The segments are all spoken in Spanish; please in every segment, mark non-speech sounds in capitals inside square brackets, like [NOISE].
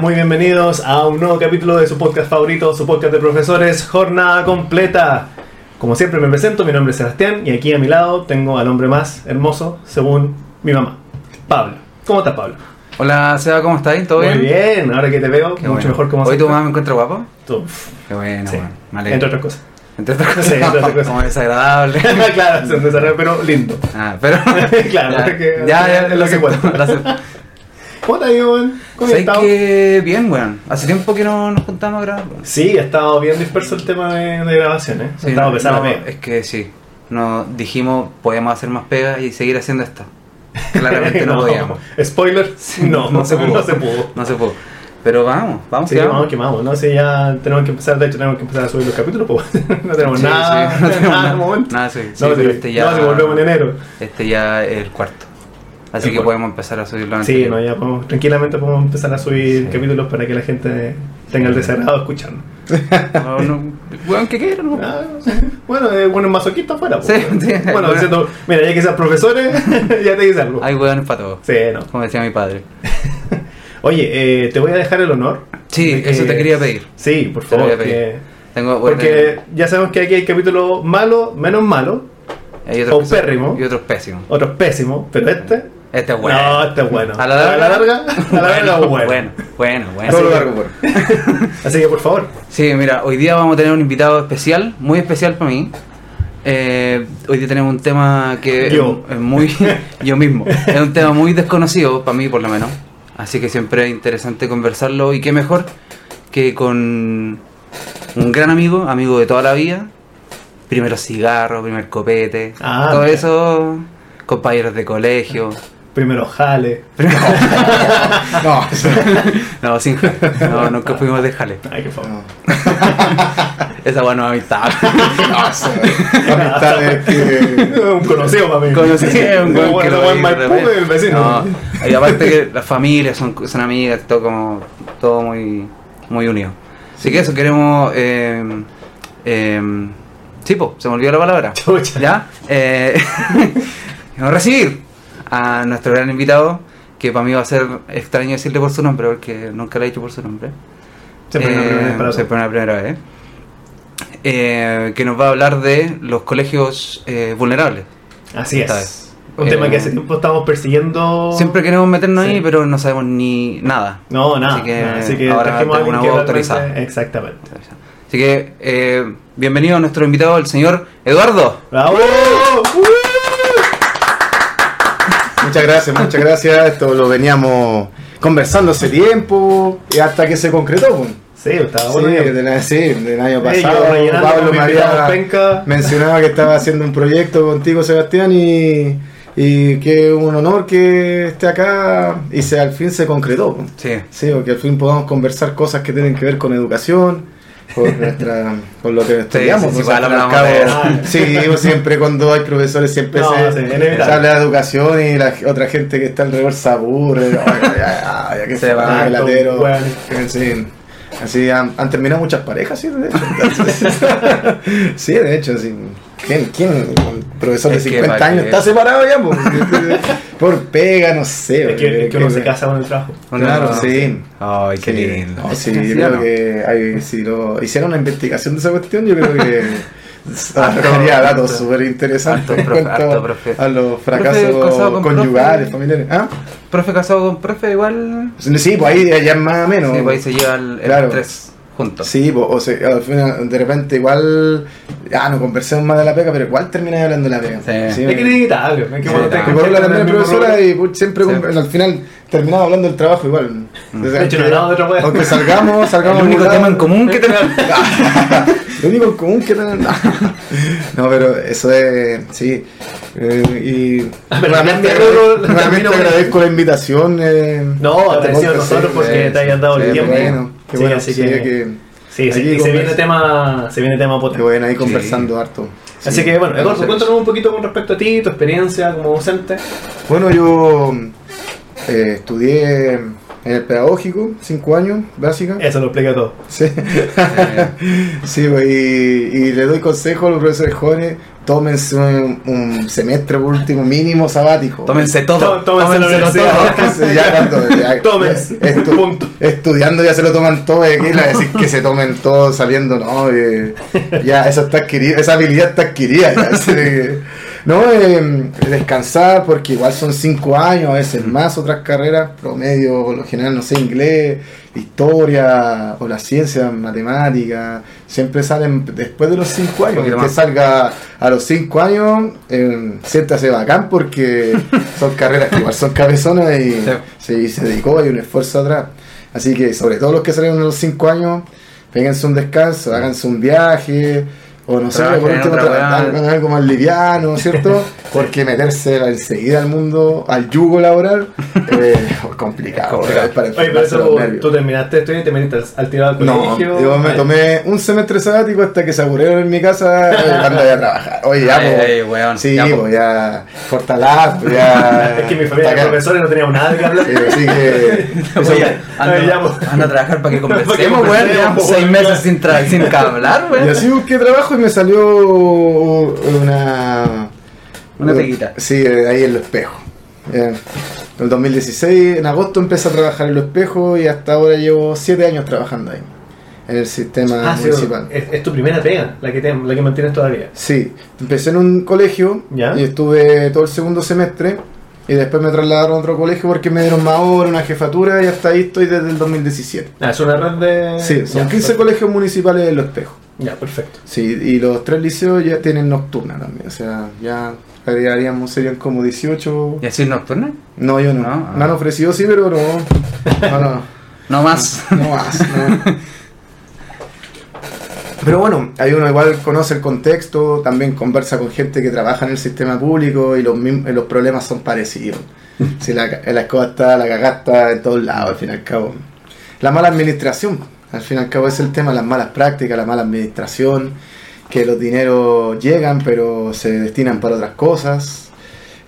muy bienvenidos a un nuevo capítulo de su podcast favorito, su podcast de profesores, Jornada Completa. Como siempre me presento, mi nombre es Sebastián y aquí a mi lado tengo al hombre más hermoso según mi mamá, Pablo. ¿Cómo estás, Pablo? Hola, Seba, ¿cómo estás? ¿Todo Muy bien? bien, ahora que te veo, Qué mucho bueno. mejor como ¿Hoy tu mamá me encuentra guapo? Tú, Qué bueno, sí, bueno. Entre otras cosas. Entre otras [LAUGHS] cosas. Sí, entre otras cosas. Como desagradable. [LAUGHS] claro, se empezará, pero lindo. ah, pero. [LAUGHS] Claro, ya, porque- ya, ya, es lo lo que acepto. ¿Cómo te weón? ¿Cómo has ¿Sabes estado? que bien, weón? Hace tiempo que no nos juntamos a grabar. weón. Sí, ha estado bien disperso el tema de, de grabaciones. Sí, ha estado no, pesado no, la pega. Es que sí. Nos dijimos, podíamos hacer más pega y seguir haciendo esto. Claramente no, [LAUGHS] podíamos. Spoiler, no, no se [LAUGHS] pudo. No se pudo. No se pudo. Pero vamos, vamos, Sí, que vamos, vamos. que vamos, ¿no? Si ya tenemos que empezar, de hecho tenemos que empezar a subir los capítulos, pues [LAUGHS] no tenemos Sí, nada, sí, no tenemos nada nada, de momento. nada, sí, sí, no, pero sí, este ya- no, si volvemos en enero. Este ya es el cuarto. Así que podemos empezar a subirlo antes. Sí, no, ya podemos, tranquilamente podemos empezar a subir Sí. capítulos para que la gente tenga el desagrado de escucharnos. [LAUGHS] No, no, weón, ¿qué quiero? No. Ah, sí. Bueno, eh, bueno, masoquista afuera. Sí, pues. sí, Bueno, bueno. diciendo, mira, ya que seas profesores, [LAUGHS] ya te dice algo. Hay weones para todo. Sí, no. Como decía mi padre. [LAUGHS] Oye, eh, te voy a dejar el honor. Sí, que- eso te quería pedir. Sí, por Te lo favor. voy a pedir. que- Tengo, bueno, porque ya sabemos que aquí hay capítulos malos, menos malos, hay otros son- paupérrimo. y otros pésimos. otros pésimos, pero este. Este es bueno. No, este es bueno. A la larga, a la larga, a la [LAUGHS] larga bueno. bueno, bueno, bueno. Todo lo Así largo, que- [LAUGHS] Así que por favor. Sí, mira, hoy día vamos a tener un invitado especial, muy especial para mí. Eh, hoy día tenemos un tema que Yo. es muy [LAUGHS] yo mismo. Es un tema muy desconocido para mí, por lo menos. Así que siempre es interesante conversarlo y qué mejor que con un gran amigo, amigo de toda la vida. Primero cigarro, primer copete, Ah, todo mira. eso, compañeros de colegio. Primero jale. No, [LAUGHS] No, [LAUGHS] sin jale. No, nunca fuimos de jale. Ay, qué favor. [LAUGHS] no, Esa bueno amistad. no, eso- amistad es que Un conocido para mí. Conocí a un Bueno, buen Maipú, el vecino. No, y aparte que las familias son, son amigas, todo como todo muy muy unido. Así que eso queremos eh, eh, sí, po, se me olvidó la palabra. Chucha. ¿Ya? Eh, recibir a nuestro gran invitado, que para mí va a ser extraño decirle por su nombre, porque nunca lo he dicho por su nombre. Siempre una Eh, primera vez para siempre todos. una primera vez. Eh, que nos va a hablar de los colegios eh, vulnerables. Así es. vez. Un Eh, tema que hace tiempo estamos persiguiendo. Siempre queremos meternos Sí. ahí, pero no sabemos ni nada. No, nada. Así que nada. Así que ahora una que voz autorizada. Exactamente. Así que, eh, bienvenido a nuestro invitado, el señor Eduardo. ¡Bravo! Muchas gracias, muchas gracias. Esto lo veníamos conversando hace tiempo y hasta que se concretó. pues. Sí, estaba Sí, bueno. del, sí, del año Sí, yo pasado. rellenando Pablo me había penca. mencionado que estaba haciendo un proyecto contigo, Sebastián, y, y que es un honor que esté acá y se, al fin se concretó. pues. Sí. Sí, o que al fin podamos conversar cosas que tienen que ver con educación, con, nuestra, con lo que estudiamos. sí, sí, pues, cabo, pues, siempre cuando hay profesores siempre No, se, se habla de educación y la otra gente que está alrededor se aburre. "Ay, ay, ay, ay, que Se se va, el latero. bueno. Sí. Así han, han terminado muchas parejas, sí, de hecho. [LAUGHS] Sí, de hecho, sí. ¿Quién, quién, un profesor de Es que 50 para años está separado ya? [LAUGHS] Por pega, no sé. Es que, es que uno se casa con el trabajo. Claro, sí. Ay, qué Sí, lindo. no, sí, yo ¿sí o creo que hay, si lo hicieron una investigación de esa cuestión, yo creo que [LAUGHS] [LAUGHS] arrojaría datos súper interesantes en profe- cuanto profe. a los fracasos conyugales, profe. familiares. ¿Ah? Profe casado con profe, igual. Sí, pues ahí ya es más o menos. Sí, pues ahí se lleva el, el Claro. tres juntos. Sí, pues, o sea, al final, de repente igual, ya no conversemos más de la pega, pero igual terminas hablando de la pega. Sí. Es que es inevitable. Es que Sí, cuando te- la también profesora y siempre Sí. al final terminamos hablando del trabajo igual. De hecho, no hablamos de otra wea. Aunque salgamos, [LAUGHS] salgamos El único tema en común que tenemos. [LAUGHS] Lo único en común que tenemos. [LAUGHS] No, pero eso es. Sí. Eh, y. Luego- nuevamente termino- agradezco la invitación. eh, No, a este agradecido a podcast, nosotros sí, porque sí, te hayan dado el sí, tiempo. Qué bueno, qué Sí, bueno. así sí, que- Sí, sí, Aquí y se viene tema, se viene tema potente. Qué bueno, ahí Sí. conversando harto. Así Sí. que bueno, Eduardo, cuéntanos un poquito con respecto a ti, tu experiencia como docente. Bueno, yo eh, estudié en el pedagógico, cinco años, básica. Eso lo explica todo. Sí, [LAUGHS] sí pues, y, y le doy consejo a los profesores jóvenes tómense un, un semestre por último mínimo sabático. Tómense todo. Tó- tómense universidad. todo. Entonces, ya cuando- [LAUGHS] ya- Tómense. estu- Punto. Estudiando ya se lo toman todo, y aquí la decir que se tomen todo saliendo, no, eh, ya eso está adquirida, esa habilidad está adquirida. ya, [LAUGHS] no, eh, descansar porque igual son cinco años, a veces más otras carreras, promedio, por lo general, no sé, inglés, historia o la ciencia, matemática, siempre salen después de los cinco años. Que salga a los cinco años, eh, siéntase bacán porque [LAUGHS] son carreras que igual son cabezonas y Sí. sí, se dedicó, hay un esfuerzo atrás. Así que sobre todo los que salieron a los 5 años, péguense un descanso, háganse un viaje, o no sé, por último, otra tra- weá. hagan algo más liviano, ¿cierto? [LAUGHS] Porque meterse enseguida al mundo, al yugo laboral, eh, [LAUGHS] es complicado. Complicado. es para Oye, pero eso, tú terminaste de estudiar y te metiste al, tirado al No, colegio. yo me tomé un semestre sabático hasta que se aburrieron en mi casa eh, cuando iba a trabajar. Oye, ya, Ay, po, ay, weón, sí, ya, po. pues ya, pues ya. [LAUGHS] Es que mi familia de profesores no teníamos nada que hablar. Sí, así que. Oye, Anda- pues. a trabajar para que conversemos, weón. pues, seis meses sin, sin hablar, Y weón. así busqué trabajo me salió una. Una peguita. Sí, ahí en los espejos. En el 2016, en agosto, empecé a trabajar en los espejos y hasta ahora llevo 7 años trabajando ahí. En el sistema Ah, sí, municipal. es, es tu primera pega, la que, te, la que mantienes todavía. Sí, empecé en un colegio ¿Ya? y estuve todo el segundo semestre y después me trasladaron a otro colegio porque me dieron más horas, una jefatura y hasta ahí estoy desde el 2017. Ah, es una red de. Sí, son Ya, 15 perfecto. colegios municipales en los espejos. Ya, perfecto. Sí, y los tres liceos ya tienen nocturna también, o sea, ya agregaríamos, serían como 18. ¿Y así nocturna? No, yo no. No, ah. Me han ofrecido sí, pero no. No, no, [LAUGHS] No más. no más. [LAUGHS] Pero bueno, ahí uno igual conoce el contexto, también conversa con gente que trabaja en el sistema público y los, los problemas son parecidos. [LAUGHS] Si la, la escoba está, la cagada está en todos lados, al fin y al cabo. La mala administración, al fin y al cabo es el tema, las malas prácticas, la mala administración, que los dineros llegan pero se destinan para otras cosas.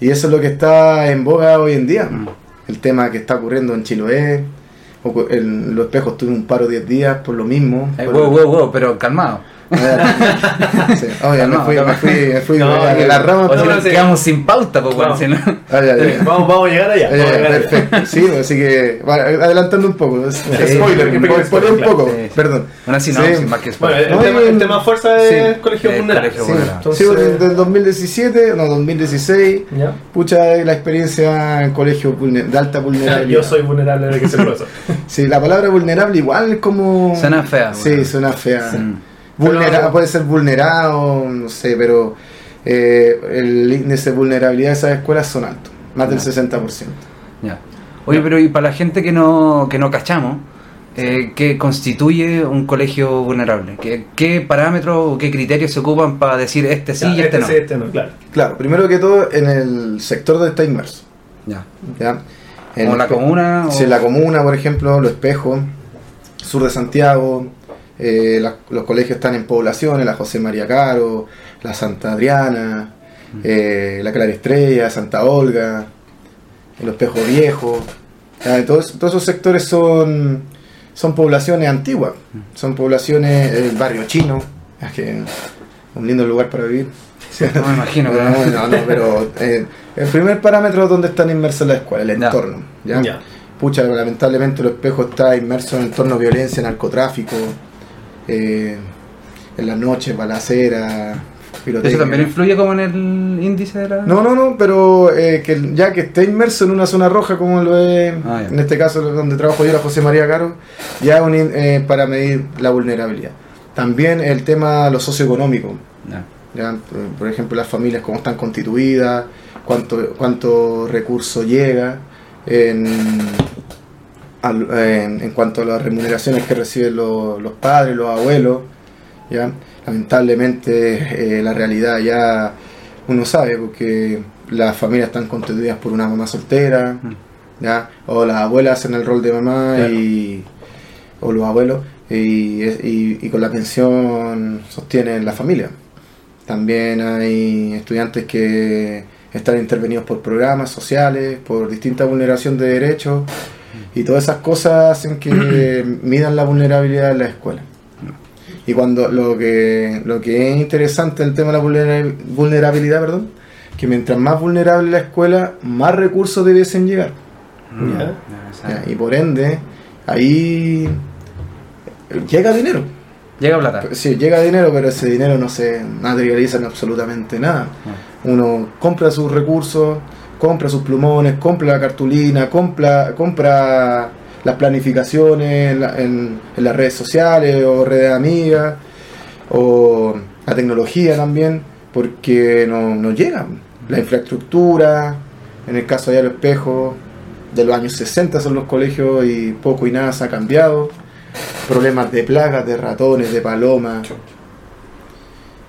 Y eso es lo que está en boga hoy en día. Mm. El tema que está ocurriendo en Chiloé, en los espejos tuve un paro 10 días por lo mismo. Eh, por- wow, wow, wow, pero calmado. [LAUGHS] Sí. Oye, me No, fui, no. me fui, me fui No, de la rama. O No, no, nos sí. quedamos sin pauta, pues, bueno, No. si no. Ah, ya, ya. vamos, vamos a llegar allá. Ya, vamos a ya, llegar allá. perfecto. Sí, así que va, adelantando un poco. Sí, spoiler, sí, me sí, spoiler un poco, perdón. Una sinopsis Sí. más que Bueno, el, No, tema, el tema fuerza es sí. colegio vulnerable. colegio Sí. Entonces- sí, del, del 2017, no, 2016, Ya. pucha la experiencia en colegio de alta sea, vulnerabilidad. yo soy vulnerable de que se eso. Sí, la palabra vulnerable igual es como... Suena fea, Sí, bueno. suena fea. Vulnera- puede ser vulnerado, no sé, pero eh, el índice de vulnerabilidad de esas escuelas son altos, más del Ya. 60%. Ya. Oye, pero y para la gente que no, que no cachamos, eh, ¿qué constituye un colegio vulnerable? ¿Qué, qué parámetros o qué criterios se ocupan para decir este sí Ya, y este, no? sí, este no, claro. Claro, primero que todo en el sector donde está inmerso. Ya. ¿ya? En ¿Como la comuna? o- Sí, la comuna, por ejemplo, Los Espejos, sur de Santiago, eh, la- los colegios están en poblaciones, la José María Caro, la Santa Adriana, eh, la Clara Estrella, Santa Olga, el Espejo Viejo. Todos, todos esos sectores son, son poblaciones antiguas, son poblaciones, el barrio chino, es que un lindo lugar para vivir. No me imagino, pero [LAUGHS] No, no, no, pero eh, el primer parámetro es donde están inmersas las escuelas, el entorno. ¿ya? Ya. Pucha, lamentablemente el espejo está inmerso en entorno de violencia, narcotráfico, eh, en las noches, balacera, pirotecnia. ¿Eso también influye como en el índice de la...? No, no, no, pero eh, que ya que esté inmerso en una zona roja como lo es, Ah, en este caso donde trabajo yo, la José María Caro, ya un eh, para medir la vulnerabilidad. También el tema lo socioeconómico, por ejemplo, las familias cómo están constituidas, cuánto, cuánto recurso llega en, al- en, en cuanto a las remuneraciones que reciben los, los padres, los abuelos. ¿ya? Lamentablemente eh, la realidad ya uno sabe porque las familias están constituidas por una mamá soltera, Mm. ¿ya? o las abuelas hacen el rol de mamá Claro. y, o los abuelos y, y- y con la pensión sostienen la familia. También hay estudiantes que están intervenidos por programas sociales, por distinta vulneración de derechos [CLEARS THROAT] y todas esas cosas hacen que [CLEARS THROAT] midan la vulnerabilidad de la escuela. Y cuando lo que, lo que es interesante el tema de la vulnera- vulnerabilidad, perdón, que mientras más vulnerable la escuela, más recursos debiesen llegar. Mm, Ya. Ya, Y por ende, ahí llega dinero. Llega plata. Sí, llega dinero, pero ese dinero no se materializa en absolutamente nada. Uno compra sus recursos, compra sus plumones, compra la cartulina, compra, compra las planificaciones en, la- en- en las redes sociales o redes amigas, o la tecnología también, porque no, no llega. La infraestructura, en el caso de los espejos, de los años 60 son los colegios y poco y nada se ha cambiado. Problemas de plagas, de ratones, de palomas.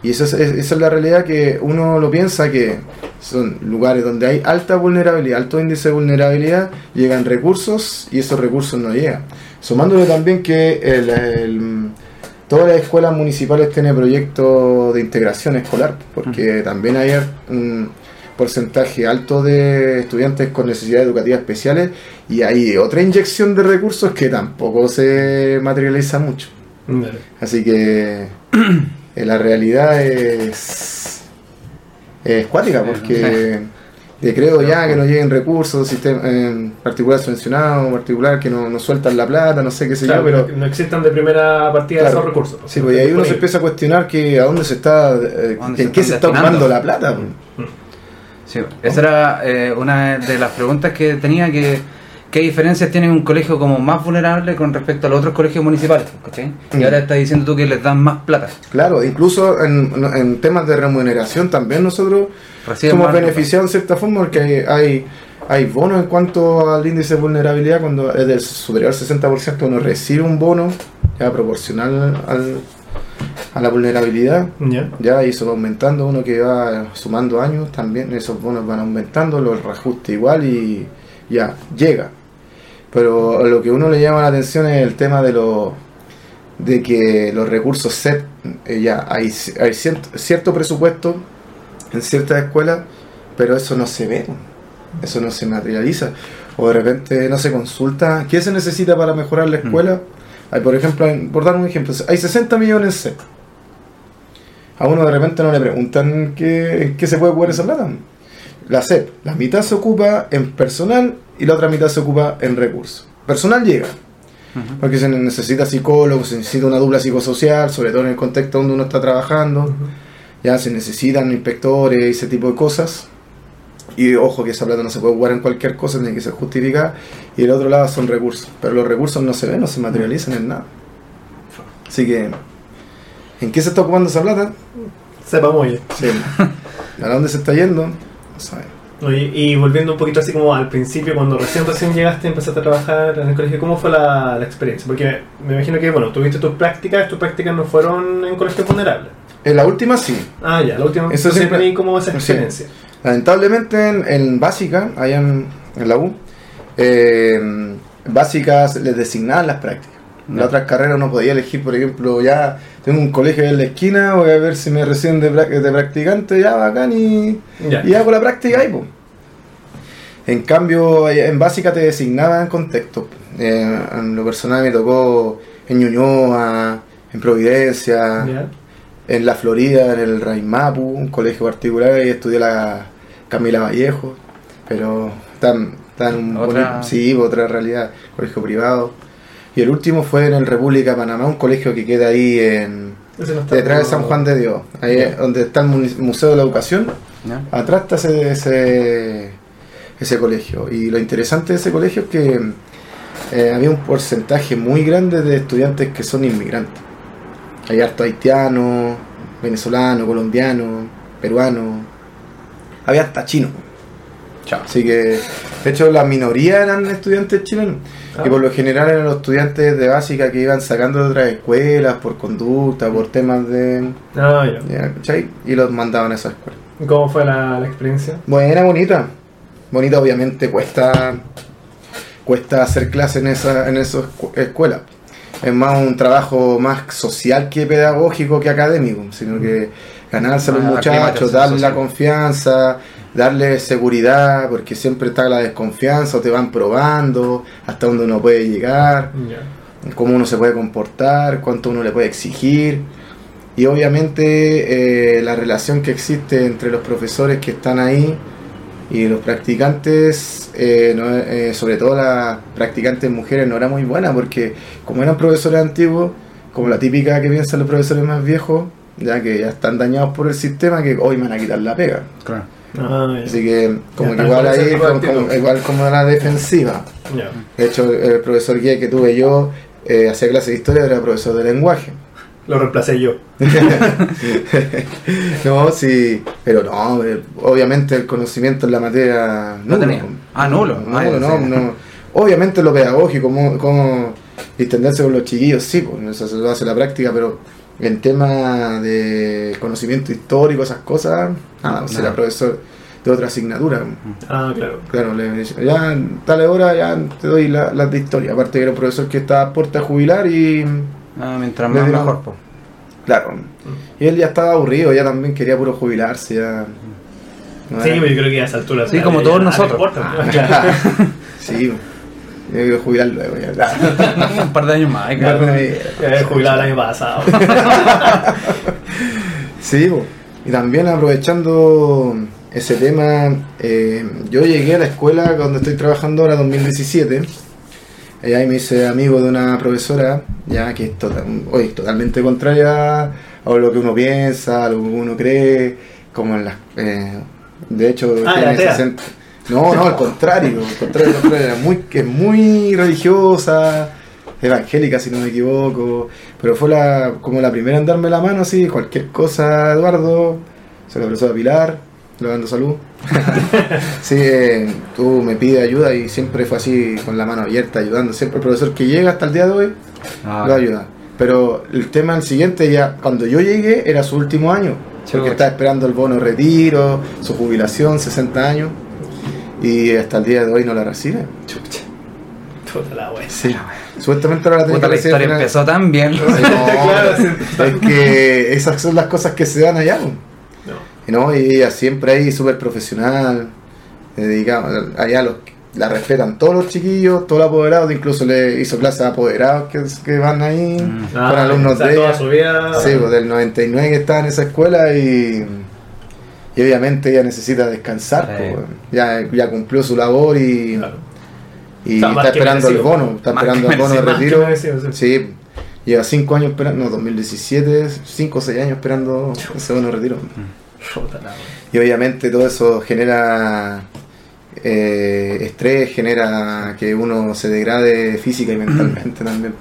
Y esa es, es- esa es la realidad que uno lo piensa que son lugares donde hay alta vulnerabilidad, alto índice de vulnerabilidad, llegan recursos y esos recursos no llegan. Sumándole también que el- el- todas las escuelas municipales tienen proyectos de integración escolar, porque también hay un porcentaje alto de estudiantes con necesidades educativas especiales y hay otra inyección de recursos que tampoco se materializa mucho. Así que [CLEARS THROAT] eh, la realidad es, es cuática, porque de creo ya que no lleguen recursos, sistema, en particular subvencionado, en particular que no, no sueltan la plata, no sé qué sé Claro, yo, pero no existan de primera partida Claro. esos recursos. sí, pues y ahí uno se empieza a cuestionar que a dónde se está, eh, ¿Dónde en se qué se está ocupando la plata. pues. Sí, esa era eh, una de las preguntas que tenía, que qué diferencias tiene un colegio como más vulnerable con respecto a los otros colegios municipales, ¿cachai? Y Mm. ahora estás diciendo tú que les dan más plata. Claro, incluso en, en temas de remuneración también nosotros Reciben somos beneficiados en cierta forma porque hay, hay, hay bonos en cuanto al índice de vulnerabilidad cuando es del superior al 60% uno recibe un bono ya proporcional al, a la vulnerabilidad Ya. ya y eso va aumentando uno que va sumando años también esos bonos van aumentando los reajuste igual y ya llega pero lo que uno le llama la atención es el tema de los de que los recursos SET eh, ya hay, hay cierto, cierto presupuesto en ciertas escuelas pero eso no se ve eso no se materializa. O de repente no se consulta qué se necesita para mejorar la escuela hay por ejemplo por dar un ejemplo hay 60 millones SET. A uno de repente no le preguntan qué, qué se puede ocupar esa plata. La CEP, la mitad se ocupa en personal y la otra mitad se ocupa en recursos. Personal llega, porque se necesita psicólogos, se necesita una dupla psicosocial, sobre todo en el contexto donde uno está trabajando. Ya se necesitan inspectores y ese tipo de cosas. Y ojo que esa plata no se puede ocupar en cualquier cosa, tiene que ser justificada. Y el otro lado son recursos. Pero los recursos no se ven, no se materializan en nada. Así que, ¿en qué se está ocupando esa plata? Sepa muy bien. Sí. ¿A dónde se está yendo? No sabemos. Oye, y volviendo un poquito así como al principio, cuando recién recién llegaste, empezaste a trabajar en el colegio, ¿cómo fue la, la experiencia? Porque me imagino que, bueno, tuviste tus prácticas, tus prácticas no fueron en colegios vulnerables. En la última sí. Ah, ya, la última. Eso siempre- como esa sí. experiencia. Lamentablemente en, en básica, allá en, en la U, eh, básicas les designaban las prácticas. En las otras carreras no podía elegir, por ejemplo, ya tengo un colegio en la esquina, voy a ver si me reciben de, prac- de practicante, ya bacán y, y hago la práctica ahí. po. En cambio, en básica te designaban contextos. Eh, en lo personal me tocó en Ñuñoa, en Providencia, en la Florida, en el Raimapu, un colegio particular, y estudié la Camila Vallejo, pero tan, tan Otra- bonito- sí, otra realidad, colegio privado. Y el último fue en el República de Panamá, un colegio que queda ahí en no detrás de San Juan de Dios, ahí es donde está el Museo de la Educación, ¿Ya? atrás está ese, ese, ese colegio. Y lo interesante de ese colegio es que eh, había un porcentaje muy grande de estudiantes que son inmigrantes. Hay harto haitiano, venezolano, colombiano, peruano. Había hasta chino. Chao. Así que, de hecho, la minoría eran estudiantes chilenos. Ah. Y por lo general eran los estudiantes de básica que iban sacando de otras escuelas por conducta, por temas de. Ah, ya. Y los mandaban a esa escuela. ¿Y ¿Cómo fue la, la experiencia? Buena, bonita. Bonita, obviamente, cuesta cuesta hacer clase en esa en esas escu- escuelas. Es más un trabajo más social que pedagógico que académico, sino que ganarse a los Ah, muchachos, darle la confianza, darle seguridad, porque siempre está la desconfianza, te van probando hasta donde uno puede llegar. Cómo uno se puede comportar, cuánto uno le puede exigir. Y obviamente eh, la relación que existe entre los profesores que están ahí y los practicantes, eh, no- eh, sobre todo las practicantes mujeres, no era muy buena porque como eran profesores antiguos, como la típica que piensan los profesores más viejos, ya que ya están dañados por el sistema, que hoy me van a quitar la pega. Claro. Ah. Así que como Ya que igual ahí, como, como- igual como la defensiva. Ya. De hecho, el profesor guía que tuve yo eh, hacía clase de historia, era profesor de lenguaje. [LAUGHS] Lo reemplacé yo. [LAUGHS] no, sí, pero no, obviamente el conocimiento en la materia No nulo. tenía. Ah, nulo. No, Ah, no, no. Obviamente lo pedagógico, cómo, cómo distenderse con los chiquillos, sí, pues eso se lo hace la práctica, pero en tema de conocimiento histórico, esas cosas, nada, pues Nada. era profesor de otra asignatura. Ah, claro. Claro, le dice, ya en tal hora ya te doy la- las de historia. Aparte que era un profesor que estaba a puerta a jubilar y Ah, mientras más dieron- mejor, po. claro. Y él ya estaba aburrido, ya también quería puro jubilarse, ya. No Sí, era- pero yo creo que a esa altura. Sí, como todos nosotros. importa. Ah, Claro. [LAUGHS] sí, yo quiero jubilar luego ya. Un par de años más, eh, claro. Había jubilado el año pasado. [LAUGHS] Sí, y también aprovechando ese tema, eh, yo llegué a la escuela donde estoy trabajando ahora, 2017. Y ahí me hice amigo de una profesora, ya que es total- oye, totalmente contraria a lo que uno piensa, a lo que uno cree, como en las... eh, de hecho, Ah, tiene era atea. 60 no, no, al contrario, al contrario, al contrario, era muy, es muy religiosa, evangélica si no me equivoco, pero fue la, como la primera en darme la mano, así, cualquier cosa, Eduardo, se la profesora Pilar, le dando salud. [LAUGHS] sí, eh, tú me pides ayuda y siempre fue así, con la mano abierta, ayudando, siempre el profesor que llega hasta el día de hoy, Ah, lo ayuda. Pero el tema el siguiente ya, cuando yo llegué era su último año, porque estaba esperando el bono retiro, su jubilación, 60 años, y hasta el día de hoy no la recibe. Chucha. Puta la wea. Sí. Supuestamente ahora la Puta, que la historia empezó tan bien. [LAUGHS] No, [LAUGHS] Claro, es que esas son las cosas que se dan allá. No. Y ¿no? Y ella siempre ahí súper profesional, dedicada, allá los, la respetan todos los chiquillos, todos los apoderados, incluso le hizo clases a apoderados que, que van ahí, Mm. con alumnos o sea, de toda ella. su vida. Sí, pues del 99 que estaba en esa escuela y, y obviamente ella necesita descansar, Sí. pues, ya, ya cumplió su labor y, Claro. y O sea, más está esperando el bono, está esperando el bono de retiro. merecido, sí. Sí, lleva 5 años esperando, no, 2017, 5 o 6 años esperando ese bono de retiro. Y obviamente todo eso genera eh, estrés, genera que uno se degrade física y mentalmente [CLEARS THROAT] también.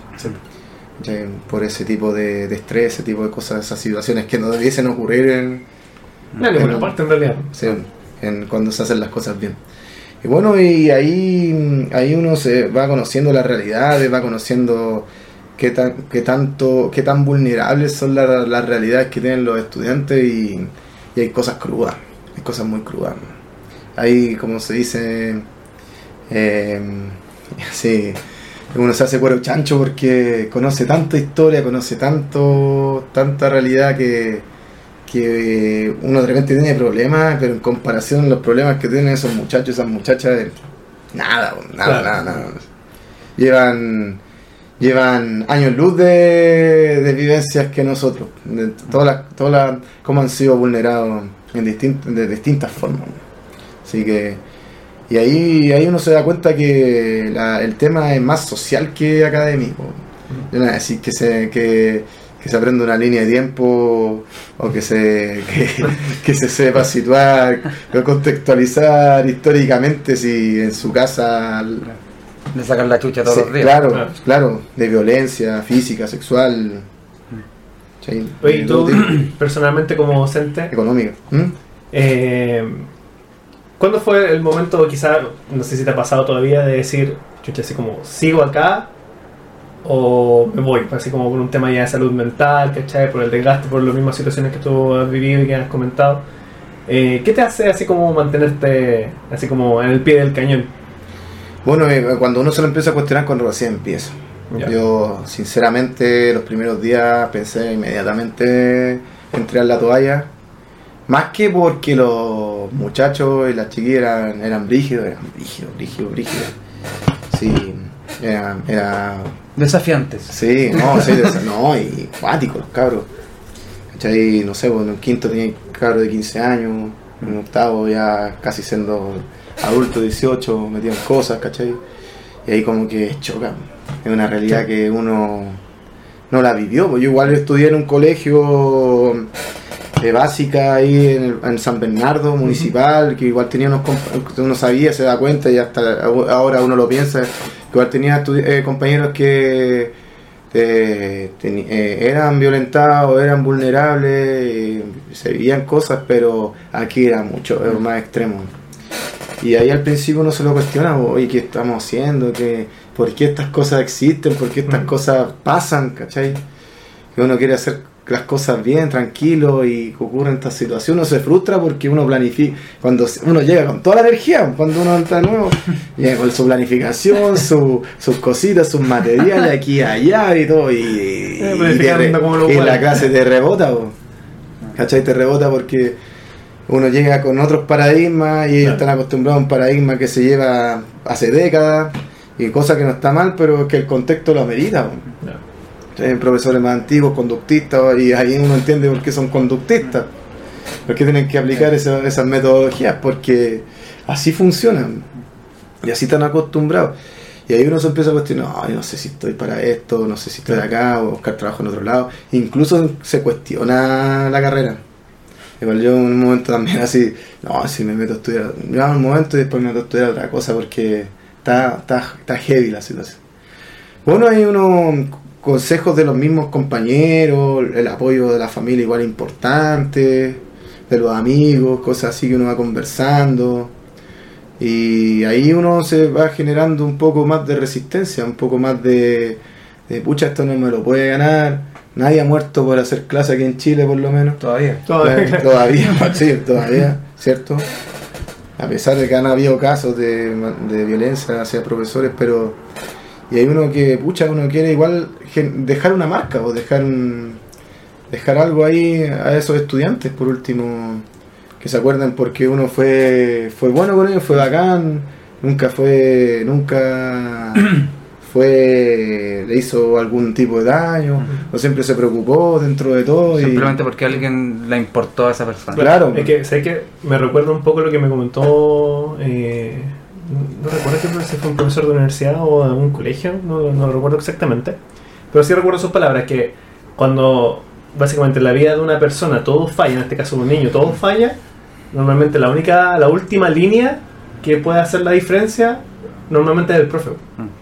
Ya, Por ese tipo de, de estrés, ese tipo de cosas, esas situaciones que no debiesen ocurrir en, No, ninguna parte en realidad. sí, en cuando se hacen las cosas bien. Y bueno, y ahí, ahí uno se va conociendo las realidades, va conociendo qué, tan, qué, tanto, qué tan vulnerables son la- las realidades que tienen los estudiantes y, y hay cosas crudas, hay cosas muy crudas. Hay, como se dice, [LAUGHS] eh, así, uno se hace cuero chancho porque conoce tanta historia, conoce tanto, tanta realidad que, que uno de repente tiene problemas, pero en comparación los problemas que tienen esos muchachos, esas muchachas, eh, nada, nada, Claro. nada, nada. Llevan, llevan años luz de, de vivencias que nosotros, de todas las, todas las, cómo han sido vulnerados en distint- de distintas formas. Así que, y ahí, ahí uno se da cuenta que la- el tema es más social que académico. Yo no voy a decir que se, que, que se aprenda una línea de tiempo o que se, que, [LAUGHS] que se sepa situar [LAUGHS] contextualizar históricamente si en su casa Le sacan la chucha todos Sí, los días. claro, Claro. claro, de violencia física, sexual, sí, Oye, ¿y de tú, [CLEARS THROAT] personalmente, como docente, económica. ¿Mm? eh, ¿cuándo fue el momento, quizá, no sé si te ha pasado todavía, de decir, chucha, así como, ¿sigo acá? ¿O me voy? Así como por un tema ya de salud mental, ¿cachai? Por el desgaste, por las mismas situaciones que tú has vivido y que has comentado. Eh, ¿Qué te hace así como mantenerte así como en el pie del cañón? Bueno, eh, cuando uno se lo empieza a cuestionar cuando recién empieza. Ya. Yo, sinceramente, los primeros días pensé inmediatamente en tirar la toalla. Más que porque los muchachos y las chiquillas eran, eran brígidos, eran brígidos, brígidos, brígidos. Sí, era, era Desafiantes. Sí, no, sí, desa- no, y cuáticos los cabros. ¿Cachai? No sé, pues, en el quinto tenía cabros de 15 años, en octavo ya casi siendo adulto, 18, metían cosas, ¿cachai? Y ahí como que choca. Es una realidad que uno no la vivió. pues Yo igual estudié en un colegio de básica ahí en, el- en San Bernardo, municipal, que igual tenía unos uno sabía, se da cuenta y hasta ahora uno lo piensa, igual tenía eh, compañeros que eh, eh, eran violentados, eran vulnerables, eh, se vivían cosas, pero aquí era mucho, era más extremo. Y ahí al principio uno se lo cuestiona, oye, ¿qué estamos haciendo? ¿Qué, ¿Por qué estas cosas existen? ¿Por qué estas Mm. cosas pasan? ¿Cachai? Que uno quiere hacer las cosas bien, tranquilo, y que ocurren estas situaciones, uno se frustra porque uno planifica, cuando uno llega con toda la energía, cuando uno entra nuevo, [LAUGHS] llega con su planificación, su- sus cositas, sus materiales aquí y allá y todo, y, Eh, y te la clase te rebota, po. ¿cachai? Te rebota porque uno llega con otros paradigmas y ellos están acostumbrados a un paradigma que se lleva hace décadas y cosa que no está mal, pero que el contexto lo amerita. Hay profesores más antiguos, conductistas, y ahí uno entiende por qué son conductistas. ¿Por qué tienen que aplicar esa- esas metodologías? Porque así funcionan. Y así están acostumbrados. Y ahí uno se empieza a cuestionar, ay, no sé si estoy para esto, no sé si estoy acá, o buscar trabajo en otro lado. Incluso se cuestiona la carrera. Igual yo en un momento también [LAUGHS] así, no, si me meto a estudiar, yo hago un momento y después me meto a estudiar otra cosa porque está, está, está heavy la situación. Bueno, hay unos consejos de los mismos compañeros, el apoyo de la familia igual importante, de los amigos, cosas así que uno va conversando. Y ahí uno se va generando un poco más de resistencia, un poco más de, de pucha, esto no me lo puede ganar. Nadie ha muerto por hacer clase aquí en Chile, por lo menos. Todavía. Todavía. Todavía, [LAUGHS] sí, todavía, ¿cierto? A pesar de que han habido casos de, de violencia hacia profesores, pero. Y hay uno que, pucha, uno quiere igual dejar una marca o dejar un, dejar algo ahí a esos estudiantes, por último, que se acuerden porque uno fue, fue bueno con ellos, fue bacán, nunca fue, nunca [CLEARS THROAT] fue, le hizo algún tipo de daño, o siempre se preocupó dentro de todo. y- Simplemente porque alguien le importó a esa persona. Claro. Es que, sé que me recuerda un poco lo que me comentó. eh, no recuerdo si fue un profesor de universidad o de algún colegio, no, no lo recuerdo exactamente. Pero sí recuerdo sus palabras: que cuando básicamente en la vida de una persona todo falla, en este caso un niño, todo falla, normalmente la única, la última línea que puede hacer la diferencia, normalmente es el profe. Mm.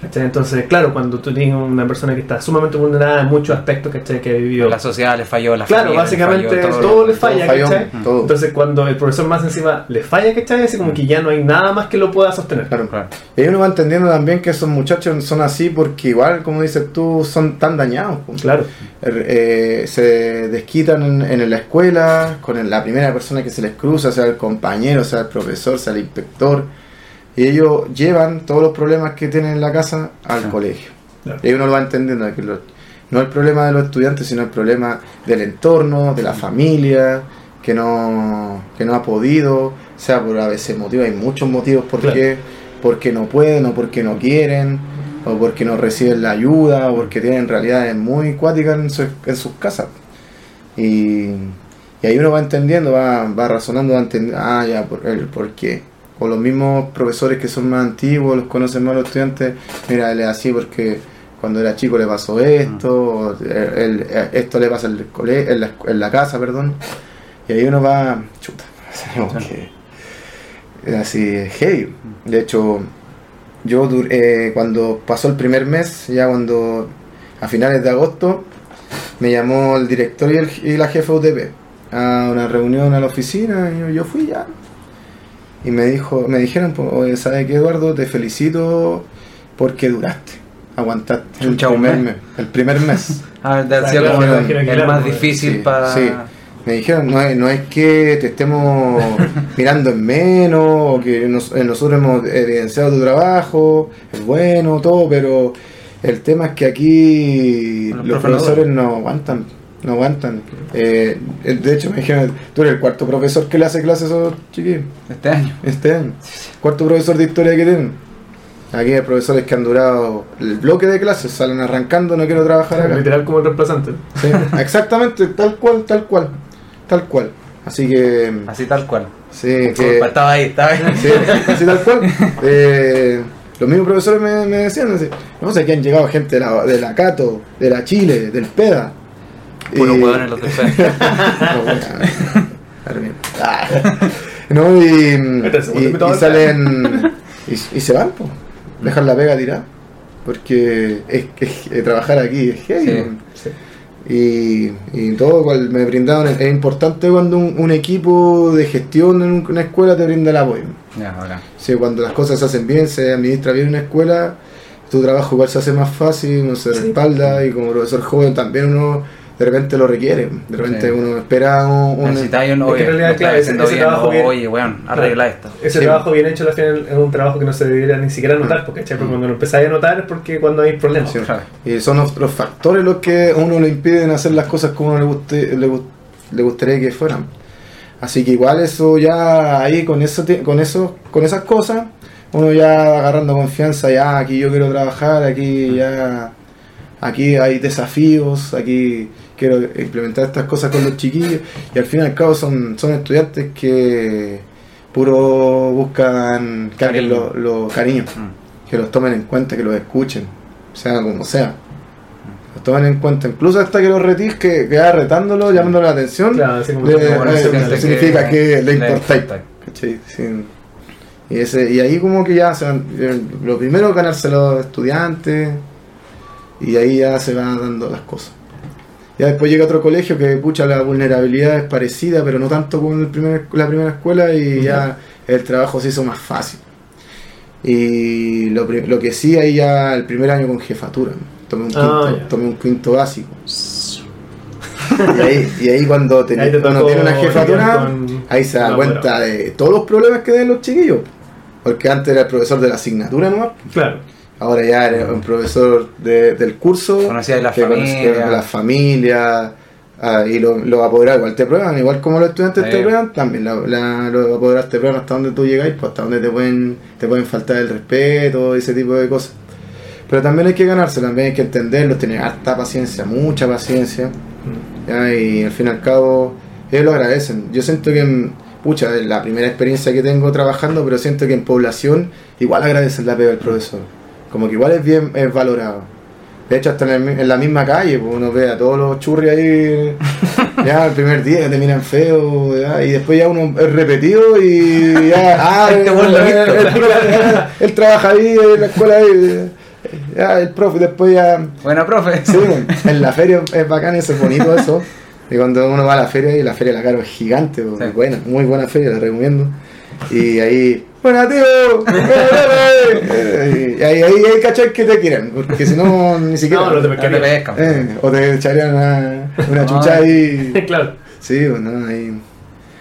¿Cachai? Entonces, claro, cuando tú tienes una persona que está sumamente vulnerada en muchos aspectos ¿cachai? que ha vivido La sociedad le falló, la Claro, familia le básicamente falló, todo, le todo falla, falló, ¿cachai? todo. Entonces cuando el profesor más encima le falla, ¿cachai? Así como que ya no hay nada más que lo pueda sostener. Claro. Claro. Y uno va entendiendo también que esos muchachos son así porque igual, como dices tú, son tan dañados. Claro. Eh, se desquitan en, en la escuela con el- la primera persona que se les cruza, sea el compañero, sea el profesor, sea el inspector. Y ellos llevan todos los problemas que tienen en la casa al colegio. Claro. Y uno lo va entendiendo, que lo- no el problema de los estudiantes, sino el problema del entorno, de la familia, que no, que no ha podido, sea por a veces motivos, hay muchos motivos por Claro. qué, porque no pueden o porque no quieren, o porque no reciben la ayuda, o porque tienen realidades muy cuáticas en, su- en sus casas. Y, y ahí uno va entendiendo, va, va razonando, va entendiendo, ah, ya, por, el por qué. O los mismos profesores que son más antiguos, los conocen más los estudiantes, mira, él es así porque cuando era chico le pasó esto, o él- él- esto le pasa en, el cole- en, la, en la casa, perdón. Y ahí uno va, chuta, [LAUGHS] que es así, es heavy. De hecho, yo eh, cuando pasó el primer mes, ya cuando a finales de agosto, me llamó el director y, el- y la jefa UTP a una reunión a la oficina y yo fui ya. Y me dijo, me dijeron, pues, ¿sabes qué Eduardo? Te felicito porque duraste, aguantaste el Chucha, primer mes. El primer mes. [LAUGHS] Ah, de haber sido Claro, como el, el más pues, difícil sí, para. sí. Me dijeron, no es, no es que te estemos [LAUGHS] mirando en menos, o que nos- eh, nosotros hemos evidenciado tu trabajo, es bueno, todo, pero el tema es que aquí Los profesores no aguantan, no aguantan. Eh, de hecho, me dijeron, tú eres el cuarto profesor que le hace clases a esos chiquillos Este año. este año. Cuarto profesor de historia que tienen. Aquí hay profesores que han durado el bloque de clases, salen arrancando, no quiero trabajar acá. Literal como el reemplazante. Sí, exactamente, tal cual, tal cual, tal cual. Así que, Así tal cual. sí, que, Estaba ahí, estaba ahí. sí, así tal cual. Eh, los mismos profesores me, me decían, así, no sé, que han llegado gente de la, de la Cato, de la Chile, del PEDA. Puro Y- hueón en los defensas. [LAUGHS] no. Ah. No, y, y- y salen y, y se van, pues. Dejan la pega tirada. Porque es que trabajar aquí es heavy. Sí. Y, y todo cual me brindaron. Es importante cuando un, un equipo de gestión en un- una escuela te brinda el apoyo. Ya. Sí, cuando las cosas se hacen bien, se administra bien una escuela, tu trabajo igual se hace más fácil, uno se Sí. respalda y como profesor joven también uno de repente lo requiere. De repente Sí. uno espera un, un- Necesitáis un oye, en realidad, lo estás claro, ese- haciendo ese bien, trabajo o, bien- oye, weón, arregla esto. Ese Sí. trabajo bien hecho al final es un trabajo que no se debería ni siquiera notar, porque, ¿cachai? Porque cuando lo empezáis a notar es porque cuando hay problemas. Sí. Claro. Y son los, los factores los que a uno le impiden hacer las cosas como uno le, guste, le, gust- le gustaría que fueran. Así que igual eso ya ahí con eso, con eso con esas cosas uno ya agarrando confianza, ya aquí yo quiero trabajar, aquí ya aquí hay desafíos, aquí quiero implementar estas cosas con los chiquillos y al fin y al cabo son, son estudiantes que puro buscan que Cariño. lo, lo cariño Mm. que los tomen en cuenta, que los escuchen, sea como sea. Los tomen en cuenta, incluso hasta que los retís, que queda retándolo, llamándole la atención, Claro, le- Bueno, eh, significa que, le importáis. ¿cachai? Sí. Y, ese, y ahí como que ya se van- eh, lo primero ganarse los estudiantes y ahí ya se van dando las cosas. Ya después llega otro colegio que pucha la vulnerabilidad es parecida, pero no tanto como en el primer- la primera escuela y ya el trabajo se hizo más fácil. Y lo, lo que sí, ahí ya el primer año con jefatura. Tomé un Ah, quinto, tomé un quinto básico. [LAUGHS] y, ahí, y ahí cuando Ahí te tiene una jefatura, ahí se da cuenta de todos los problemas que tienen los chiquillos. Porque antes era el profesor de la asignatura nomás. Claro. Ahora ya era un profesor de- del curso. Conocía de la familia. a la familia. ah, y los lo apoderados igual te prueban, igual como los estudiantes Sí. te prueban, también la- la- los apoderados te prueban hasta donde tú llegáis, pues hasta donde te pueden, te pueden faltar el respeto, ese tipo de cosas. Pero también hay que ganarse, también hay que entenderlo, tener harta paciencia, mucha paciencia. ¿ya? Y al fin y al cabo, ellos lo agradecen. Yo siento que, pucha, es la primera experiencia que tengo trabajando, pero siento que en población igual agradecen la pega del profesor. Como que igual es bien es valorado. De hecho, hasta en, el en la misma calle, pues uno ve a todos los churri ahí, [LAUGHS] ya el primer día que te miran feo, ya, y después ya uno es repetido y ya, [LAUGHS] ah, él, él- él trabaja ahí en la escuela ahí, ya el profe, después ya Buena, profe. Sí, [LAUGHS] en la feria es bacán eso, es bonito eso. Y cuando uno va a la feria, y la feria de la Caro es gigante, pues, Sí. buena, muy buena feria, la recomiendo. Y ahí, ¡Buena tío! Y [LAUGHS] ahí, ahí, ahí cachai que te quieren, porque si no, ni siquiera. No, no te pescan. Eh, o te echarían una, chucha ahí. [LAUGHS] claro. Sí, bueno, ahí.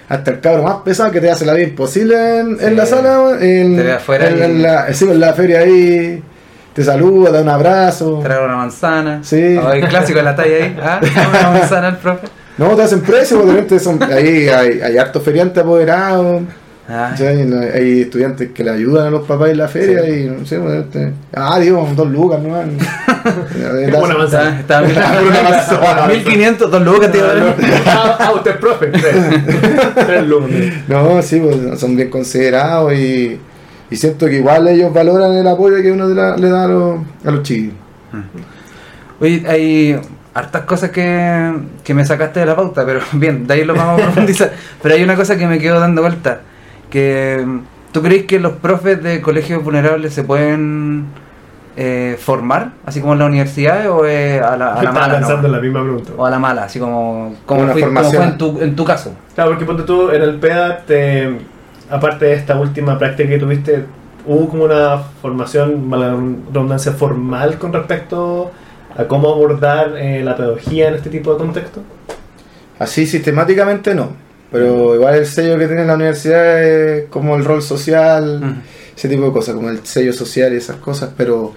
Hasta el cabro más pesado que te hace la vida imposible en, en la sala, en, Te ve afuera en, y- en la, sí, en la feria ahí, te saluda, da un abrazo. Traer una manzana. Sí. Oh, el clásico de la talla ahí. ¿Ah? Una manzana al profe. No, te hacen precio, porque de repente son, ahí hay, hay hartos feriantes apoderados. Ah, ¿cachai? No, Hay estudiantes que le ayudan a los papás en la feria Sí. y no sé, de repente, ah, digo, dos lucas, ¿no? [LAUGHS] Es buena manzana. está, está [LAUGHS] Una manzana. [LAUGHS] 1500, dos lucas, tío. Ah, ah, usted es profe. Tres. Tres lucas. No, sí, pues, son bien considerados y, y siento que igual ellos valoran el apoyo que uno le da, le da a, los, a los chiquillos. Oye, hay hartas cosas que, que me sacaste de la pauta, pero bien, de ahí lo vamos a profundizar. Pero hay una cosa que me quedo dando vuelta, que mm, ¿tú crees que los profes de colegios vulnerables se pueden eh, formar, así como en la universidad, o es a la, a la mala? pensando en no? la misma pregunta. O a la mala, así como, como, Una fui- como fue en tu, en tu caso. Claro, porque ponte tú en el PEDA, te, aparte de esta última práctica que tuviste, hubo como una formación, mala redundancia, formal con respecto a cómo abordar eh, la pedagogía en este tipo de contexto. Así sistemáticamente no, pero igual el sello que tiene la universidad es como el rol social, Mm. ese tipo de cosas, como el sello social y esas cosas, pero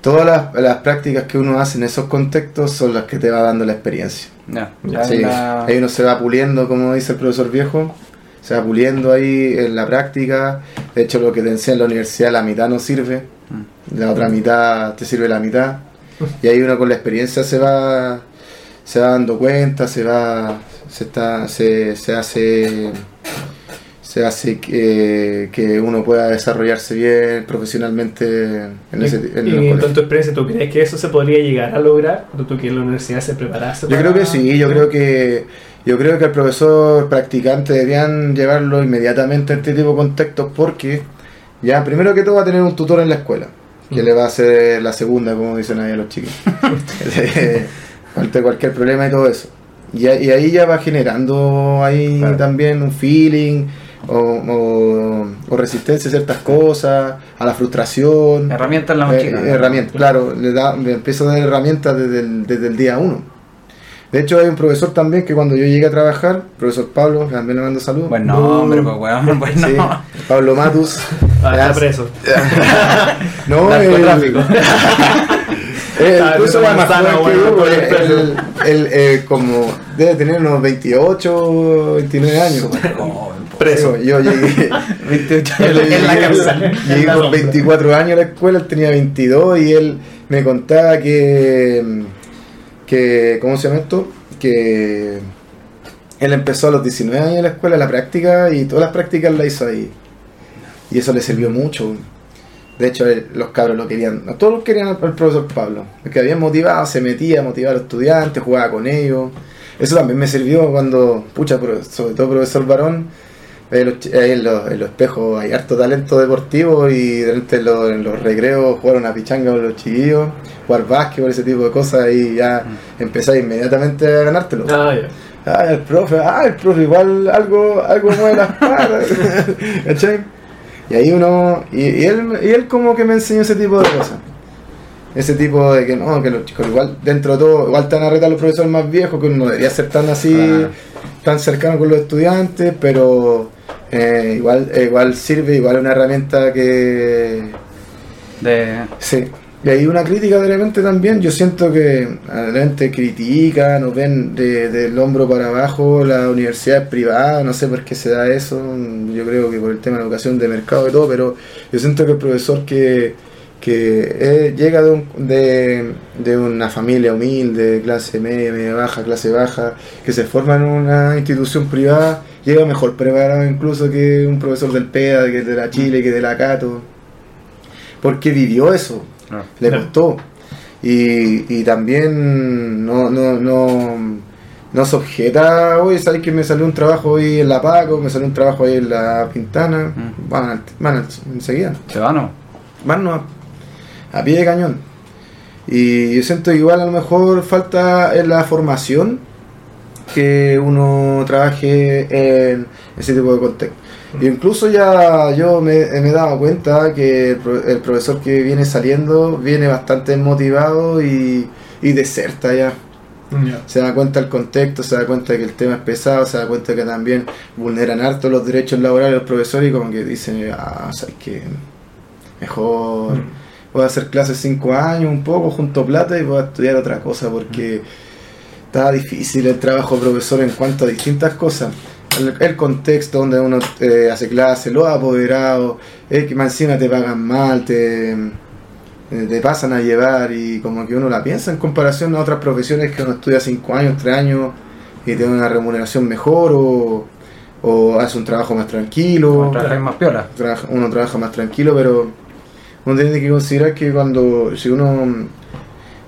todas las, las prácticas que uno hace en esos contextos son las que te va dando la experiencia. Ya, Sí, la- Ahí uno se va puliendo, como dice el profesor viejo, se va puliendo ahí en la práctica. De hecho, lo que te enseña en la universidad, la mitad no sirve. Mm. la otra mitad te sirve la mitad. Y ahí uno con la experiencia se va, se va dando cuenta, se va, se está, se, se hace, se hace que, que uno pueda desarrollarse bien profesionalmente en ese en y los tu experiencia, ¿tú crees que eso se podría llegar a lograr? ¿O tú que la universidad se preparase? Yo creo que sí, yo creo que yo creo que el profesor practicante deberían llevarlo inmediatamente a este tipo de contextos porque ya primero que todo va a tener un tutor en la escuela que Mm. le va a hacer la segunda, como dicen ahí a los chicos. Eh, [LAUGHS] [LAUGHS] ante cualquier problema y todo eso. Y, a- y ahí ya va generando ahí Claro. también un feeling o, o- o resistencia a ciertas cosas, a la frustración. Herramientas en la Eh, mochila. herramientas, claro, le, da, le empiezo a dar herramientas desde el, desde el día uno. De hecho, hay un profesor también que cuando yo llegué a trabajar, profesor Pablo, también le mando saludos. Buen nombre, pues weón, [LAUGHS] buen Sí, nombre. Pablo Matus. Ah, está preso. [LAUGHS] No, el, Narcotráfico. [LAUGHS] Eh, incluso era más que eh, como debe tener unos 28, 29 años. Preso. Yo llegué, [LAUGHS] 28 yo en la, llegué- en la cárcel. llegué con 24 años a la escuela, él tenía 22 y él me contaba que, que ¿cómo se llama esto? Que él empezó a los 19 años en la escuela, la práctica, y todas las prácticas las hizo ahí. Y eso le sirvió mucho. De hecho, los cabros lo querían, a todos querían al, profesor Pablo. Porque había motivado, se metía a motivar a los estudiantes, jugaba con ellos. Eso también me sirvió cuando, pucha, sobre todo profesor Barón, los en, los, en los espejos hay harto talento deportivo y durante los, en los recreos jugar una pichanga con los chiquillos, jugar básquetbol, ese tipo de cosas y ya empezáis inmediatamente a ganártelo. Ah. Ah, el profe, ah, el profe, igual algo, algo mueve las patas. [LAUGHS] Y ahí uno, y, y él, y él como que me enseñó ese tipo de cosas. Ese tipo de que no, que los chicos igual, dentro de todo, igual están a retar los profesores más viejos, que uno no debería ser tan así, tan cercano con los estudiantes, pero eh, igual, eh, igual sirve, igual es una herramienta que, De, Sí. Y hay una crítica de repente también. Yo siento que de repente critican o ven de- del hombro para abajo la universidad es privada. No sé por qué se da eso. Yo creo que por el tema de la educación de mercado y todo. Pero yo siento que el profesor que, que eh, llega de, un- de, una familia humilde, clase media, media baja, clase baja, que se forma en una institución privada, llega mejor preparado incluso que un profesor del PEA, que de la Chile, que de la Cato. Porque vivió eso le Claro. costó. Y, y también no, no, no, no se objeta, oye, ¿sabes que me salió un trabajo hoy en la Paco? Me salió un trabajo ahí en la Pintana. Mm. Van, van al- enseguida. Se va, ¿no? Van no, a, a pie de cañón. Y yo siento que igual a lo mejor falta en la formación que uno trabaje en ese tipo de contexto. Incluso ya yo me, me he dado cuenta que el, el profesor que viene saliendo viene bastante motivado y, y deserta ya. Se da cuenta del contexto, se da cuenta de que el tema es pesado, se da cuenta que también vulneran harto los derechos laborales de los profesores y como que dicen, ah, sabes que mejor Mm. voy a hacer clases cinco años un poco, junto plata y voy a estudiar otra cosa porque está difícil el trabajo profesor en cuanto a distintas cosas. El, el contexto donde uno eh, hace clase, los apoderados, es que más encima te pagan mal, te, eh, te pasan a llevar y como que uno la piensa en comparación a otras profesiones que uno estudia 5 años, 3 años y tiene una remuneración mejor o, o hace un trabajo más tranquilo, Trabajáis más piola. trabaja- uno trabaja más tranquilo, pero uno tiene que considerar que cuando si uno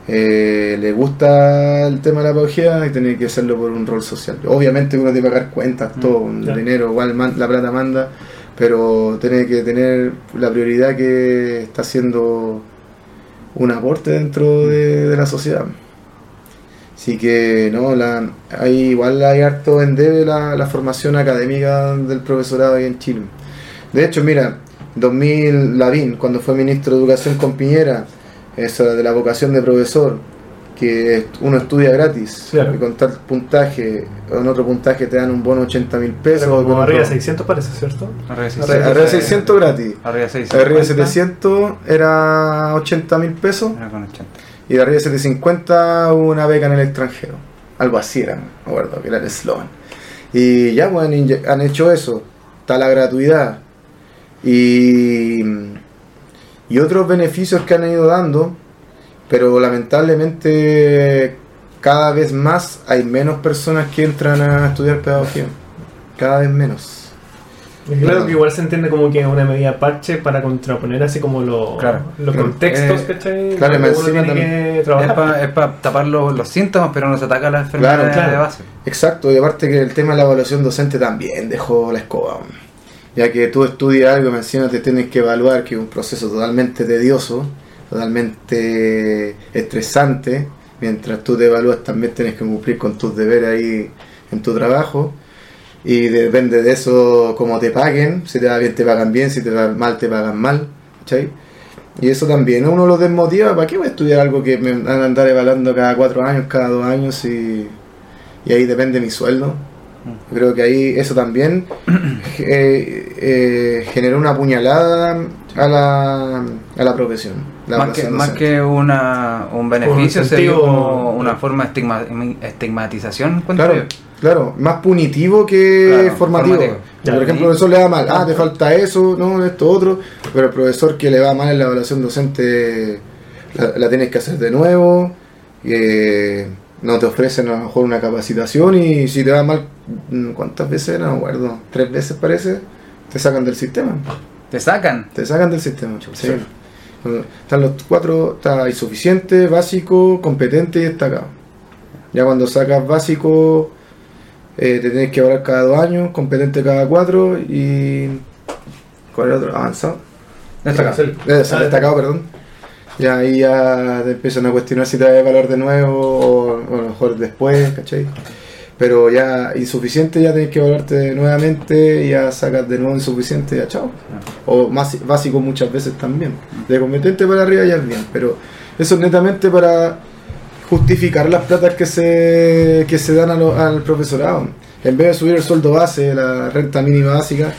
eh, le gusta el tema de la pedagogía, tiene que hacerlo por un rol social. Obviamente uno tiene que pagar cuentas, todo, el claro. dinero, igual man- la plata manda, pero tiene que tener la prioridad que está haciendo un aporte dentro de, de la sociedad. Así que no, la, hay, igual hay harto en debe la, la formación académica del profesorado ahí en Chile. De hecho, mira, 2000 Lavín, cuando fue ministro de Educación con Piñera, eso de la vocación de profesor, que uno estudia gratis, Claro. y con tal puntaje, en otro puntaje te dan un bono 80 mil pesos. Como arriba de otro- 600 parece, ¿cierto? Arriba de Arriba- Arriba de 600 gratis. Arriba de 650. Arriba de 700 era 80 mil pesos. Era con 80. Y de arriba de 750 una beca en el extranjero. Algo así era, me acuerdo, que era el eslogan. Y ya pues, han, inye- han hecho eso. Está la gratuidad. Y, y otros beneficios que han ido dando, pero lamentablemente cada vez más hay menos personas que entran a estudiar pedagogía. Cada vez menos. Y Claro que igual se entiende como que es una medida parche para contraponer así como lo- Claro. los Claro. contextos, Eh, ¿cachai? claro, uno tiene que trabajar. Es para tapar los, los síntomas, pero no se ataca la enfermedad Claro, claro. de base. Exacto, y aparte que el tema de la evaluación docente también dejó la escoba. Ya que tú estudias algo y encima te tienes que evaluar, que es un proceso totalmente tedioso, totalmente estresante. Mientras tú te evalúas también tienes que cumplir con tus deberes ahí en tu trabajo. Y depende de eso cómo te paguen. Si te va bien te pagan bien, si te va mal te pagan mal. ¿cachai? Y eso también uno lo desmotiva. ¿Para qué voy a estudiar algo que me van a andar evaluando cada cuatro años, cada dos años y, y ahí depende mi sueldo? Yo creo que ahí eso también eh, eh, generó una puñalada a la, a la profesión. la Más que, más que una, un beneficio, Un sería como una forma de estigma- estigmatización. Claro, yo. claro, más punitivo que Claro, formativo. formativo. Por ejemplo, el profesor le va mal, ah, te falta eso, no, esto, otro, pero el profesor que le va mal en la evaluación docente la, la tienes que hacer de nuevo, eh, no te ofrecen a lo mejor una capacitación y si te va mal, mm, ¿cuántas veces? No me acuerdo, tres veces parece, te sacan del sistema. Te sacan. Te sacan del sistema. sí. Están los cuatro, está insuficiente, básico, competente y destacado. Ya cuando sacas básico, eh, te tienes que evaluar cada dos años, competente cada cuatro y... ¿Cuál es el otro? Avanzado. Destacado. Eh, destacado, perdón. Ya ahí ya te empiezan a cuestionar si te vas a evaluar de nuevo o, o a lo mejor después, ¿cachai? Pero ya insuficiente ya tenés que evaluarte nuevamente y ya sacas de nuevo insuficiente y ya chao. O más básico muchas veces también. De competente para arriba ya es bien, pero eso es netamente para justificar las platas que se, que se dan a lo- al profesorado. En vez de subir el sueldo base, la renta mínima básica,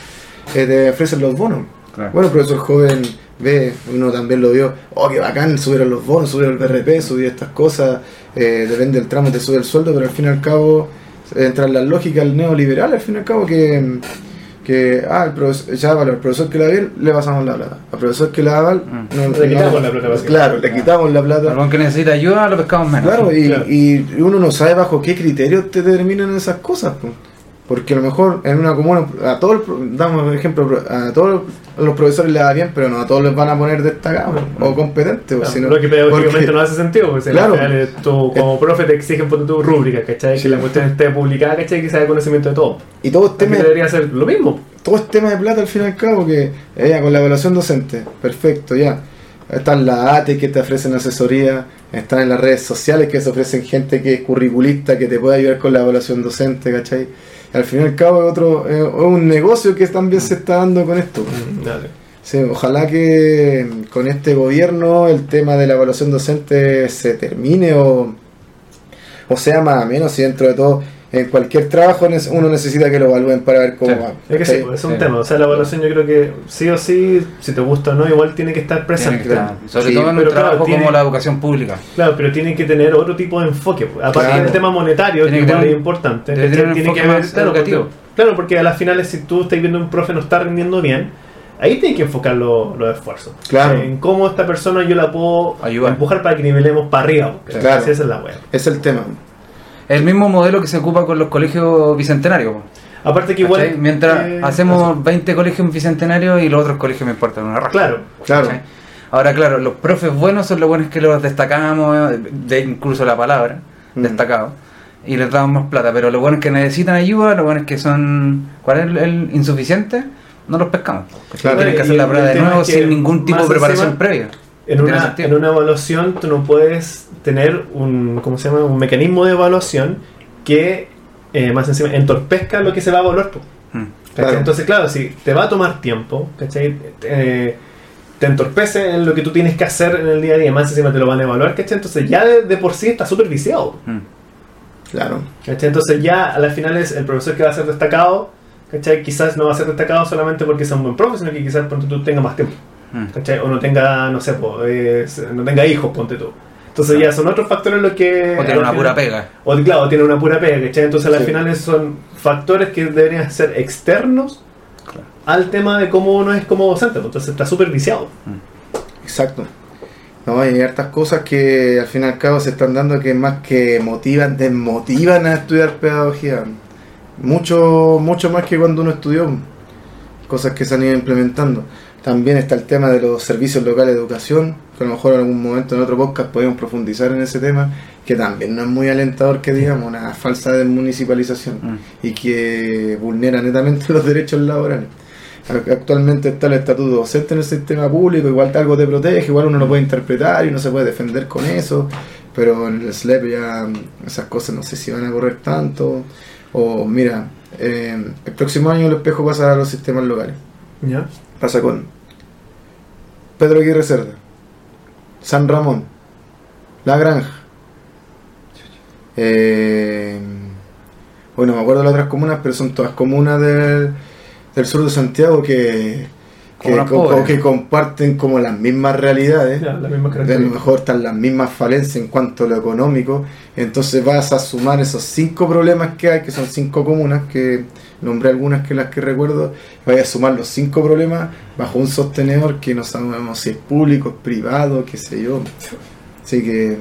eh, te ofrecen los bonos. Claro. Bueno, profesor joven ve, uno también lo vio, oh, qué bacán, subieron los bonos, subieron el BRP, subieron estas cosas, eh, depende del tramo, te sube el sueldo, pero al fin y al cabo entra en la lógica del neoliberal, al fin y al cabo que, que ah, el profesor, ya, al profesor que la ve, le pasamos la plata, al profesor que la aval, Mm. no, Le quitamos la plata. Claro, le quitamos la plata. Algún que necesita ayuda, lo pescamos menos. Claro, y, Claro. y uno no sabe bajo qué criterios te determinan esas cosas. po. Porque a lo mejor en una comuna, a todos, damos ejemplo, a todos los profesores les da bien, pero no a todos les van a poner destacados o competentes. Claro, sino- lo que pedagógicamente porque- no hace sentido, porque Claro. al final, tú como profe te exigen por tu rúbrica, ¿cachai? Sí. Que la cuestión esté publicada, ¿cachai? Que sea de conocimiento de todo. Y todo es, tema, debería ser lo mismo. todo es tema de plata al fin y al cabo, que eh, ya, con la evaluación docente, perfecto, ya. Están las ATE que te ofrecen asesoría, están en las redes sociales que se ofrecen gente que es curriculista, que te puede ayudar con la evaluación docente, ¿cachai? Al fin y al cabo es otro, es un negocio que también se está dando con esto. Dale. Sí, ojalá que con este gobierno el tema de la evaluación docente se termine o, o sea más o menos y dentro de todo en cualquier trabajo uno necesita que lo evalúen para ver cómo Sí. va. Es que sí, pues, es un Sí. tema. O sea, la evaluación yo creo que sí o sí, si te gusta o no, igual tiene que estar Tiene presente. que estar, sobre Sí, todo en un claro, trabajo tiene- como la educación pública. Claro, pero tiene que tener otro tipo de enfoque. pues. Aparte Claro. del tema monetario, Tiene que que igual tener es importante. tener un Tiene que ver, claro, educativo. porque, claro, porque a las finales, si tú estás viendo un profe no está rindiendo bien, ahí tienes que enfocar lo- los esfuerzos. Claro. En cómo esta persona yo la puedo Ayudar. empujar para que nivelemos para arriba. Claro. Así esa es la wea. Es el tema. El mismo modelo que se ocupa con los colegios bicentenarios. Aparte que igual. ¿Cachai? Mientras eh, hacemos 20 colegios bicentenarios y los otros colegios me importan una raja. Claro. Claro. ¿cachai? Ahora, claro, los profes buenos son los buenos que los destacamos, eh, de incluso la palabra, Mm. destacado, y les damos más plata. Pero los buenos que necesitan ayuda, los buenos que son, ¿cuál es el, el insuficiente? No los pescamos. Claro. Tienen que hacer la prueba de nuevo sin ningún tipo de preparación encima- previa. En una, en una evaluación tú no puedes tener un, ¿cómo se llama? un mecanismo de evaluación que eh, más encima entorpezca lo que se va a evaluar. Mm. Entonces, claro, si te va a tomar tiempo, ¿cachai? Eh, te entorpece en lo que tú tienes que hacer en el día a día, más encima te lo van a evaluar, ¿cachai? Entonces ya de, de por sí está súper viciado. Mm. Claro. ¿cachai? Entonces ya a las finales el profesor que va a ser destacado, ¿cachai? Quizás no va a ser destacado solamente porque sea un buen profe, sino que quizás ponte tú tenga más tiempo. Mm. ¿cachai? O no tenga, no sé, po, eh, no tenga hijos, ponte tú. Entonces ya son otros factores los que... O tiene una final- pura pega. O claro, tiene una pura pega, ¿cachai? Entonces al Sí. final son factores que deberían ser externos Claro. al tema de cómo uno es como docente, pues, entonces está súper viciado. Exacto. No, hay hartas cosas que al fin y al cabo se están dando que más que motivan, desmotivan a estudiar pedagogía. Mucho, mucho más que cuando uno estudió. Cosas que se han ido implementando. También está el tema de los servicios locales de educación, que a lo mejor en algún momento en otro podcast podemos profundizar en ese tema, que también no es muy alentador que digamos, una falsa desmunicipalización Mm. y que vulnera netamente [LAUGHS] los derechos laborales. Actualmente está el estatuto docente en el sistema público, igual algo te protege, igual uno lo puede interpretar y uno se puede defender con eso, pero en el SLEP ya mm, esas cosas no sé si van a correr tanto. O mira, eh, el próximo año el espejo pasa a los sistemas locales. ¿Ya? Pasa con Pedro Aguirre Cerda, San Ramón, La Granja. Eh, bueno, me acuerdo de las otras comunas, pero son todas comunas del, del sur de Santiago que, que, co- comparten como las mismas realidades. Ya, a lo mejor están las mismas falencias en cuanto a lo económico. Entonces vas a sumar esos cinco problemas que hay, que son cinco comunas, que nombré algunas que las que recuerdo. Vaya a sumar los cinco problemas bajo un sostenedor que no sabemos si es público, es privado, qué sé yo. Así que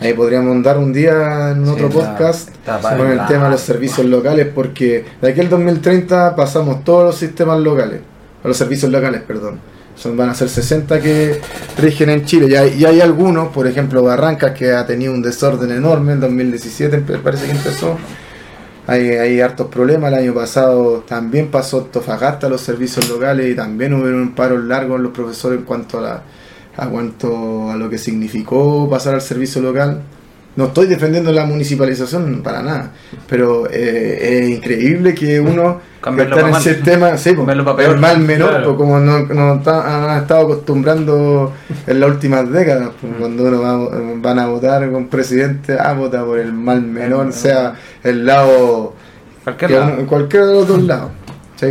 ahí podríamos andar un día en otro está- podcast está con el tema de los servicios locales, porque de aquí al 2030 pasamos todos los sistemas locales, a los servicios locales, perdón. Son, van a ser 60 que rigen en Chile. Y hay, y hay algunos, por ejemplo, Barrancas, que ha tenido un desorden enorme en 2017, empe- parece que empezó. Hay, hay hartos problemas. El año pasado también pasó Tofagasta los servicios locales y también hubo un paro largo en los profesores en cuanto a, la, a cuanto a lo que significó pasar al servicio local. No estoy defendiendo la municipalización para nada, pero eh, es increíble que uno está en el sistema, sí, el mal menor, Claro. como no, no han estado acostumbrando en las últimas décadas, po, cuando uno va, van a votar con presidente, ah, vota por el mal menor, sea el lado Cualquier lado. uno- cualquiera de los dos lados. ¿sí?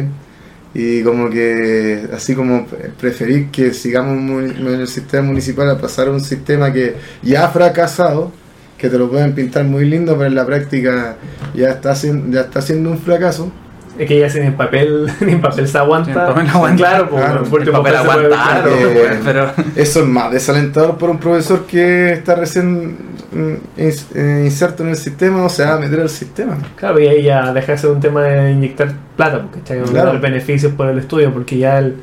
Y como que, así como preferir que sigamos en el sistema municipal a pasar a un sistema que ya ha fracasado, que te lo pueden pintar muy lindo, pero en la práctica ya está, haciendo, ya está siendo un fracaso. Es que ya sin el papel, [LAUGHS] ni en papel se aguanta. Papel. Claro, Claro, por El papel aguanta, claro, Eh, pues, pero Eso es más desalentador por un profesor que está recién mm, eh, inserto en el sistema o se va a meter al sistema. Claro, y ahí ya deja de ser un tema de inyectar plata, porque. O Claro. dar beneficios por el estudio, porque ya el-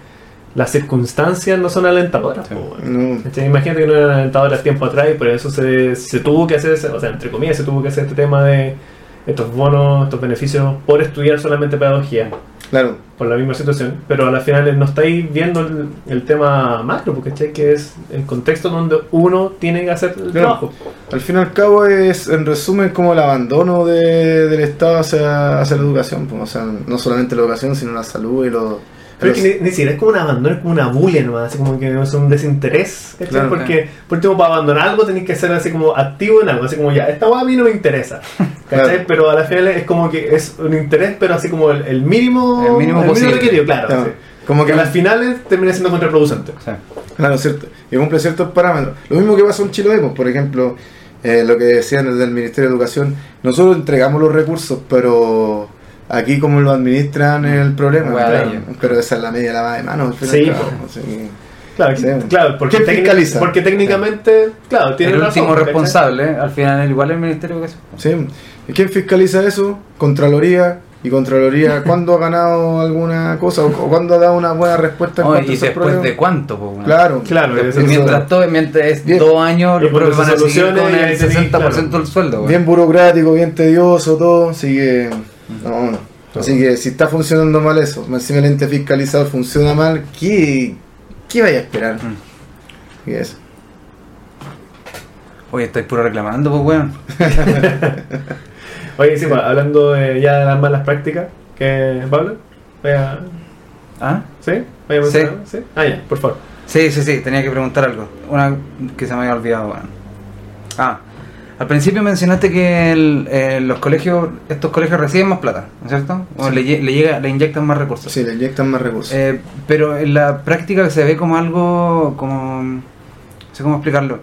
las circunstancias no son alentadoras. Sí. Imagínate que no eran alentadoras tiempo atrás y por eso se, se tuvo que hacer, ese- o sea, entre comillas, se tuvo que hacer este tema de estos bonos, estos beneficios por estudiar solamente pedagogía, claro, por la misma situación, pero a la final no estáis viendo el, el tema macro, porque que es el contexto donde uno tiene que hacer el Claro. trabajo. al fin y al cabo es en resumen como el abandono de- del Estado hacia, hacia la educación, pues, o sea, no solamente la educación, sino la salud y los... Pero es que ni, siquiera es como un abandono, es como una bulia nomás, así como que es un desinterés, ¿cachai? Claro. Porque por último para abandonar algo tenéis que ser así como activo en algo, así como ya, esta hueá a mí no me interesa, [LAUGHS] ¿cachai? Claro. Pero a la final es como que es un interés, pero así como el, el mínimo, El mínimo posible. requerido, claro. Como que a las finales termina siendo contraproducente. Claro, cierto. Y cumple ciertos parámetros. Lo mismo que pasa en Chiloé, pues, por ejemplo, eh, lo que decían desde el Ministerio de Educación, nosotros entregamos los recursos, pero aquí como lo administran es el problema. Claro. pero esa es la media lavada de manos. Sí, al cabo, pues. así Claro, Sí. claro porque, ¿Quién técnic- fiscaliza? porque técnicamente, claro, tiene el razón, último responsable, al final igual el Ministerio de Educación. sí. ¿Y quién fiscaliza eso? Contraloría. Y Contraloría, [LAUGHS] ¿cuándo ha ganado alguna cosa? ¿O cuándo ha dado una buena respuesta en Oh, y después problemas? de cuánto? Claro, Claro, Mientras todo, mientras es Bien. dos años, Y los van a seguir con y el ahí sí, 60% claro. del sueldo, bien burocrático, bien tedioso, todo, así que no, no. Así que si está funcionando mal eso, encima el ente fiscalizador funciona mal, ¿qué, qué vaya a esperar? Mm. Y eso. Oye, estáis puro reclamando, pues, weón. [LAUGHS] Oye, sí, pues, hablando de, ya de las malas prácticas, que Pablo, vaya, ¿Ah? ¿sí? Vaya a Sí. mencionar, ¿sí? Ah, ya, por favor. Sí, sí, sí, tenía que preguntar algo. Una que se me había olvidado, weón. Ah, al principio mencionaste que el- eh, los colegios, estos colegios reciben más plata, ¿no es cierto? O Sí. le, le llega, le inyectan más recursos. Sí, le inyectan más recursos. Eh, pero en la práctica se ve como algo, como, no sé cómo explicarlo,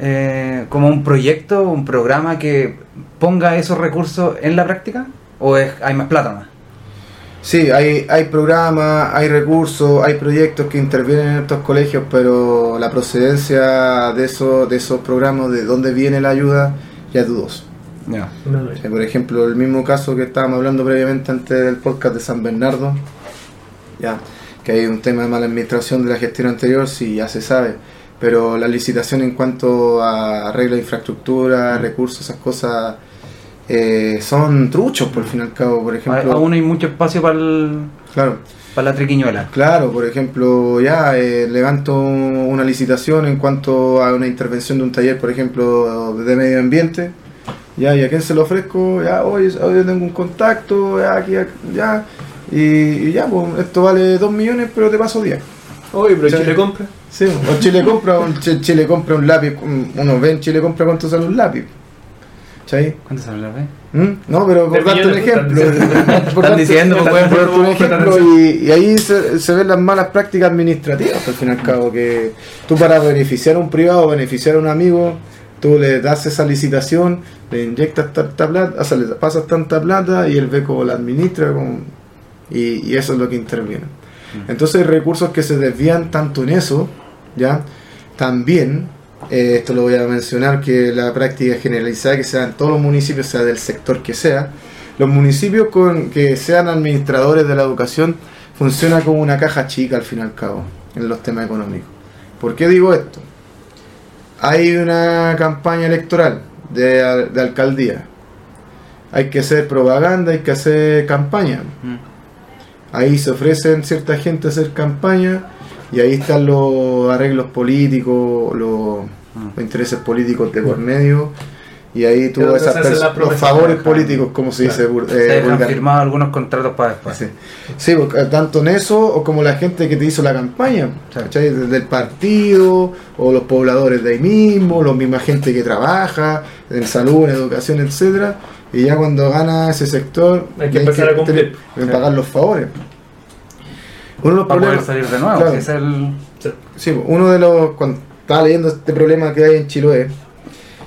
eh, como un proyecto, un programa que ponga esos recursos en la práctica, o es, hay más plata más. Sí, hay, hay programas, hay recursos, hay proyectos que intervienen en estos colegios, pero la procedencia de esos, de esos programas, de dónde viene la ayuda, ya es dudoso. O sea, por ejemplo, el mismo caso que estábamos hablando previamente antes del podcast de San Bernardo, ya, que hay un tema de mala administración de la gestión anterior, sí, ya se sabe, pero la licitación en cuanto a arreglo de infraestructura, recursos, esas cosas, eh, son truchos, por fin y al cabo, por ejemplo. Aún hay mucho espacio para Claro. la triquiñuela. Claro, por ejemplo, ya eh, levanto una licitación en cuanto a una intervención de un taller, por ejemplo, de medio ambiente. Ya, ¿y a quién se lo ofrezco? Ya, hoy, hoy tengo un contacto, ya, aquí, ya. Y, y ya, pues esto vale 2 millones, pero te paso 10. Oye, pero. Chile compra. Sí, o Chile compra, un, Ch- Chile compra un lápiz, un- uno ve en Chile compra cuánto sale un lápiz. ¿Cachai? ¿Cuánto sale la vez? ¿Mm? No, pero por darte un ejemplo. [LAUGHS] están por Están darte- diciendo, por darte un ejemplo, y, y ahí se, se ven las malas prácticas administrativas, al fin y al cabo, que tú para beneficiar a un privado, beneficiar a un amigo, tú le das esa licitación, le inyectas tanta plata, o sea, le pasas tanta plata y el ve cómo la administra, como- y, y eso es lo que interviene. Entonces hay recursos que se desvían tanto en eso, ¿ya? También, eh, esto lo voy a mencionar, que la práctica generalizada que sea en todos los municipios, sea del sector que sea, los municipios con que sean administradores de la educación funciona como una caja chica al fin y al cabo en los temas económicos. ¿Por qué digo esto? Hay una campaña electoral de, de alcaldía. Hay que hacer propaganda, hay que hacer campaña. Mm. Ahí se ofrecen cierta gente a hacer campaña y ahí están los arreglos políticos, los, Mm. los intereses políticos de por medio. Y ahí Claro, esas los favores políticos, como se dice Claro. Se eh, dejan vulgar- firmado algunos contratos para después. Sí, Sí, porque tanto en eso o como la gente que te hizo la campaña, Sí. ¿cachai? Desde el partido, o los pobladores de ahí mismo, los misma gente que trabaja en salud, en educación, etcétera Y ya cuando gana ese sector, Hay que empezar a cumplir. tener- Sí. pagar los favores. Uno de los Para poder problemas, salir de nuevo. Claro. es el... Sí, uno de los. Cuando estaba leyendo este problema que hay en Chiloé,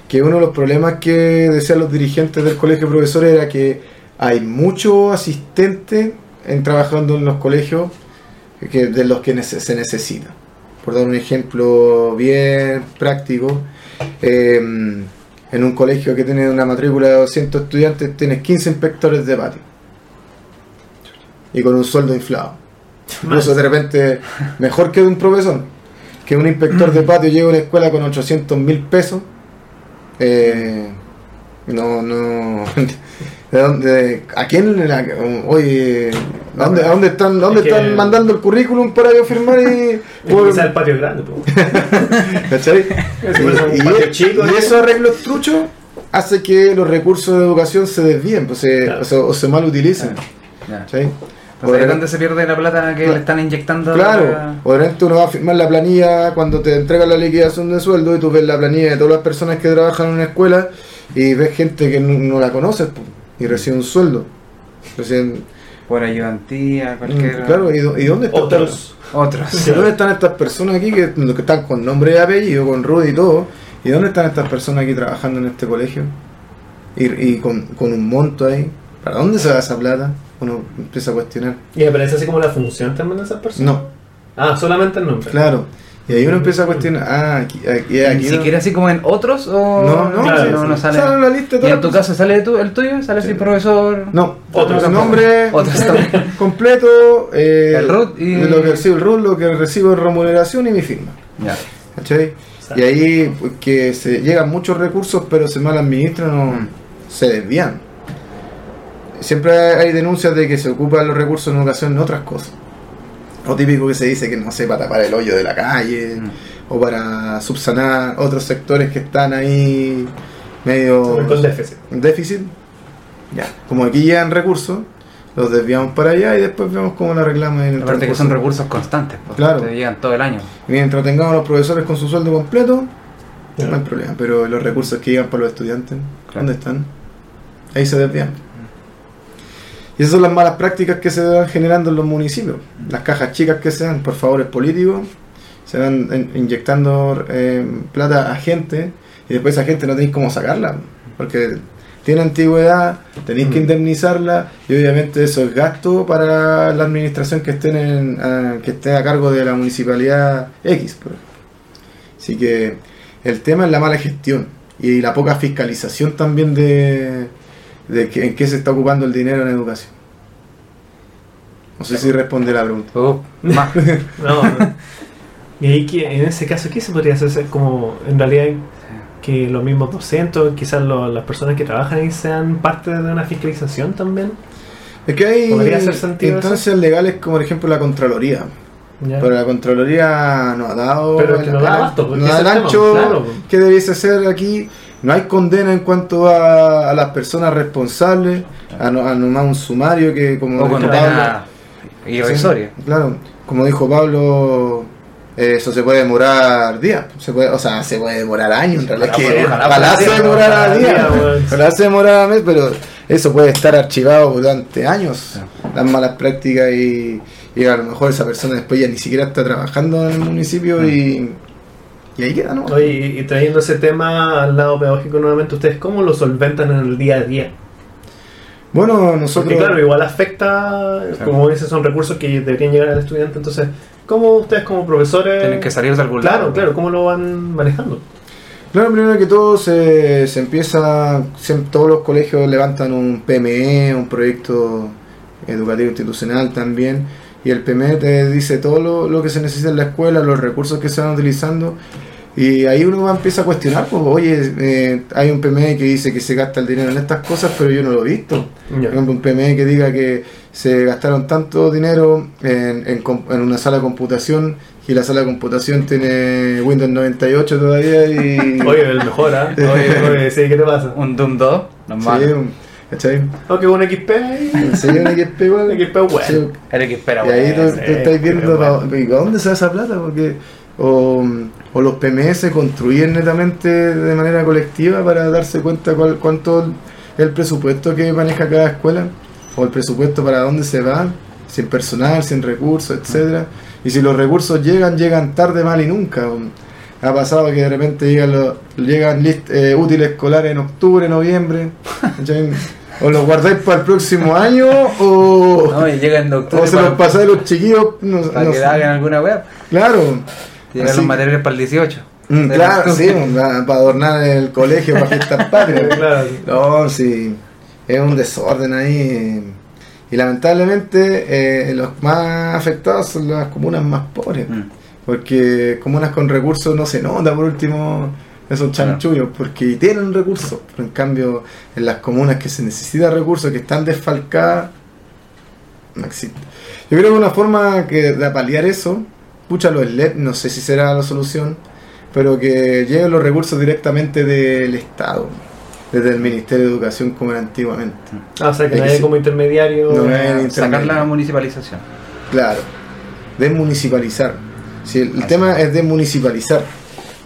que uno de los problemas que decían los dirigentes del colegio de profesores era que hay muchos asistentes en trabajando en los colegios que, de los que se necesita. Por dar un ejemplo bien práctico, eh, en un colegio que tiene una matrícula de 200 estudiantes tienes 15 inspectores de patio. Y con un sueldo inflado. Incluso de repente, mejor que de un profesor, que un inspector de patio llegue a una escuela con 800 mil pesos. eh, no, no. [LAUGHS] ¿De dónde? ¿A quién? la- oye, ¿a dónde, a dónde están, a dónde Es que- están mandando el currículum para yo firmar y. [LAUGHS] Quizás el patio grande, [LAUGHS] Y, patio y- chico, y ¿no? esos arreglos truchos hace que los recursos de educación se desvíen pues, se- Claro. o, se, o se mal utilicen. Ya. ¿cachai? Entonces, Por- ¿de dónde se pierde la plata que Claro. le están inyectando? Claro, a- o de repente uno va a firmar la planilla cuando te entregan la liquidación de sueldo y tú ves la planilla de todas las personas que trabajan en una escuela y ves gente que no, no la conoces y recibe un sueldo. Reciben, Por ayudantía, cualquier... Mm, claro, ¿y, dó- y dónde están Otros. Otros. ¿Y dónde están estas personas aquí que, que están con nombre y apellido, con Rudy y todo? ¿Y dónde están estas personas aquí trabajando en este colegio? Y, y con, con un monto ahí. ¿Para dónde se va esa plata? Uno empieza a cuestionar. Y me parece así como la función también de esas personas. No, Ah, solamente el nombre. claro. Y ahí uno empieza a cuestionar. Ah, aquí, aquí, Ni aquí no- siquiera así como en otros o... No, no, Claro, no, no sí. sale. Sale en la lista de ¿Y en tu caso sale tu, el tuyo? ¿Sale así Sí. profesor? No, Otro su tampoco. nombre [LAUGHS] Otro completo, completo, eh, El RUT y- lo que recibo el RUT, lo que recibo de remuneración y mi firma. Ya. ¿Cachai? Y ahí pues, que se llegan muchos recursos, pero se mal administran o Mm. se desvían. Siempre hay denuncias de que se ocupan los recursos en educación en otras cosas. O típico que se dice que no sé, para tapar el hoyo de la calle, Mm. o para subsanar otros sectores que están ahí medio Con déficit. déficit. Ya, como aquí llegan recursos, los desviamos para allá y después vemos cómo lo arreglamos en el Aparte que son recursos constantes, pues, Claro. te llegan todo el año. Y Mientras tengamos los profesores con su sueldo completo, Claro. no hay problema. Pero los recursos que llegan para los estudiantes, Claro. ¿dónde están? Ahí se desvían. Y esas son las malas prácticas que se van generando en los municipios. Las cajas chicas que se dan por favores políticos, se van inyectando eh, plata a gente y después esa gente no tenéis cómo sacarla. Porque tiene antigüedad, tenéis que Mm. indemnizarla y obviamente eso es gasto para la administración que esté, en, a- que esté a cargo de la municipalidad X. por ejemplo. Así que el tema es la mala gestión y la poca fiscalización también de, de que- en qué se está ocupando el dinero en educación. No sé si responde la pregunta. Oh, más. [LAUGHS] No, no. Y ahí, que- en ese caso, ¿qué se podría hacer? Como en realidad que los mismos docentes, quizás lo- las personas que trabajan ahí sean parte de una fiscalización también. Es que hay ¿Podría hacer sentido instancias legales como por ejemplo la Contraloría. ¿Ya? Pero la Contraloría no ha dado Pero es que no da abasto, porque no da el ancho claro. que debiese ser aquí. No hay condena en cuanto a, a las personas responsables, a, no, a nomás un sumario que como O dijo Pablo, irrisoria. Sí, claro, como dijo Pablo, eh, eso se puede demorar días, se puede, o sea, se puede demorar años en realidad. Es que ojalá se días, demorara días, ojalá se demorara mes, pero eso puede estar archivado durante años, las malas prácticas y, y a lo mejor esa persona después ya ni siquiera está trabajando en el municipio y, y ahí queda, ¿no? Oye, y, trayendo ese tema al lado pedagógico nuevamente, ¿ustedes cómo lo solventan en el día a día? Bueno, nosotros... Porque claro, igual afecta, como dices, son recursos que deberían llegar al estudiante, entonces, ¿cómo ustedes como profesores... Tienen que salir de algún Claro, lado. claro, ¿cómo lo van manejando? Claro, primero que todo se, se empieza, siem- todos los colegios levantan un PME, un proyecto educativo institucional también, y el PME te dice todo lo, lo que se necesita en la escuela, los recursos que se van utilizando, y ahí uno va, empieza a cuestionar, pues, oye, eh, hay un PME que dice que se gasta el dinero en estas cosas, pero yo no lo he visto. Por ejemplo, un PME que diga que se gastaron tanto dinero en, en com- en una sala de computación y la sala de computación tiene Windows 98 todavía y... [LAUGHS] Oye, el mejor, ¿ah? Oye, [LAUGHS] oye, sí, ¿qué te pasa? Un Doom 2, normal. Sí, un- ¿cachai? Ok, un XP ahí. Sí, un XP igual. Un XP bueno. Sí, El que espera, y ahí tú, bueno. tú estás viendo bueno. ¿y dónde se va esa plata, porque o, o los PME se construyen netamente de manera colectiva para darse cuenta cuál, cuánto el presupuesto que maneja cada escuela, o el presupuesto para dónde se va, sin personal, sin recursos, etcétera. Y si los recursos llegan, llegan tarde, mal y nunca. Ha pasado que de repente llegan, los, llegan list, eh, útiles escolares en octubre, noviembre. [LAUGHS] o los guardáis para el próximo año o, No, y o se los pasáis a los chiquillos. No, para no que hagan alguna web. Claro. Llegan los materiales para el 18. Mm, claro, sí, para adornar el colegio, para fiestas [LAUGHS] patrias. Claro. No, sí, es un desorden ahí. Y lamentablemente eh, los más afectados son las comunas más pobres. Mm. Porque comunas con recursos no se nota por último esos chanchullos, porque tienen recursos. Pero en cambio, en las comunas que se necesita recursos, que están desfalcadas, no existe. Yo creo que una forma que de paliar eso, pucha los LED, no sé si será la solución, pero que lleguen los recursos directamente del Estado, desde el Ministerio de Educación como era antiguamente. Ah, o sea, que Es no hay como intermediario. No hay Sacar la municipalización. Claro, desmunicipalizar. Si el, el tema es desmunicipalizar,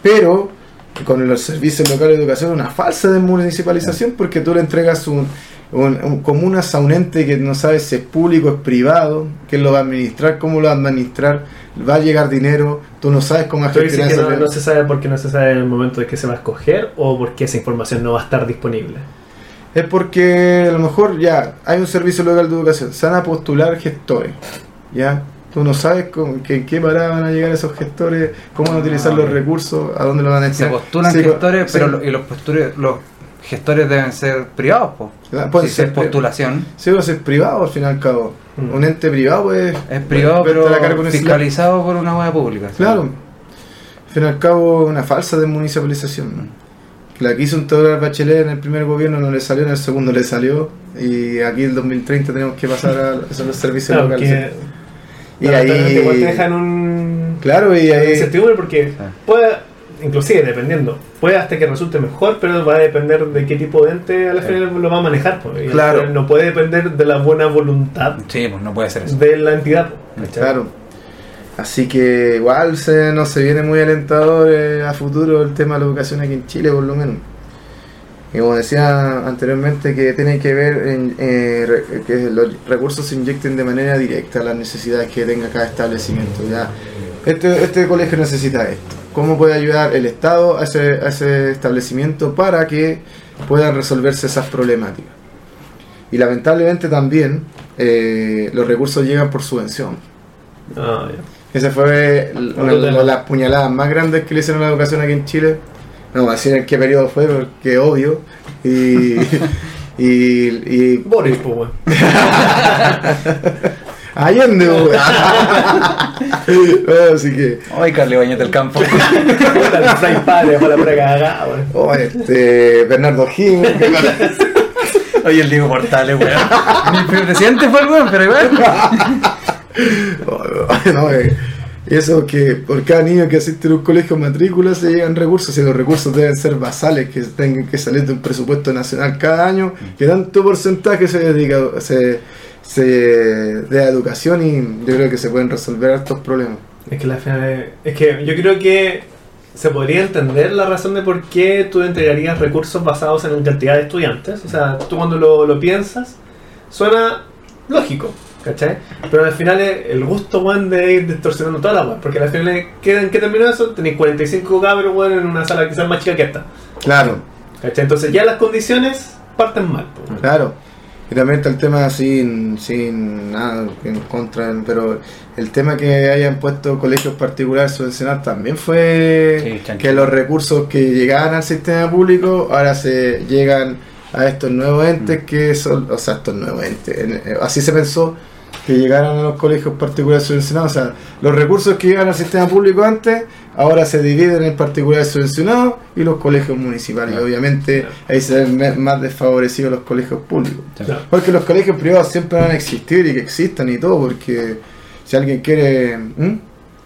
pero con los servicios locales de educación una falsa desmunicipalización porque tú le entregas un, un, un- comunas a un ente que no sabes si es público, es privado, quién lo va a administrar, cómo lo va a administrar, va a llegar dinero, tú no sabes cómo gestionar que no, no se sabe porque no se sabe en el momento de que se va a escoger o porque esa información no va a estar disponible. Es porque a lo mejor ya hay un servicio local de educación, se van a postular gestores, ¿ya? Tú no sabes con, que, en qué parada van a llegar esos gestores, cómo van a utilizar los recursos, a dónde lo van a Se echar. postulan Sí, gestores, sí. pero lo- y los, postures- los gestores deben ser privados, po. Pueden si ser es postulación, Sí, a ser privado al fin y al cabo. Mm. Un ente privado pues, es privado, puede pero a fiscalizado por una web pública. Claro. Al fin y al cabo, una falsa desmunicipalización. La que hizo un Teodoro Bachelet en el primer gobierno no le salió, en el segundo le salió. Y aquí en el 2030 tenemos que pasar a esos los servicios Claro, locales. que Y igual te ahí. dejan un. Claro, y ahí. incertidumbre porque puede, inclusive dependiendo, puede hasta que resulte mejor, pero va a depender de qué tipo de ente a la Sí. final lo va a manejar. pues, al Claro. No puede depender de la buena voluntad Sí, pues no puede ser eso. de la entidad. pues. Claro. Así que igual se, no se viene muy alentador eh, a futuro el tema de la educación aquí en Chile, por lo menos. Y como decía anteriormente, que tiene que ver en eh, que los recursos se inyecten de manera directa a las necesidades que tenga cada establecimiento. Ya, este, este colegio necesita esto. ¿Cómo puede ayudar el Estado a ese, a ese establecimiento para que puedan resolverse esas problemáticas. Y lamentablemente también eh, los recursos llegan por subvención. Ah, ya. Esa fue una de las puñaladas más grandes que le hicieron a la educación aquí en Chile. No voy a decir en qué periodo fue, porque obvio. Y, [LAUGHS] y, y Boris, pues, weón. [LAUGHS] Allende, weón. Bueno, [LAUGHS] Así que, Ay, Carly Bañete del Campo. Puta, el Fray Padre, para la cagada, weón. oh, este, Bernardo Gil, Oye, el Diego Portales, weón. Mi presidente fue el weón, pero igual. no, eh, eso que por cada niño que asiste a un colegio matrícula se llegan recursos y los recursos deben ser basales que tengan que salir de un presupuesto nacional cada año que tanto porcentaje se dedica se, se dé a educación y yo creo que se pueden resolver estos problemas Es que la es, que yo creo que se podría entender la razón de por qué tú entregarías recursos basados en cantidad de estudiantes. O sea, tú cuando lo, lo piensas, suena lógico, ¿cachai? Pero al final es el gusto, weón, de ir distorsionando toda la weón. Porque al final, es- ¿qué, ¿en qué terminó eso? Tenéis 45 cabros, weón, en una sala quizás más chica que esta. claro ¿Cachai? Entonces ya las condiciones parten mal. weón. claro y también está el tema sin, sin nada en contra pero el tema que hayan puesto colegios particulares subvencionados también fue Sí, que los recursos que llegaban al sistema público ahora se llegan a estos nuevos entes que son, o sea, estos nuevos entes, en- eh, así se pensó que llegaran a los colegios particulares subvencionados, o sea, los recursos que llegan al sistema público antes, ahora se dividen en particulares subvencionados y los colegios municipales, y Claro. obviamente Claro. ahí se ven más desfavorecidos los colegios públicos. Claro. Porque los colegios privados siempre van a existir y que existan y todo, porque si alguien quiere... ¿Mm?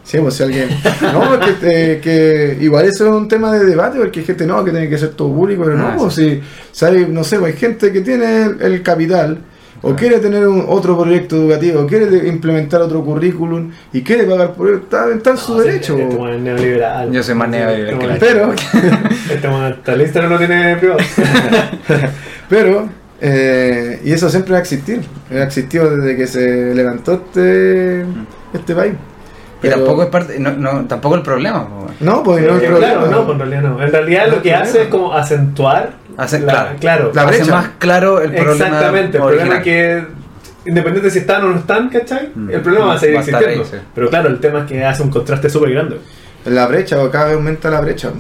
Sí, pues si alguien... [LAUGHS] No, que, te- que igual eso es un tema de debate, porque hay gente no, que tiene que ser todo público, pero Ah, no, pues si, si hay, no sé, pues hay gente que tiene el, el capital, o quiere tener un, otro proyecto educativo, o quiere implementar otro currículum, y quiere pagar por ello, está, está en su No, sí, derecho. Este es neoliberal. Yo soy más neoliberal Pero, [LAUGHS] Este weón hasta el Instagram no tiene privado. [LAUGHS] pero, eh, y eso siempre va a existir, ha existido desde que se levantó este, este país. Y tampoco es parte, no, no, tampoco el problema. No, pues no hay Eh, problema. claro, no, pues en realidad no. En realidad No lo que hace problema. es como acentuar. Hace- la- claro. La Hace brecha. más claro el problema Exactamente, el original. problema es que independiente de si están o no están, ¿cachai? Mm. El problema va a seguir Va a estar existiendo. ahí, sí. Pero claro, el tema es que hace un contraste súper grande. La brecha, o cada vez aumenta la brecha.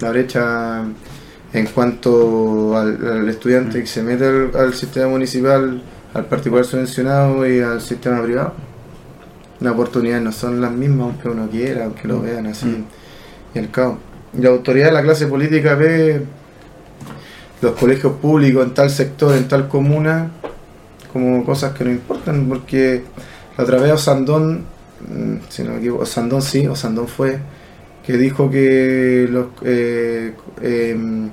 La brecha en cuanto al, al estudiante que se mete al, al sistema municipal, al particular subvencionado y al sistema privado. Las oportunidades no son las mismas, aunque uno quiera, aunque lo vean así. Mm. Y al cabo. Y la autoridad de la clase política ve los colegios públicos en tal sector, en tal comuna, como cosas que no importan, porque la otra vez Osandón, mm, si no me equivoco, Osandón sí, Osandón fue, que dijo que los, eh, em,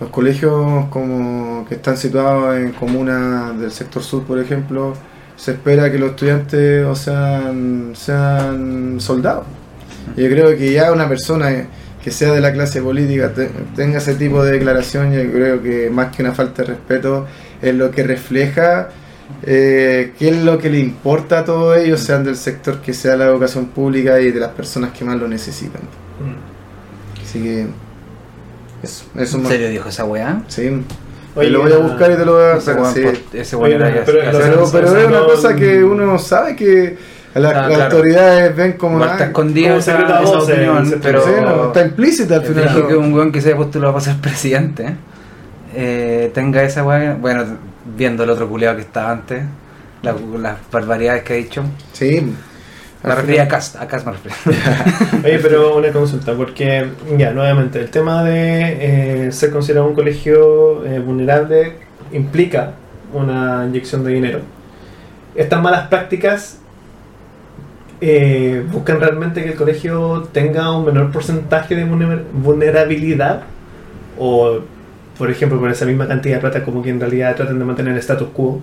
los colegios como que están situados en comunas del sector sur, por ejemplo, se espera que los estudiantes o sean, sean soldados. Yo creo que ya una persona que sea de la clase política te- tenga ese tipo de declaración, yo creo que más que una falta de respeto es lo que refleja eh, qué es lo que le importa a todos ellos, sean del sector que sea la educación pública y de las personas que más lo necesitan. Así que eso, eso ¿En más. serio dijo esa weá? Sí. Oye, te lo voy a ah, buscar y te lo voy a sacar. sí. ese Oye, weón era ya- pero- pero- Pero, Los pero es una cosa que uno sabe que las, Ah, las claro. autoridades ven como nada. está escondida Como esa, secreto a esa voces, opinión, se- pero Sí, no, está implícita al final. que un weón que se haya postulado para ser presidente eh, tenga esa weá, bueno, viendo el otro culeado que estaba antes, la- las barbaridades que ha dicho, Sí. me refería a Cast, a Cast me refería. [LAUGHS] Oye, pero una consulta, porque ya, nuevamente, el tema de eh, ser considerado un colegio eh, vulnerable implica una inyección de dinero. Estas malas prácticas eh, buscan realmente que el colegio tenga un menor porcentaje de vulner- vulnerabilidad o, por ejemplo, con esa misma cantidad de plata como que en realidad traten de mantener el status quo.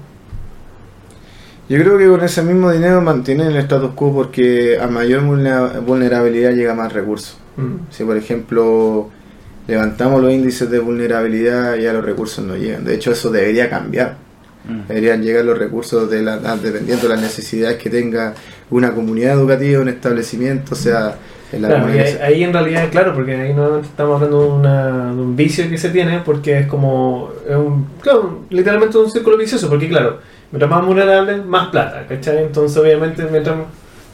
Yo creo que con ese mismo dinero mantienen el status quo porque a mayor vulnera- vulnerabilidad llega más recursos. Mm. Si por ejemplo levantamos los índices de vulnerabilidad ya los recursos no llegan. De hecho eso debería cambiar. Mm. Deberían llegar los recursos de la, dependiendo de las necesidades que tenga una comunidad educativa, un establecimiento. O sea, Es la Claro, ahí en realidad, claro, porque ahí no estamos hablando de, una- de un vicio que se tiene, porque es como, es un, claro, literalmente un círculo vicioso, porque claro, mientras más vulnerable, más plata, ¿cachai? Entonces obviamente mientras,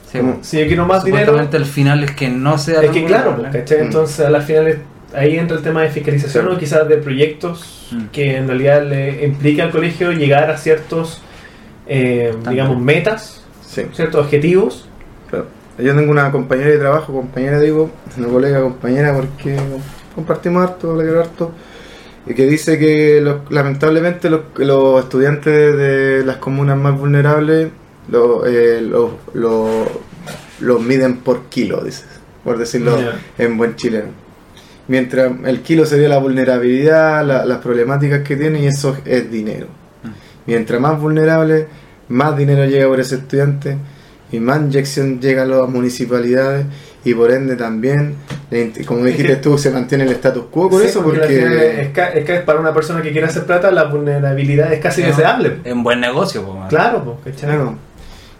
Sí, si yo quiero más dinero, el final es que no sea es que claro, vulnerable. ¿cachai? Mm. Entonces a la final es- ahí entra el tema de fiscalización o quizás de proyectos Mm. que en realidad le implica al colegio llegar a ciertos, eh, digamos, metas, Sí, ciertos objetivos. claro. Yo tengo una compañera de trabajo, compañera digo, una colega, compañera, porque compartimos harto, le harto, y que dice que los- lamentablemente los, los estudiantes de las comunas más vulnerables lo- eh, los lo- los miden por kilo, dice, por decirlo en buen chileno. Mientras el kilo sería la vulnerabilidad, la- las problemáticas que tiene y eso es dinero. Mm. Mientras más vulnerable, más dinero llega por ese estudiante y más inyección llega a las municipalidades y por ende también, como dijiste que- tú, se mantiene el status quo por Sí, eso, porque, porque... es, ca- es que para una persona que quiere hacer plata, la vulnerabilidad es casi No. deseable. Es un buen negocio, po. Claro, pues. Claro.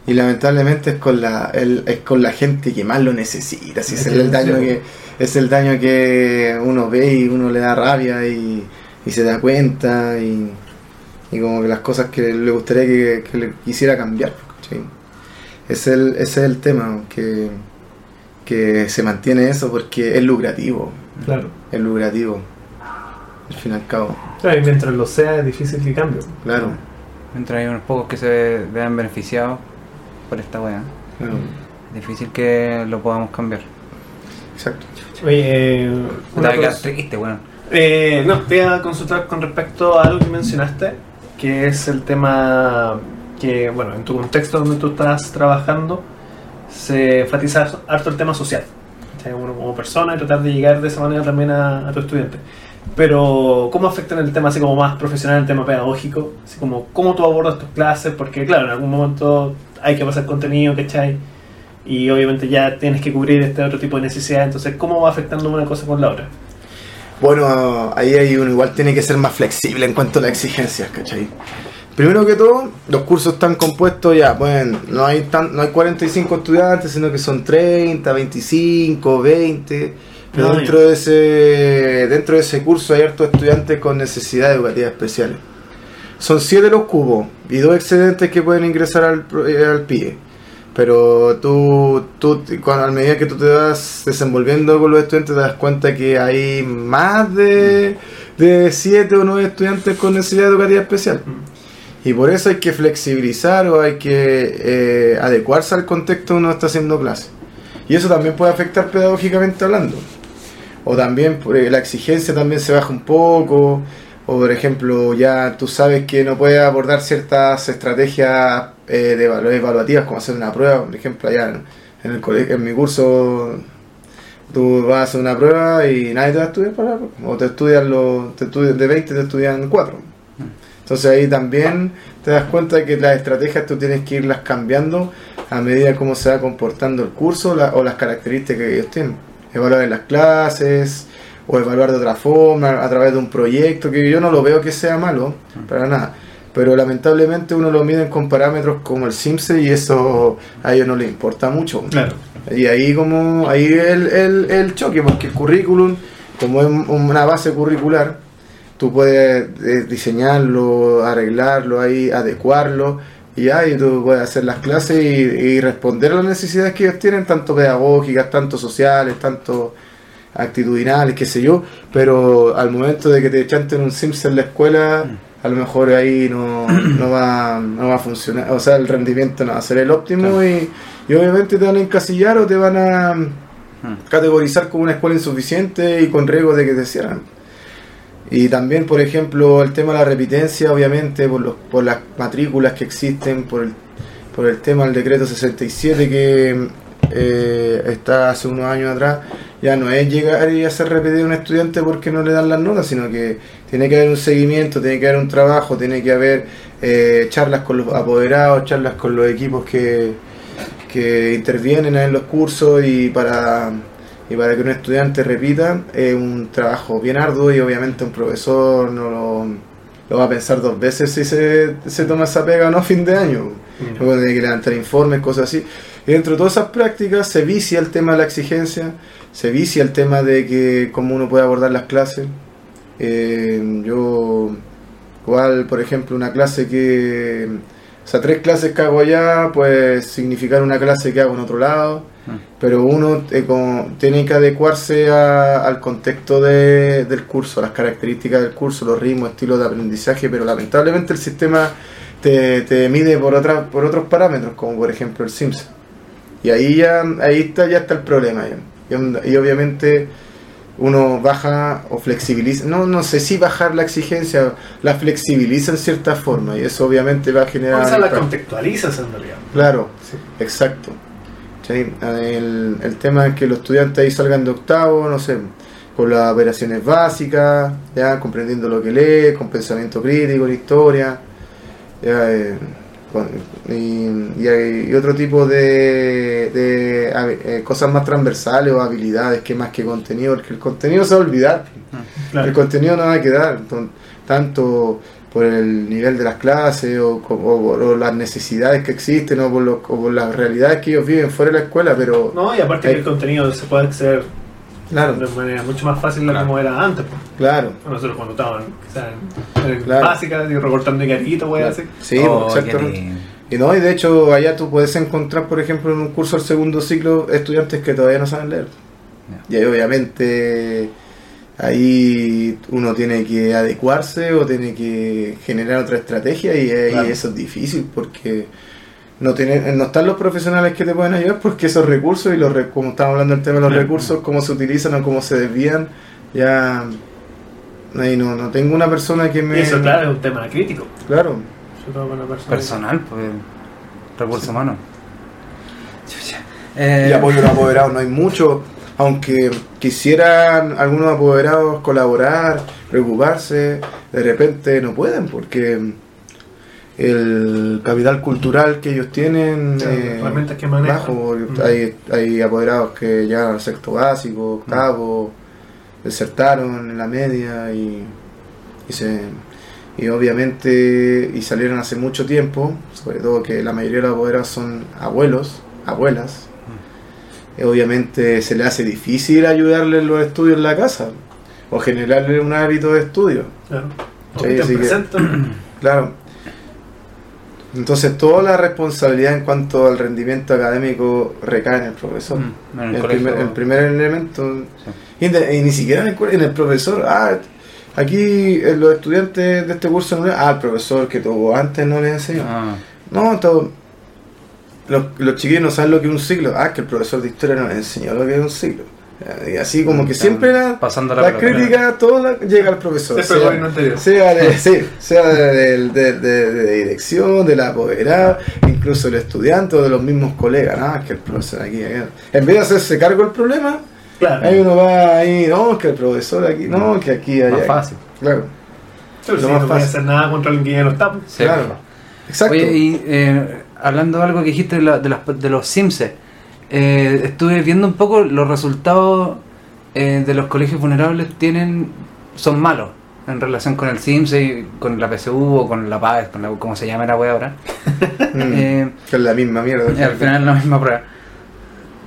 Y lamentablemente es con la el- es con la gente que más lo necesita. Si es Es el que- daño que es el daño que uno ve y uno le da rabia y, y se da cuenta y, y como que las cosas que le gustaría que, que le quisiera cambiar. ¿cachai? Es el, ese es el tema, que, que se mantiene eso porque es lucrativo. Claro. Es lucrativo. Al fin y al cabo. Claro, y mientras lo sea, es difícil que cambie. Claro. Mientras hay unos pocos que se vean beneficiados por esta weá. claro. Es difícil que lo podamos cambiar. Exacto. Oye, eh, Te una cosa- triste, weón. eh, no, te iba a consultar con respecto a algo que mencionaste, que es el tema que, bueno, en tu contexto donde tú estás trabajando, se enfatiza harto el tema social. ¿cachai? Uno como persona y tratar de llegar de esa manera también a, a tu estudiante. Pero, ¿cómo afecta en el tema así como más profesional, el tema pedagógico? Así como, ¿cómo tú abordas tus clases? Porque, claro, en algún momento hay que pasar contenido, ¿cachai? Y obviamente ya tienes que cubrir este otro tipo de necesidad. Entonces, ¿cómo va afectando una cosa con la otra? Bueno, ahí hay uno igual tiene que ser más flexible en cuanto a las exigencias, ¿cachai? Primero que todo, los cursos están compuestos ya, bueno, no hay tan, no hay 45 estudiantes, sino que son 30, 25, 20. Pero dentro de ese dentro de ese curso hay hartos estudiantes con necesidades educativas especiales. Son 7 los cubos y dos excedentes que pueden ingresar al, eh, al PIE. Pero tú, tú cuando, a medida que tú te vas desenvolviendo con los estudiantes, te das cuenta que hay más de, de 7 o 9 estudiantes con necesidad educativa especial. Y por eso hay que flexibilizar o hay que eh, adecuarse al contexto que uno está haciendo clase. Y eso también puede afectar pedagógicamente hablando. O también eh, la exigencia también se baja un poco. O por ejemplo, ya tú sabes que no puedes abordar ciertas estrategias eh, de evalu- evaluativas como hacer una prueba. Por ejemplo, allá en, el colegio, en mi curso tú vas a hacer una prueba y nadie te va a estudiar para la prueba. O te estudian los, te estudian de 20 te estudian 4. Entonces ahí también te das cuenta de que las estrategias tú tienes que irlas cambiando a medida cómo se va comportando el curso la- o las características que ellos tienen. Evaluar en las clases o evaluar de otra forma a través de un proyecto que yo no lo veo que sea malo, para nada. Pero lamentablemente uno lo mide con parámetros como el SIMSE y eso a ellos no les importa mucho. Claro. Y ahí como ahí el, el, el choque, porque el currículum, como es una base curricular, tú puedes eh, diseñarlo, arreglarlo, ahí, adecuarlo, y ahí tú puedes hacer las clases y, y responder a las necesidades que ellos tienen, tanto pedagógicas, tanto sociales, tanto actitudinales, qué sé yo, pero al momento de que te chanten un Sims en la escuela, a lo mejor ahí no, [CLEARS THROAT] no, va, no va a funcionar, o sea, el rendimiento no va a ser el óptimo y, y obviamente te van a encasillar o te van a Hmm. categorizar como una escuela insuficiente y con riesgo de que te cierran. Y también, por ejemplo, el tema de la repitencia, obviamente, por, los, por las matrículas que existen, por el, por el tema del decreto 67 que eh, está hace unos años atrás, ya no es llegar y hacer repetir a un estudiante porque no le dan las notas, sino que tiene que haber un seguimiento, tiene que haber un trabajo, tiene que haber eh, charlas con los apoderados, charlas con los equipos que, que intervienen en los cursos y para y para que un estudiante repita es un trabajo bien arduo y obviamente un profesor no lo, lo va a pensar dos veces si se, se toma esa pega o no a fin de año luego tiene que levantar informes, cosas así. Y dentro de todas esas prácticas se vicia el tema de la exigencia, se vicia el tema de que cómo uno puede abordar las clases. Eh, yo, igual, por ejemplo, una clase que, o sea, tres clases que hago allá, pues significar una clase que hago en otro lado, Mm. pero uno eh, como tiene que adecuarse a- al contexto de- del curso, las características del curso, los ritmos, estilos de aprendizaje, pero lamentablemente el sistema te, te mide por, otras por otros parámetros, como por ejemplo el SIMS. Y ahí ya, ahí está, ya está el problema. ya. Y, y obviamente uno baja o flexibiliza, no, no sé si bajar la exigencia, la flexibiliza en cierta forma y eso obviamente va a generar... O sea, la contextualizas en realidad. Claro, Sí. exacto. ¿Sí? El, el tema es que los estudiantes ahí salgan de octavo, no sé, con las operaciones básicas, ya comprendiendo lo que lee, con pensamiento crítico, en historia, ya, eh, y, y hay- otro tipo de, eh, cosas más transversales o habilidades que más que contenido, porque el contenido se va a olvidar. Claro. El contenido no va a quedar, tanto por el nivel de las clases o, las necesidades que existen o por, los- o por las realidades que ellos viven fuera de la escuela, pero No, y aparte Hay- que el contenido se puede acceder claro, de manera mucho más fácil de Claro. como era antes. pues. claro, Nosotros cuando estábamos quizás en, Claro. básicas y recortando así. sí, Oh, qué exactamente. Y no, y de hecho allá tú puedes encontrar, por ejemplo, en un curso del segundo ciclo, estudiantes que todavía no saben leer. Y ahí obviamente ahí uno tiene que adecuarse o tiene que generar otra estrategia y, eso es difícil porque no tienen, no están los profesionales que te pueden ayudar porque esos recursos y los re- como estamos hablando del tema de los recursos, cómo se utilizan o cómo se desvían, ya ahí no, no tengo una persona que me... Y eso, claro, es un tema crítico. Claro. Personal, pues. Recurso humano. Chucha. Eh, Y apoyo a los [LAUGHS] apoderados no hay mucho, aunque quisieran algunos apoderados colaborar, preocuparse, de repente no pueden porque el capital cultural que ellos tienen Claro, eh, que bajo, Mm. hay, hay apoderados que llegan al sexto básico, octavo, desertaron en la media y, y se y obviamente y salieron hace mucho tiempo, sobre todo que la mayoría de los apoderados son abuelos, abuelas. Y obviamente se le hace difícil ayudarle en los estudios en la casa o generarle un hábito de estudio. Claro. O Sí, que te así que- presentan. [CLEARS THROAT] Claro. Entonces toda la responsabilidad en cuanto al rendimiento académico recae en el profesor. Mm, en el primer, el primer elemento. Y, de- y ni siquiera en el, en el profesor. Ah, aquí eh, los estudiantes de este curso no le- Ah, el profesor que tuvo antes no les enseñó. Ah, No, todo. Los, los chiquillos no saben lo que es un siglo. Ah, que el profesor de historia nos enseñó lo que es un siglo. Y así como que siempre la, pasando la crítica toda llega al profesor. Siempre el sea- gobierno anterior. sea de, [LAUGHS] sí, sea de, de- de- de dirección, de la apoderada, incluso el estudiante o de los mismos colegas, ¿no? Es que el profesor aquí, allá. En vez de hacerse cargo del problema, Claro. ahí uno va ahí, no, es que el profesor aquí, no, que aquí, allá. más fácil. Claro, Pero lo sí, más no puede fácil. hacer nada contra alguien que ya no está. Sí. claro. Exacto. Oye, y eh, hablando de algo que dijiste de, la- de, las- de los Sims, eh, estuve viendo un poco los resultados eh, de los colegios vulnerables tienen son malos en relación con el Sims y con la PSU o con la PAES, con la, como se llama la web ahora. [LAUGHS] Mm, Eh, la misma mierda. y al final es la misma prueba.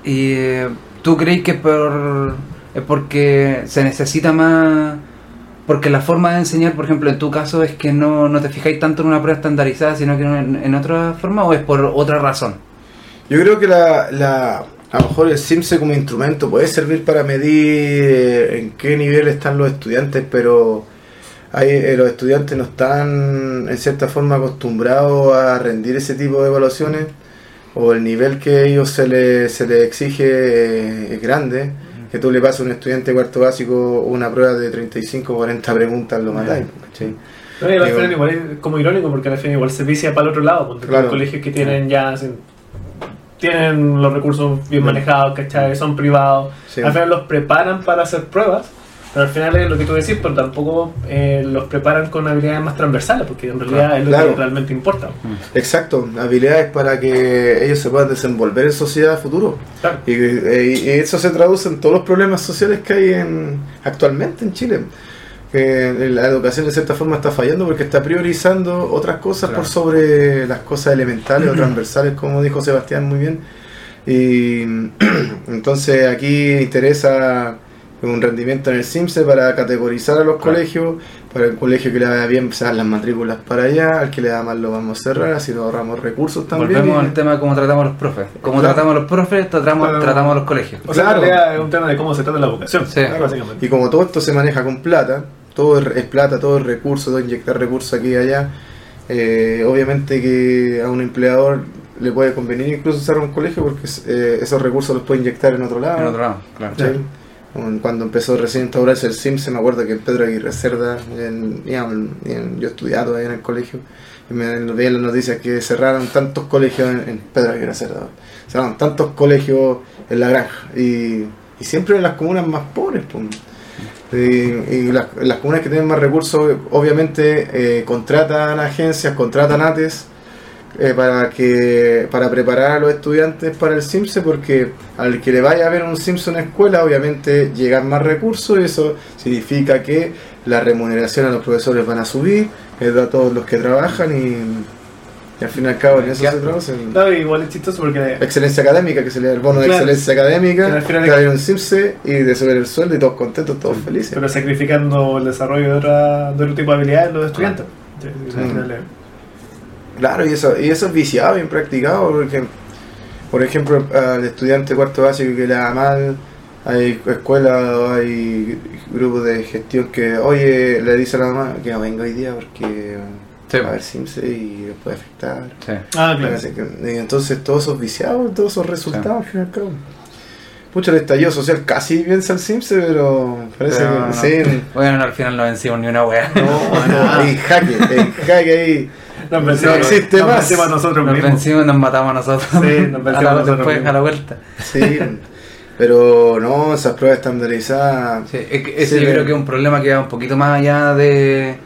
¿Y eh, tú crees que por, es porque se necesita más... Porque la forma de enseñar, por ejemplo, en tu caso es que no, no te fijáis tanto en una prueba estandarizada, sino que en, en otra forma, o es por otra razón? Yo creo que la, la, a lo mejor el SIMSE como instrumento puede servir para medir eh, en qué nivel están los estudiantes, pero hay, eh, los estudiantes no están en cierta forma acostumbrados a rendir ese tipo de evaluaciones o el nivel que ellos se les se le exige eh, es grande. Que tú le pases a un estudiante cuarto básico una prueba de 35 o 40 preguntas, lo matáis. ¿cachai? No, y al final igual es como irónico porque al final igual se vicia para el otro lado, porque Claro. hay colegios que tienen ya tienen los recursos bien Mm. manejados, ¿cachai? Son privados, Sí. al final los preparan para hacer pruebas, pero al final es lo que tú decís, pero tampoco eh, los preparan con habilidades más transversales, porque en realidad es lo Claro. que realmente importa. Exacto, habilidades para que ellos se puedan desenvolver en sociedad a futuro. Claro. Y, eh, y eso se traduce en todos los problemas sociales que hay en, actualmente en Chile. Que la educación de cierta forma está fallando porque está priorizando otras cosas Claro. por sobre las cosas elementales o [CLEARS THROAT] transversales, como dijo Sebastián muy bien. Y [CLEARS THROAT] entonces aquí interesa un rendimiento en el CIMSE para categorizar a los Claro. colegios, para el colegio que le vaya bien se dan las matrículas para allá, al que le da mal lo vamos a cerrar, así nos ahorramos recursos también. Volvemos y- al tema de cómo tratamos a los profes. Cómo Claro. tratamos a los profes, tratamos, Claro. tratamos a los colegios. O sea, Claro. es un tema de cómo se trata la vocación. Sí. Y como todo esto se maneja con plata, todo es plata, todo es recurso, todo inyectar recursos aquí y allá, eh, obviamente que a un empleador le puede convenir incluso cerrar un colegio porque eh, esos recursos los puede inyectar en otro lado. En otro lado, claro. Cuando empezó recién a instaurarse el SIM, se me acuerdo que en Pedro Aguirre Cerda, en- en- yo estudiaba todavía en el colegio, y me veía las noticias que cerraron tantos colegios en, en Pedro Aguirre Cerda. Cerraron tantos colegios en la granja, y, y siempre en las comunas más pobres. pues. Y, y las, las comunas que tienen más recursos, obviamente, eh, contratan agencias, contratan ATES eh, para que para preparar a los estudiantes para el CIMSE, porque al que le vaya a ver un CIMSE en la escuela, obviamente llegan más recursos y eso significa que la remuneración a los profesores van a subir, eh, a todos los que trabajan y, y al fin y al cabo en eso se traduce. No, igual es chistoso porque Excelencia académica, que se le da el bono de Claro. excelencia académica, Que al final un CIMSE y de subir el sueldo y todos contentos, todos felices. pero sacrificando el desarrollo de, otra, de otro tipo de habilidades de los estudiantes. Sí, sí, Mm. Claro, y eso, y eso es viciado, bien practicado, porque, por ejemplo, al estudiante cuarto básico que le da mal, hay escuelas o hay grupos de gestión que, oye, le dice a la mamá que no venga hoy día porque Sí. a haber Simse y puede afectar. Sí. Ah, claro. Así que, y entonces todos esos viciados, todos esos resultados, al y al cabo. Mucho el estallido social casi piensa el Simse, pero parece Pero que no. sí. Bueno, al final no vencimos ni una wea. No, [LAUGHS] no, hay jaque, ahí. [LAUGHS] Nos vencimos, No existe nos más. vencimos a nosotros Nos mismos. vencimos, nos matamos a nosotros. Sí, nos vencimos [LAUGHS] a la, a nosotros después mismos. a la vuelta. Sí, pero no, esas pruebas estandarizadas. Sí, es que ese Sí, yo creo que es un problema que va un poquito más allá de,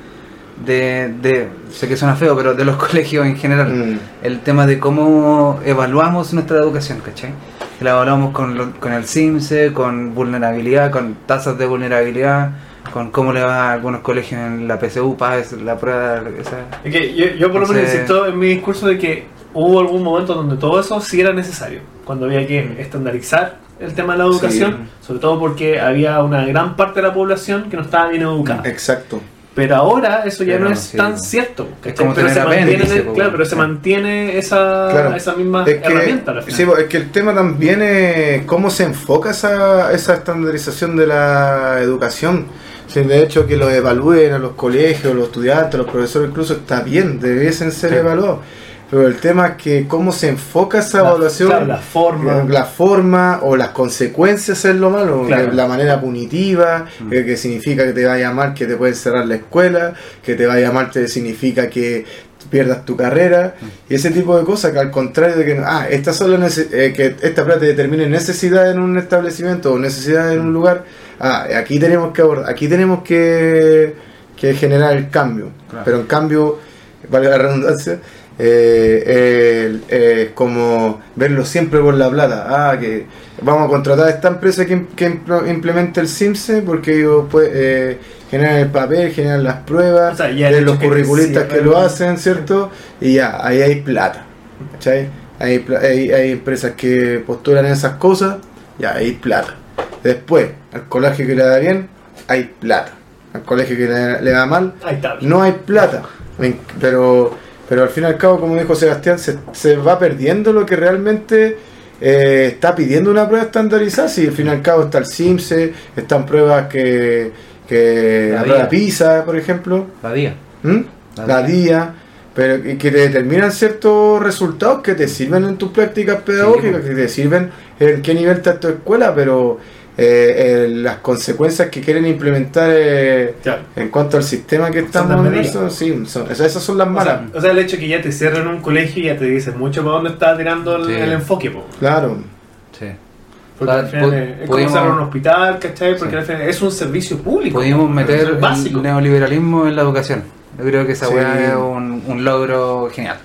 de, de- sé que suena feo, pero de los [LAUGHS] colegios en general. Mm, El tema de cómo evaluamos nuestra educación, ¿cachai? Que la evaluamos con, lo- con el CIMSE, con vulnerabilidad, con tasas de vulnerabilidad, con cómo le va a algunos colegios en la PSU, PAES, la prueba esa. Es que yo, yo por lo menos insisto en mi discurso de que hubo algún momento donde todo eso sí era necesario. Cuando había que estandarizar el tema de la educación, sobre todo porque había una gran parte de la población que no estaba bien educada. exacto. Pero ahora eso ya Pero no no, es sí. tan cierto. ¿cachai? como pero tener se mantiene, apéndice, claro, pero se mantiene esa, Claro. esa misma Es que, herramienta al final. sí, es que el tema también es cómo se enfoca esa, esa estandarización de la educación. Sí, de hecho, que lo evalúen a los colegios, los estudiantes, los profesores, incluso está bien, debiesen ser Sí. evaluados. Pero el tema es que cómo se enfoca esa La- evaluación, claro, la forma. la forma o las consecuencias es lo malo, Claro. la manera punitiva, Mm. eh, que significa que te vaya mal, que te pueden cerrar la escuela, que te vaya mal te significa que pierdas tu carrera y ese tipo de cosas que al contrario de que ah las nece- eh, que esta plata determine necesidad en un establecimiento o necesidad en un lugar ah aquí tenemos que abordar, aquí tenemos que, que generar el cambio Claro. pero en cambio valga la redundancia eh, eh, como verlo siempre por la plata. Ah que vamos a contratar a esta empresa que, que impl- implemente el CIMSE porque ellos pues, eh, generan el papel generan las pruebas O sea, de los curriculistas que lo hacen cierto y ya ahí hay plata ¿cachai? Hay, pla- hay, hay empresas que postulan esas cosas ya hay plata. Después al colegio que le da bien hay plata. Al colegio que le, le da mal no hay plata. Pero, pero al fin y al cabo, como dijo Sebastián, se, se va perdiendo lo que realmente eh, está pidiendo una prueba estandarizada. Si al fin y al cabo está el CIMSE, están pruebas que, que La la prueba DIA. PISA, por ejemplo, La día. ¿Mm? La la DIA. DIA, pero que te determinan ciertos resultados que te sirven en tus prácticas pedagógicas, que te sirven en qué nivel está tu escuela, pero eh, eh, las consecuencias que quieren implementar eh, Claro. en cuanto al sistema que estamos medidas. inmersos, sí, son- esas esas son las O malas. sea, o sea, el hecho de que ya te cierren un colegio ya te dice mucho para dónde está tirando el, Sí. el enfoque. po. claro, Sí. Porque al final es- como un hospital, ¿cachai? Porque Sí. al final es un servicio público. Pudimos meter el neoliberalismo en la educación. Yo creo que esa Sí. weá es un, un logro genial.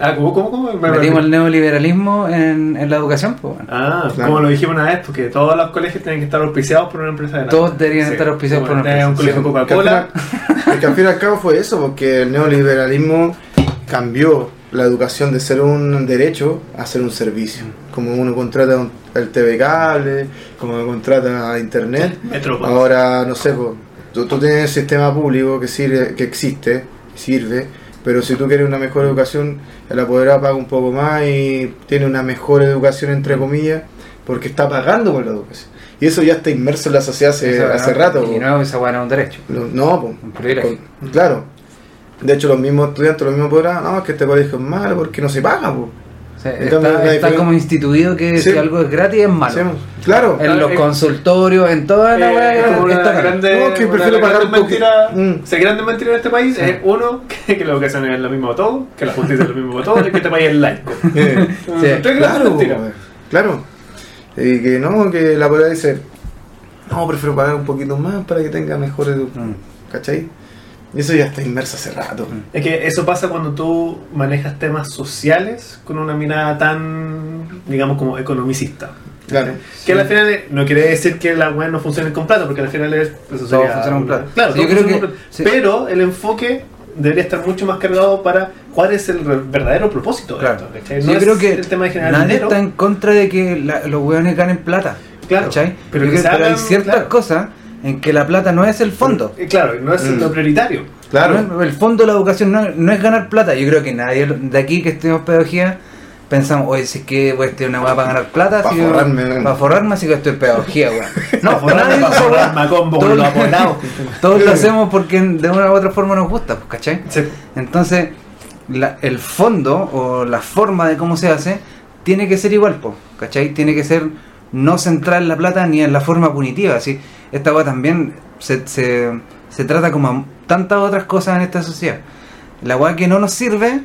Ah, ¿cómo, cómo, cómo? Me- Metimos el neoliberalismo en, en la educación, pues bueno. Ah, Claro. como lo dijimos una vez, porque todos los colegios tienen que estar auspiciados por una empresa de nada. Todos deberían estar auspiciados por una Tenés un empresa, colegio Sí, Coca-Cola. que al al fin y al cabo fue eso, porque el neoliberalismo cambió la educación de ser un derecho a ser un servicio. Como uno contrata un- el TV cable, como uno contrata internet. Metro, pues. Ahora, no sé, pues, tú, tú tienes el sistema público que sirve, que existe, sirve, pero si tú quieres una mejor educación, el apoderado paga un poco más y tiene una mejor educación, entre comillas, porque está pagando por la educación. Y eso ya está inmerso en la sociedad hace, hace rato. Y no, esa no es un derecho. No, no, po. Un privilegio. Con- claro. De hecho, los mismos estudiantes, los mismos apoderados, no, es que este colegio es malo porque no se paga, po. O sea, cambio, está, como instituido que Sí. si algo es gratis es malo. Sí, claro. En los Eh, consultorios, en toda la Eh, como una está grande, No, que una prefiero pagar un mentira. Mm. Grandes mentiras en este país, Sí. es uno, [LAUGHS] que, que la educación es lo mismo para todos, que la justicia es lo mismo para todos, y que este país es laico. [LAUGHS] [LAUGHS] Grandes claro, po, claro. Y que no, que la apoderada dice, no, prefiero pagar un poquito más para que tenga mejor educación. Mm. ¿Cachai? Eso ya está inmerso hace rato. Es que eso pasa cuando tú manejas temas sociales con una mirada tan, digamos, como economicista. Claro. Que al final no quiere decir que la web no funcione con plata, porque al final es. Eso Todo sería funciona con plata. Claro, Sí, todo yo creo que- con plata. sí. Pero el enfoque debería estar mucho más cargado para cuál es el verdadero propósito de Claro. esto. Sí, No yo es creo que el tema de generar nadie dinero. está en contra de que la- los hueones ganen plata. Claro, ¿cachai? pero que pero hay ciertas claro. cosas en que la plata no es el fondo. Eh, Claro, no es Mm. lo prioritario. Claro. No el fondo de la educación no, no es ganar plata. Yo creo que nadie de aquí que estudiamos pedagogía pensamos, oye, si es que voy a estudiar una weá para ganar plata, Pa' así que- forrarme. para forrarme, así que estoy pedagogía, weón. [LAUGHS] No, Para nadie para forrarme a combo Todos- con los. Todos lo [LAUGHS] hacemos porque de una u otra forma nos gusta, pues, ¿cachai? Sí. Entonces, la- el fondo o la forma de cómo se hace tiene que ser igual, po, ¿cachai? Tiene que ser no centrar la plata ni en la forma punitiva. Así, esta weá también se, se, se trata como a tantas otras cosas en esta sociedad. La weá que no nos sirve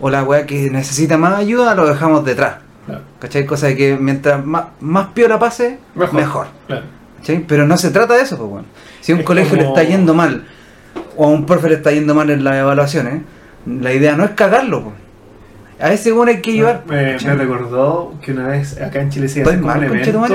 o la weá que necesita más ayuda lo dejamos detrás. Claro. ¿Cachai? Cosa de que mientras más, más piola pase, Mejor. mejor. Claro. ¿cachai? Pero no se trata de eso, pues, bueno. Si a un Es colegio le está yendo mal, o a un profe le está yendo mal en las evaluaciones, la idea no es cagarlo, pues. A ese uno hay que llevar. Me, recordó que una vez acá en Chile se Estoy hace mal, un evento.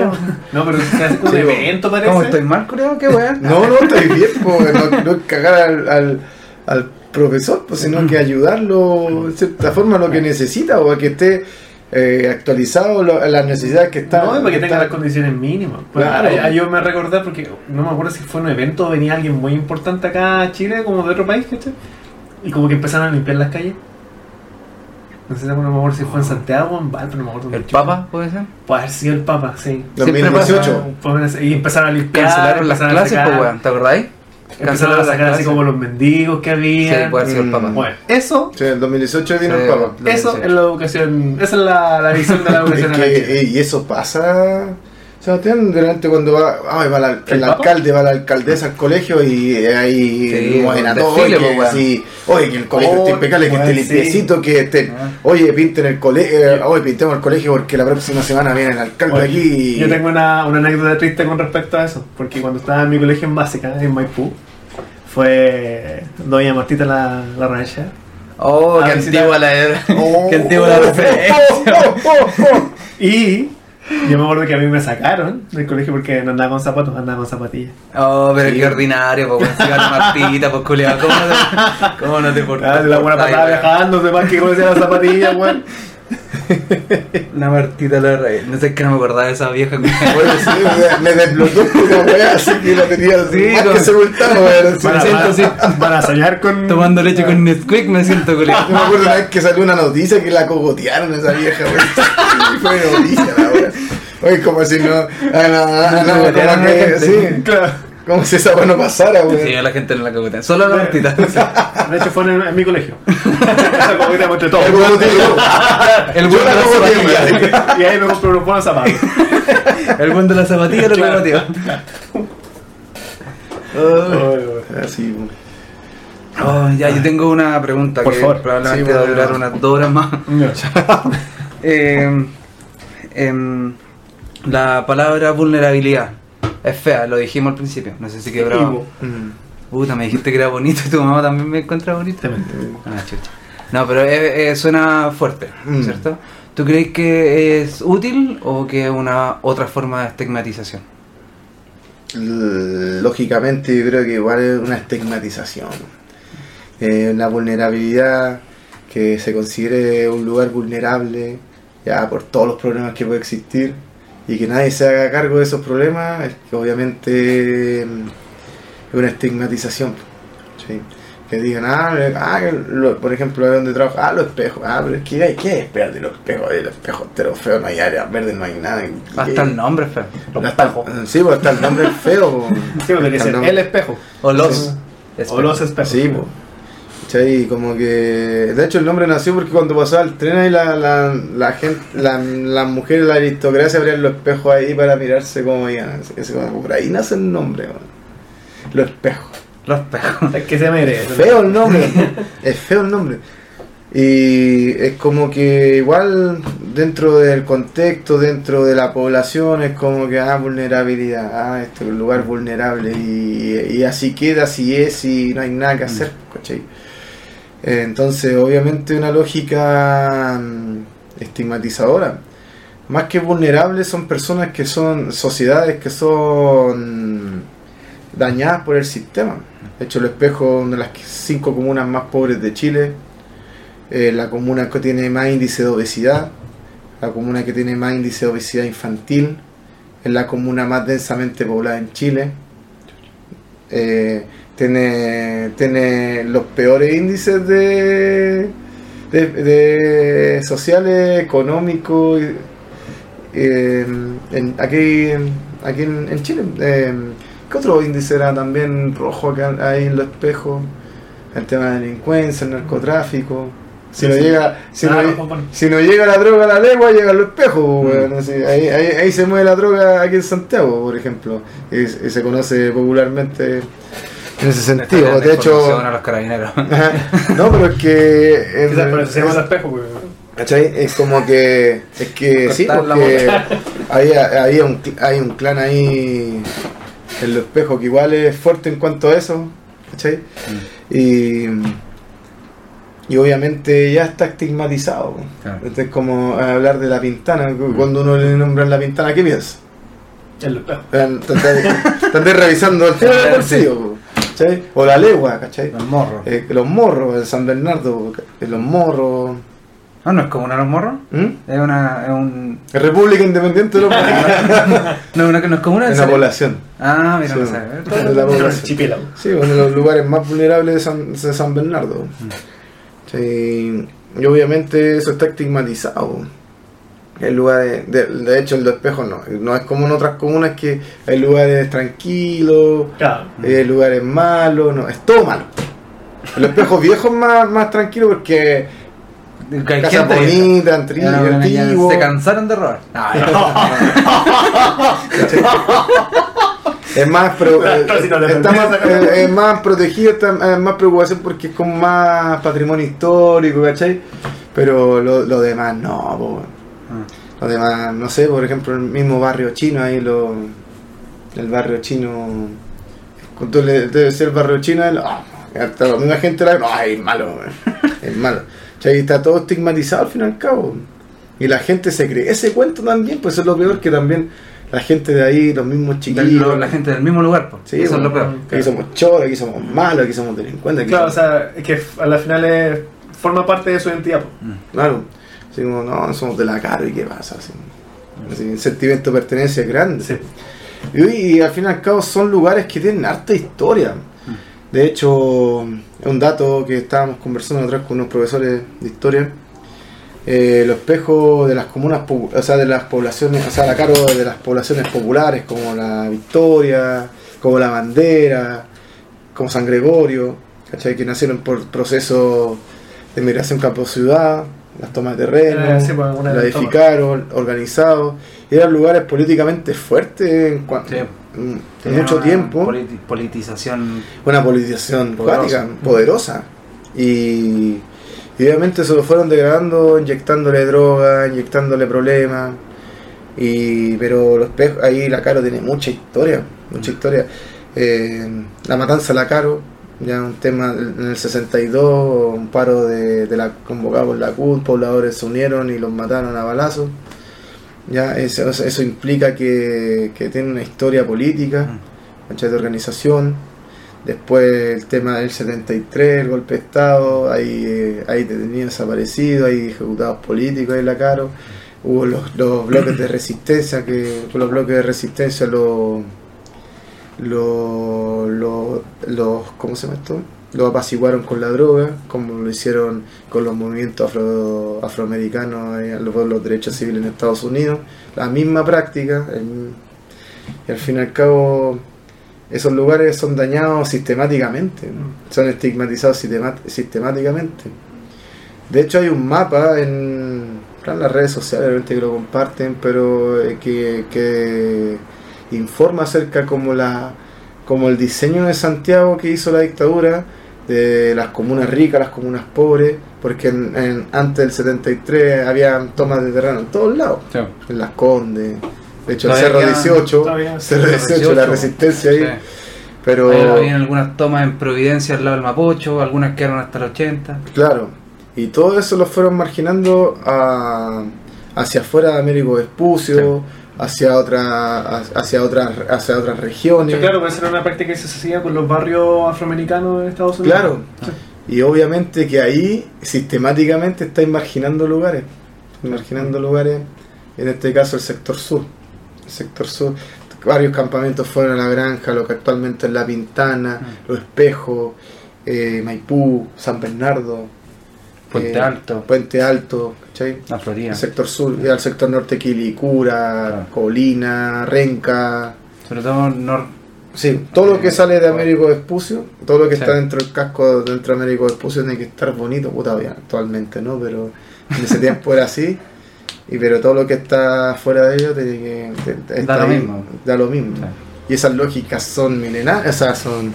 No, pero se hace como un [LAUGHS] Sí, evento, parece. ¿Cómo estoy mal, creo? ¿Qué weá? [LAUGHS] No, no, estoy bien, po, no, no es cagar al, al, al profesor, pues, sino que ayudarlo de cierta forma a lo que necesita o a que esté eh, actualizado lo- a las necesidades que está. No, para que tenga está- las condiciones mínimas. Pues, Claro. ahora, yo me recordé porque no me acuerdo si fue un evento, venía alguien muy importante acá a Chile, como de otro país, ¿cachai? Y como que empezaron a limpiar las calles. No sé, no me acuerdo si fue en Santiago o en Valpo, no me acuerdo. ¿El. Papa puede ser? Puede haber sido el Papa, sí. Siempre 2018. Pues, Y empezaron a limpiar. Cancelaron las clases, pues weón, ¿te acordáis? Empezaron a sacar así como los mendigos que había. Sí, puede ser el Mm. Papa. Bueno, eso, Sí, en el 2018 vino Sí, el Papa. eso es la educación. Esa es la, la visión de la [LAUGHS] Es educación en la que, y eso pasa, Sebastián, delante cuando va, ay, va la- el, alcalde, va la alcaldesa al colegio y eh, ahí Sí, mueven a todos, pues, sí, oye, que el colegio Oh, esté impecable, que esté limpiecito, que esté, Ah. oye, pinten el colegio, oye, pintemos el colegio porque la próxima semana viene el alcalde Oye, aquí. y- Yo tengo una, una anécdota triste con respecto a eso, porque cuando estaba en mi colegio en básica, en Maipú, fue doña Martita la, la rancha. Oh, A qué antigua la Oh, [LAUGHS] Qué antigua la oh, referencia. oh, oh, oh. Y yo me acuerdo que a mí me sacaron del colegio porque no andaba con zapatos, andaba con zapatillas. Oh, pero Sí. qué ordinario, pues la Martita, pues culiado. ¿Cómo no te, cómo no te portas? Ah, la buena pasada viajando, más que conocía las zapatillas, weón. La Martita la rey. No sé qué no me acordaba de esa vieja. [LAUGHS] Bueno, sí, me, me desbloqueó una wea así que lo tenía Sí, más como- que sepultado, weón. Sí, Van a, sí. siento así. van- van a soñar con. Tomando leche con Nesquik me siento culiado. Yo me acuerdo una vez que salió una noticia que la cogotearon a esa vieja, weón. [LAUGHS] Fue noticia, la weón. Oye, como si no. Ah, no, ah, no, No a la. Sí. Como si esa weón no pasara, weón. Sí, a la gente no la cagotea. Solo a la Martita. [LAUGHS] De hecho, fue en, en mi colegio. [LAUGHS] Esa coqueta entre todos. El buen [LAUGHS] de la zapatilla. Y ahí me compré unos buenos zapatos. El buen de la zapatilla lo Claro. cagoteó. Así. Oh, ya, yo tengo una pregunta Por que favor. probablemente Sí, va a bueno. durar unas dos horas más. Eh, em, la palabra vulnerabilidad es fea, lo dijimos al principio. No sé si quedó grabado. Mm. Puta, me dijiste que era bonito y tu mamá también me encuentra bonito. Ah, chucha. No, pero eh, eh, suena fuerte, Mm. ¿cierto? ¿Tú crees que es útil o que es una otra forma de estigmatización? Lógicamente yo creo que igual es una estigmatización. Eh, una vulnerabilidad que se considere un lugar vulnerable ya por todos los problemas que puede existir y que nadie se haga cargo de esos problemas es que obviamente mm, es una estigmatización. ¿sí? Que digan, ah, ah, que lo- por ejemplo, donde trabajo, ah, los espejos, ah, pero es que hay que espérate, los espejos, eh, los espejos enteros feos, no hay áreas verdes, no hay nada. Hasta el nombre, feo. Los Hasta- espejos. Sí, pues hasta el nombre feo. Sí, porque el nombre- el espejo. O los. Sí. O los espejos. Sí, pues. ¿Cachai? Como que. De hecho, el nombre nació porque cuando pasaba el tren ahí, la, la, la gente, la- las mujeres, la aristocracia abrían los espejos ahí para mirarse cómo iban. Así que, como por ahí nace el nombre. Los espejos. Los espejos. Es que se merece. Es feo el nombre. [LAUGHS] es feo el nombre. Y es como que igual dentro del contexto, dentro de la población, es como que, ah, vulnerabilidad, ah, este es un lugar vulnerable y, y así queda, así es y no hay nada que hacer, ¿cachai? Eh, Entonces, obviamente una lógica mm, estigmatizadora. Más que vulnerables son personas que son, sociedades que son dañadas por el sistema. De hecho, el espejo, una de las cinco comunas más pobres de Chile, eh, la comuna que tiene más índice de obesidad, la comuna que tiene más índice de obesidad infantil, es la comuna más densamente poblada en Chile, eh, tiene, tiene los peores índices de, de, de sociales, económicos, eh, en- aquí, aquí en, en Chile. Eh, ¿Qué otro índice era también rojo acá ahí en los espejos? El tema de delincuencia, el narcotráfico. Si Sí, no sí. llega, si, Ah, no, no, bueno. si no llega la droga a la legua, llega los espejos, Mm. weón. Así, ahí, ahí, ahí se mueve la droga aquí en Santiago, por ejemplo. Y, y se conoce popularmente en ese sentido. De hecho, a los carabineros. [LAUGHS] Ajá. no, pero es que. [LAUGHS] en- Quizás por eso se llama es- el espejo, porque- ¿Cachai? Es como que. Es que sí, porque había, había un, hay un clan ahí en los espejos que igual es fuerte en cuanto a eso. ¿Cachai? Y. Y obviamente ya está estigmatizado. Claro. Este es como hablar de la pintana. Cuando uno le nombra la pintana, ¿qué piensa? El espejo. Están revisando el [LAUGHS] tema del bolsillo. ¿Cachai? O la legua, ¿cachai? Los morros. Eh, los morros, el San Bernardo, eh, los morros. No, no es como una los morros. ¿Mm? Es una. Es un. República Independiente de los morros. [LAUGHS] No, una que no es como una. en la población. Ah, mira, Sí, no la población. Archipiélago. Sí, uno de los lugares más vulnerables de San, de San Bernardo. Sí, y obviamente eso está estigmatizado. El lugar de, de, de hecho, el de espejos no. No es como en otras comunas que hay lugares tranquilos, Claro. hay lugares malos, no, es todo malo. El espejo viejo es más, más tranquilo porque Que hay casa gente- bonita, antri- Ya, no, ya antiguo. Se cansaron de robar. [LAUGHS] Es más, pro- eh, está más, eh, es más protegido, está, es más preocupación porque es como más patrimonio histórico, ¿cachai? Pero lo, lo demás no, po, weón. Ah. lo demás, no sé, por ejemplo, el mismo barrio chino, ahí lo, el barrio chino, cuando le debe ser el barrio chino, el- ah, hasta la misma gente la no, ay, es malo, [LAUGHS] es malo. ¿Cachai? Está todo estigmatizado al fin y al cabo. Y la gente se cree ese cuento también, pues eso es lo peor que también la gente de ahí, los mismos chiquillos. la gente del mismo lugar, po. Sí, Eso es lo peor. Aquí somos choros, aquí somos malos, aquí somos delincuentes. Aquí Claro, o sea, es que a la final es- forma parte de su identidad. po. claro. Así como, no, somos de la cara y qué pasa. Así, Así, el sentimiento de pertenencia es grande. Sí. Y, y al fin y al cabo son lugares que tienen harta historia. De hecho, es un dato que estábamos conversando vez con unos profesores de historia. Eh, los espejos de las comunas, o sea, de las poblaciones, o sea, la cargo de las poblaciones populares como la Victoria, como la Bandera, como San Gregorio, ¿cachai? que nacieron por procesos de migración campo-ciudad, las tomas de terreno, Eh, sí, pues, la edificaron, organizados, eran lugares políticamente fuertes en, Sí. en Tenía mucho una tiempo politi- politización. una politización Poderosa. cuática, poderosa. Y, y obviamente se lo fueron degradando, inyectándole droga, inyectándole problemas. Y, pero los espejos, ahí la Caro tiene mucha historia, mucha historia. Eh, la matanza de la Caro, Ya un tema en el 62, un paro de, de la convocado por la CUT, pobladores se unieron y los mataron a balazos. Ya eso, eso implica que, que tiene una historia política, ¿cachai? de organización. Después el tema del 73, el golpe de Estado, hay, eh, hay detenidos desaparecidos, hay ejecutados políticos en la Caro. Hubo los, los bloques de resistencia, que los bloques de resistencia los lo, lo- los ¿cómo se llama? Lo apaciguaron con la droga, como lo hicieron con los movimientos afro, afroamericanos, eh, los, los derechos civiles en Estados Unidos. La misma práctica, el- y al fin y al cabo esos lugares son dañados sistemáticamente, son estigmatizados sistemáticamente. De hecho hay un mapa en, en las redes sociales, obviamente que lo comparten, pero eh, que, que informa acerca como la como el diseño de Santiago que hizo la dictadura de las comunas ricas, las comunas pobres, porque en- en- antes del 73 había tomas de terreno en todos lados, Sí. en Las Condes, de hecho el Todavía Cerro quedan- 18, todavía- Cerro Cerro 18, la 18, resistencia ahí, Sí. pero habían algunas tomas en Providencia al lado del Mapocho, algunas quedaron hasta el 80. Claro, y todo eso lo fueron marginando a- hacia afuera de Américo Vespucio, hacia otra, hacia otras, hacia otras regiones. Sí, claro, puede ser una práctica que se hacía con los barrios afroamericanos en Estados Unidos. Claro. Sí. Y obviamente que ahí sistemáticamente estáis marginando lugares, marginando lugares, en este caso el sector sur. El sector sur, varios campamentos fueron a la granja, lo que actualmente es La Pintana, Mm. Los Espejos, eh, Maipú, San Bernardo, Puente eh, Alto, Puente Alto, ¿cachai? la Florida. El sector sur, y al sector norte Quilicura, Claro. Colina, Renca, Sobre todo nor Sí, todo lo que Eh, sale de. Américo Vespucio, todo lo que Sí. está dentro del casco dentro de Américo Vespucio tiene que estar bonito, puta bien, actualmente, ¿no? Pero en ese tiempo era así, y pero todo lo que está fuera de ello tiene que está Da lo ahí, mismo. Da lo mismo. Y esas lógicas son milenarias, o sea, son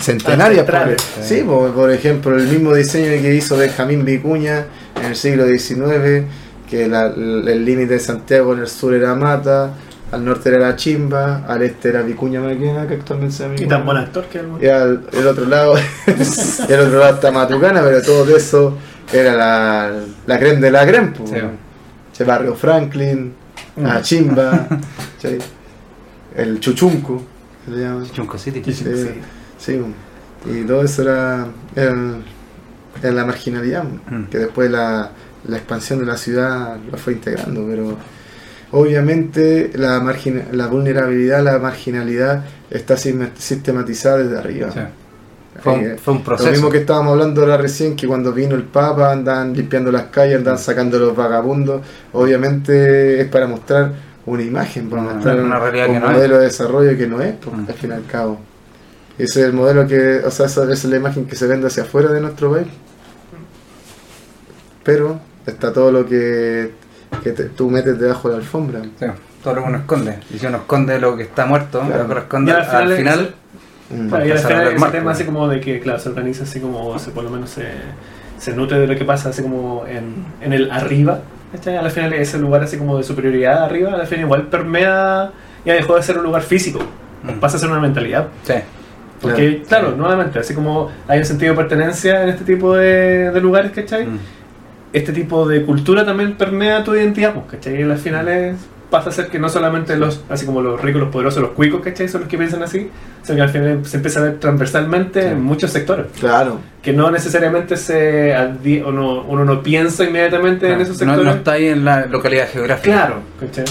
centenarias. Por, sí, por, por ejemplo, el mismo diseño que hizo Benjamín Vicuña en el siglo XIX, que la- el límite de Santiago en el sur era Mata, al norte era La Chimba, al este era Vicuña Maquena, que actualmente se llama Y tan buen actor que el Y al el otro lado, [LAUGHS] y al otro lado está Matucana, pero todo eso era la, la creme de la creme. pues, Sí. Ese barrio Franklin, la Chimba, [LAUGHS] el Chuchunco, se le llama. Chunco City. Sí, y todo eso era, era la marginalidad, Mm. que después la, la expansión de la ciudad lo fue integrando, pero obviamente la, margin, la vulnerabilidad, la marginalidad está sistematizada desde arriba. Sí. Fue, un, fue un Lo proceso. mismo que estábamos hablando ahora recién, que cuando vino el Papa andan limpiando las calles, andan sacando los vagabundos, obviamente es para mostrar una imagen, para mostrar una un, realidad un no modelo de desarrollo que no es, pues, Mm. al fin y al cabo. Ese es el modelo que, o sea, esa es la imagen que se vende hacia afuera de nuestro país. Pero está todo lo que, que te- tú metes debajo de la alfombra. Sí, todo lo que uno esconde. Y si uno esconde lo que está muerto, Claro. lo que lo esconde, Y al al final final, es- Mm. Claro, y al final ver ese marco. tema así como de que, claro, se organiza así como, se, por lo menos se, se nutre de lo que pasa así como en, en el arriba. ¿cachai? Al final ese lugar así como de superioridad arriba, al final igual permea, ya dejó de ser un lugar físico, Mm. pasa a ser una mentalidad. sí, Porque, claro, Claro. nuevamente, así como hay un sentido de pertenencia en este tipo de, de lugares, ¿cachai? Mm. Este tipo de cultura también permea tu identidad, pues, ¿cachai? Y al final es, pasa a ser que no solamente los, así como los ricos, los poderosos, los cuicos, ¿cachai? Son los que piensan así, sino que al final se empieza a ver transversalmente Sí. en muchos sectores. Claro. Que no necesariamente se advi- o no- uno no piensa inmediatamente en esos no, sectores. no está ahí en la localidad geográfica. Claro, ¿cachai?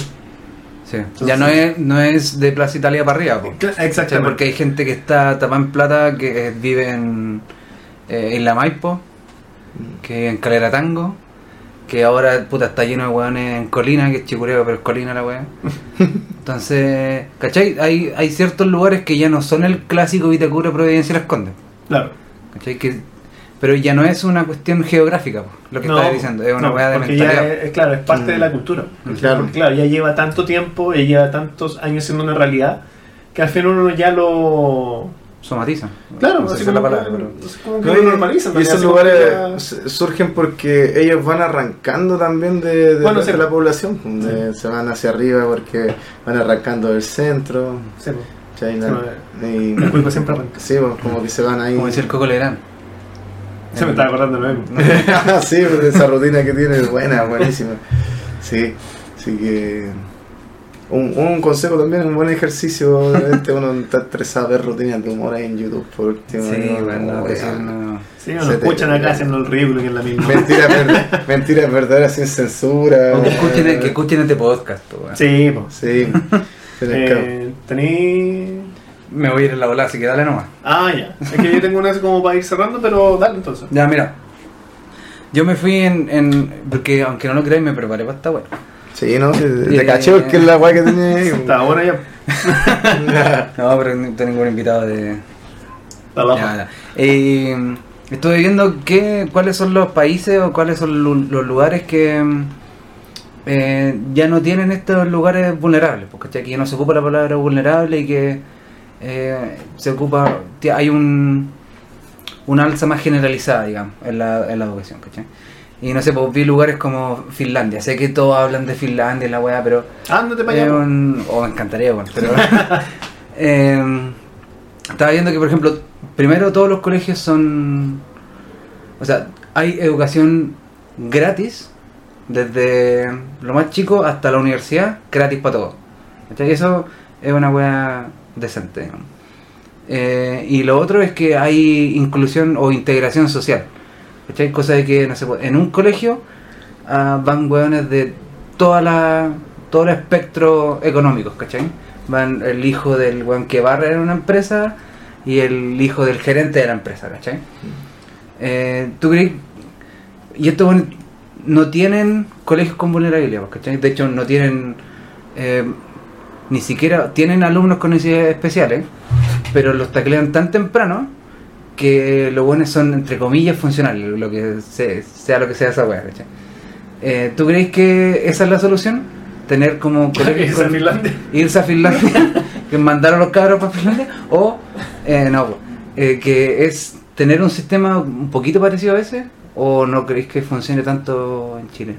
Sí. Ya no es, no es de Plaza Italia para arriba. Exactamente. Porque hay gente que está tapada en plata, que eh, vive en, eh, en la Maipo, que vive en Calera Tango, que ahora puta está lleno de hueones en Colina, que es chicureo, pero es Colina la hueá. [LAUGHS] Entonces, ¿cachai? Hay, hay ciertos lugares que ya no son el clásico Vitacura Providencia y Las Condes. Claro. ¿cachai? Que, pero ya no es una cuestión geográfica, po, lo que No, estás diciendo, es una no, de porque ya es, es claro, es parte Mm. de la cultura. Claro. Porque, claro, ya lleva tanto tiempo, ya lleva tantos años siendo una realidad, que al final uno ya lo... Somatiza. Claro, no sé es la como, palabra, pero... como que No, lo y- normalizan. y esos como lugares ya- surgen porque ellos van arrancando también de, de- Bueno, de sí. la población, pues, de- se van hacia arriba porque van arrancando del centro, Sí, pues. Se La- me- y- El cuico siempre arranca. sí, pues, como que se van ahí. Como el Coco Legrand. Se me estaba acordando de lo mismo. [LAUGHS] sí, esa rutina que tiene es buena, buenísima. Sí, así que. Un, un consejo también, un buen ejercicio. Este uno está estresado a ver rutinas de humor ahí en YouTube por último. Sí, ¿no? bueno, pues, weón. no- Sí, te- escuchan acá haciendo el ridículo que es la misma. Mentiras [LAUGHS] ver- mentiras verdaderas sin censura. O que escuchen, que escuchen este podcast. pues. Sí, pues. Sí, Eh, tení. Me voy a ir en la bola, así que dale nomás. Ah, ya. Es que yo tengo una así como para ir cerrando, pero dale entonces. Ya, mira. Yo me fui en, en- Porque aunque no lo creáis, me preparé para esta weá. Sí, ¿no? Te, te Eh, caché porque es la weá que tenía ahí. Está bueno ya. [LAUGHS] No, pero no tengo ningún invitado de. Ya. Eh, estuve viendo qué, cuáles son los países o cuáles son los lugares que eh, ya no tienen estos lugares vulnerables, porque aquí ya no se ocupa la palabra vulnerable y que eh, se ocupa, hay un, una alza más generalizada, digamos, en la, en la educación, ¿cachai? Y no sé, pues vi lugares como Finlandia, sé que todos hablan de Finlandia y la weá, pero Ándate para es allá. un- oh, me encantaría, bueno, pero [LAUGHS] eh, estaba viendo que, por ejemplo, primero todos los colegios son, o sea, hay educación gratis desde lo más chico hasta la universidad, gratis para todos. ¿Cachai? Eso es una wea decente. digamos. Eh, y lo otro es que hay inclusión o integración social. ¿Cachai? Cosa de que, no sé, en un colegio ah, van hueones de toda la, todo el espectro económico, ¿cachai? Van el hijo del weón que barre en una empresa y el hijo del gerente de la empresa, ¿cachai? Eh, ¿Tú crees? Y estos weones no tienen colegios con vulnerabilidad, ¿cachai? De hecho, no tienen... eh, ni siquiera tienen alumnos con necesidades especiales, pero los taclean tan temprano que los buenos son, entre comillas, funcionales, lo que se- sea lo que sea esa weá. Eh, ¿Tú crees que esa es la solución? Tener como colegios [LAUGHS] Irse a Finlandia. irse a Finlandia, [LAUGHS] que mandar a los cabros para Finlandia, o eh, no, eh, que es tener un sistema un poquito parecido a ese, o no creéis que funcione tanto en Chile?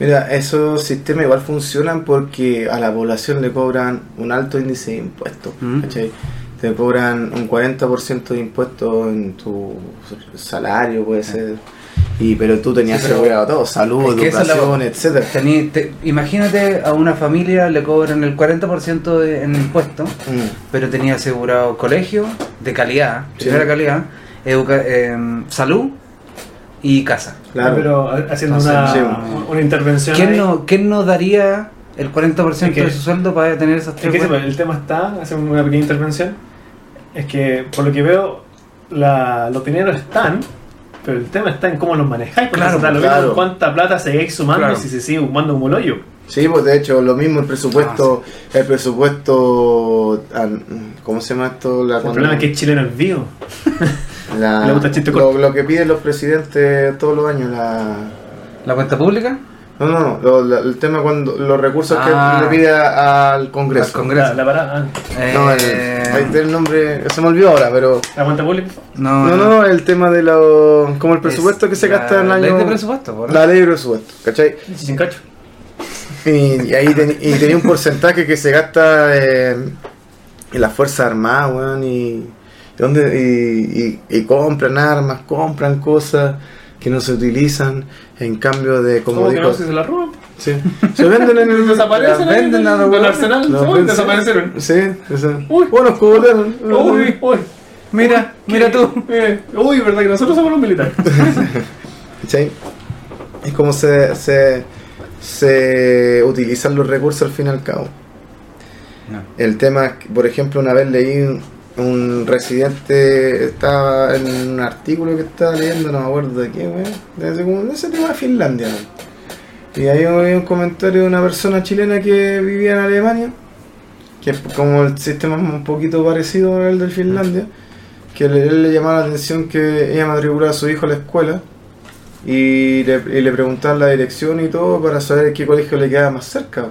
Mira, esos sistemas igual funcionan porque a la población le cobran un alto índice de impuestos. Mm. ¿cachai? Te cobran un 40% de impuestos en tu salario, puede ser. Y, pero tú tenías Sí, pero- asegurado todo, salud, Es que educación, etcétera. Imagínate a una familia le cobran el 40% de, en impuestos, Mm. pero tenía asegurado colegio de calidad, Sí. primera calidad, educa- em, salud y casa. Claro. Pero haciendo Entonces, una, sí. una intervención. ¿Quién ahí. no, ¿Quién no daría el 40% Es que- de su sueldo para tener esas Es tres que sí, weas? pues, el tema está, hacer una pequeña intervención. Es que por lo que veo, la, los dineros están, pero el tema está en cómo los manejáis. Claro, da lo claro. mismo cuánta plata seguís sumando Claro. si se sigue sumando el hoyo. Sí, pues de hecho, lo mismo el presupuesto, Ah, el presupuesto, ¿cómo se llama esto? La, El problema es que el chileno es vivo. [LAUGHS] la- lo, corto. lo que piden los presidentes todos los años, la... ¿La cuenta pública? No, no, no, lo- la- el tema cuando los recursos Ah. que le pide a- al Congreso. Al Congreso. La, la parada. ah, No, el, Eh, ahí está el nombre, se me olvidó ahora, pero... la cuenta pública. no, No, no, no, el tema de lo... como el presupuesto Es que se la gasta en el año... ley de presupuesto, ¿por? La ley de presupuesto, ¿cachai? Sin cacho. Y, y ahí ten- y tenía un porcentaje que se gasta en, en las Fuerzas Armadas, weón, y, donde, y, y- y compran armas, compran cosas que no se utilizan, en cambio de, como ¿Cómo que dijo... no? Si se la roban. sí, se venden en el... [LAUGHS] Desaparecen. las venden los del huevones. arsenal. Uy, desaparecieron. Sí, eso. Uy. Bueno, cogotearon. Uy, uy. Mira, mira tú. Eh, uy, verdad que nosotros somos los militares. [LAUGHS] ¿Cachai? Es como se, se, se utilizan los recursos al fin y al cabo. No. El tema es que, por ejemplo, una vez leí un, residente, estaba en un artículo que estaba leyendo, no me acuerdo de qué, weón, de ese, tema de Finlandia. Y ahí había un comentario de una persona chilena que vivía en Alemania, que es como el sistema un poquito parecido al del Finlandia, que le, le llamaba la atención que ella matriculaba a su hijo a la escuela y le, y la dirección y todo para saber qué colegio le quedaba más cerca.